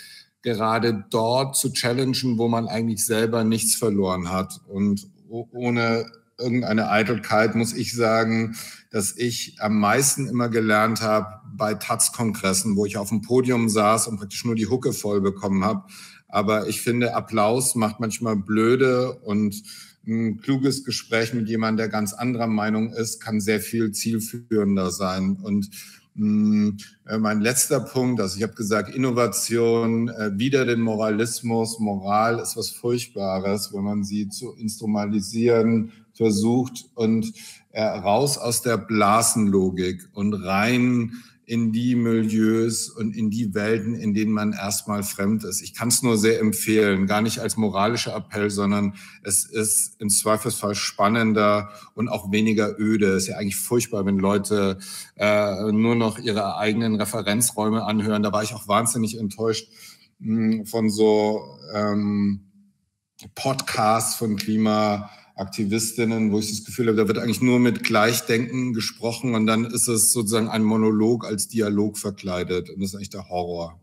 S2: gerade dort zu challengen, wo man eigentlich selber nichts verloren hat. Und ohne irgendeine Eitelkeit muss ich sagen, dass ich am meisten immer gelernt habe bei Taz-Kongressen, wo ich auf dem Podium saß und praktisch nur die Hucke voll bekommen habe. Aber ich finde, Applaus macht manchmal blöde und ein kluges Gespräch mit jemandem, der ganz anderer Meinung ist, kann sehr viel zielführender sein. Und hm, äh, mein letzter Punkt, also ich habe gesagt, Innovation, äh, wieder den Moralismus. Moral ist was Furchtbares, wenn man sie zu instrumentalisieren versucht und äh, raus aus der Blasenlogik und rein in die Milieus und in die Welten, in denen man erstmal fremd ist. Ich kann es nur sehr empfehlen, gar nicht als moralischer Appell, sondern es ist im Zweifelsfall spannender und auch weniger öde. Es ist ja eigentlich furchtbar, wenn Leute äh, nur noch ihre eigenen Referenzräume anhören. Da war ich auch wahnsinnig enttäuscht mh, hm, von so ähm, Podcasts von Klima Aktivistinnen, wo ich das Gefühl habe, da wird eigentlich nur mit Gleichdenken gesprochen und dann ist es sozusagen ein Monolog als Dialog verkleidet und das ist eigentlich der Horror.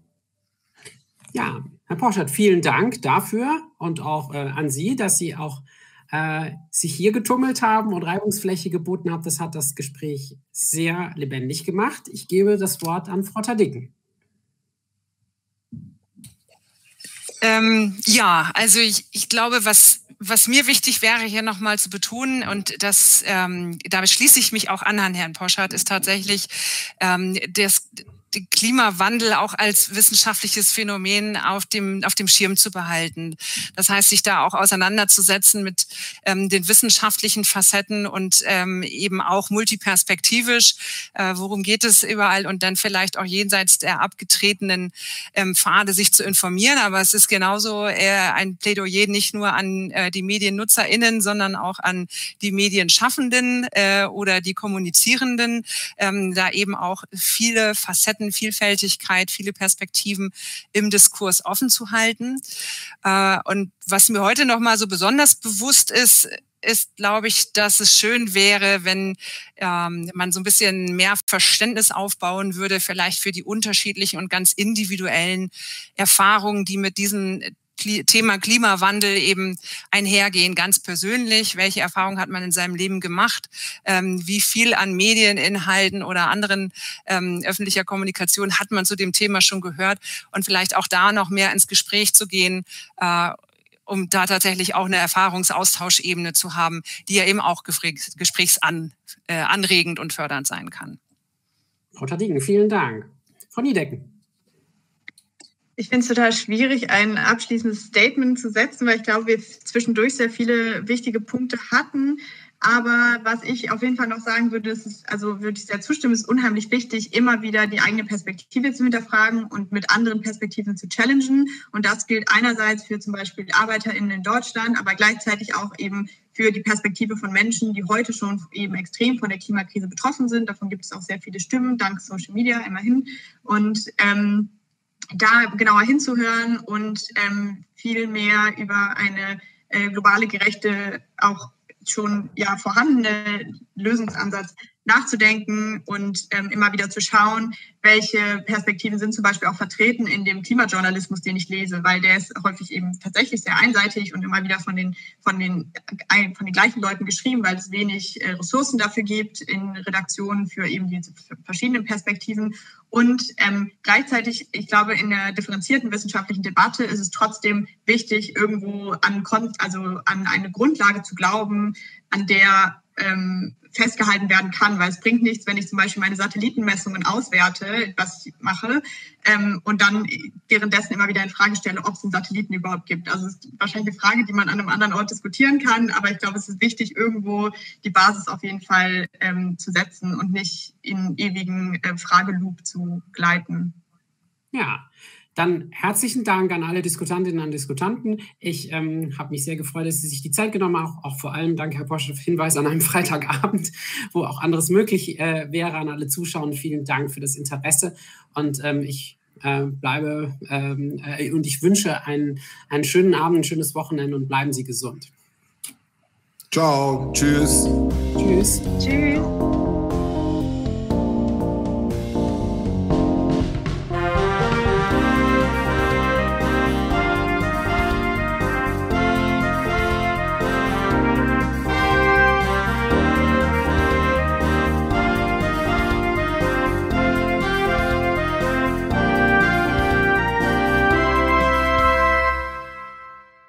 S1: Ja, Herr Porschert, vielen Dank dafür und auch äh, an Sie, dass Sie auch äh, sich hier getummelt haben und Reibungsfläche geboten haben. Das hat das Gespräch sehr lebendig gemacht. Ich gebe das Wort an Frau Tadicken.
S4: Ähm, ja, also ich, ich glaube, was was mir wichtig wäre, hier nochmal zu betonen, und das, ähm, da schließe ich mich auch an an Herrn Poschardt, ist tatsächlich ähm, das, Klimawandel auch als wissenschaftliches Phänomen auf dem, auf dem Schirm zu behalten. Das heißt, sich da auch auseinanderzusetzen mit ähm, den wissenschaftlichen Facetten und ähm, eben auch multiperspektivisch, äh, worum geht es überall und dann vielleicht auch jenseits der abgetretenen ähm, Pfade sich zu informieren. Aber es ist genauso äh, ein Plädoyer nicht nur an äh, die MediennutzerInnen, sondern auch an die Medienschaffenden äh, oder die Kommunizierenden, ähm, da eben auch viele Facetten Vielfältigkeit, viele Perspektiven im Diskurs offen zu halten. Äh, und was mir heute noch mal so besonders bewusst ist, ist, glaube ich, dass es schön wäre, wenn ähm, man so ein bisschen mehr Verständnis aufbauen würde, vielleicht für die unterschiedlichen und ganz individuellen Erfahrungen, die mit diesen Thema Klimawandel eben einhergehen, ganz persönlich. Welche Erfahrungen hat man in seinem Leben gemacht? Ähm, wie viel an Medieninhalten oder anderen ähm, öffentlicher Kommunikation hat man zu dem Thema schon gehört? Und vielleicht auch da noch mehr ins Gespräch zu gehen, äh, um da tatsächlich auch eine Erfahrungsaustauschebene zu haben, die ja eben auch gesprächsanregend äh, und fördernd sein kann.
S1: Frau Tadigen, vielen Dank. Frau Niedecken.
S3: Ich finde es total schwierig, ein abschließendes Statement zu setzen, weil ich glaube, wir zwischendurch sehr viele wichtige Punkte hatten. Aber was ich auf jeden Fall noch sagen würde, ist, also würde ich sehr zustimmen, ist unheimlich wichtig, immer wieder die eigene Perspektive zu hinterfragen und mit anderen Perspektiven zu challengen. Und das gilt einerseits für zum Beispiel ArbeiterInnen in Deutschland, aber gleichzeitig auch eben für die Perspektive von Menschen, die heute schon eben extrem von der Klimakrise betroffen sind. Davon gibt es auch sehr viele Stimmen, dank Social Media immerhin. Und ähm, da genauer hinzuhören und ähm, viel mehr über eine äh, globale, gerechte, auch schon ja vorhandene Lösungsansatz nachzudenken und ähm, immer wieder zu schauen, welche Perspektiven sind zum Beispiel auch vertreten in dem Klimajournalismus, den ich lese, weil der ist häufig eben tatsächlich sehr einseitig und immer wieder von den, von den, von den gleichen Leuten geschrieben, weil es wenig äh, Ressourcen dafür gibt in Redaktionen für eben die verschiedenen Perspektiven. Und ähm, gleichzeitig, ich glaube, in der differenzierten wissenschaftlichen Debatte ist es trotzdem wichtig, irgendwo an, also an eine Grundlage zu glauben, an der ähm, festgehalten werden kann, weil es bringt nichts, wenn ich zum Beispiel meine Satellitenmessungen auswerte, was ich mache, ähm, und dann währenddessen immer wieder in Frage stelle, ob es einen Satelliten überhaupt gibt. Also es ist wahrscheinlich eine Frage, die man an einem anderen Ort diskutieren kann, aber ich glaube, es ist wichtig, irgendwo die Basis auf jeden Fall ähm, zu setzen und nicht in ewigen äh, Frageloop zu gleiten.
S1: Ja, dann herzlichen Dank an alle Diskutantinnen und Diskutanten. Ich ähm, habe mich sehr gefreut, dass Sie sich die Zeit genommen haben. Auch, auch vor allem danke, Herr Porsche, für Hinweis an einem Freitagabend, wo auch anderes möglich äh, wäre. An alle Zuschauer vielen Dank für das Interesse. Und ähm, ich äh, bleibe ähm, äh, und ich wünsche einen, einen schönen Abend, ein schönes Wochenende und bleiben Sie gesund.
S2: Ciao. Tschüss.
S1: Tschüss.
S3: Tschüss.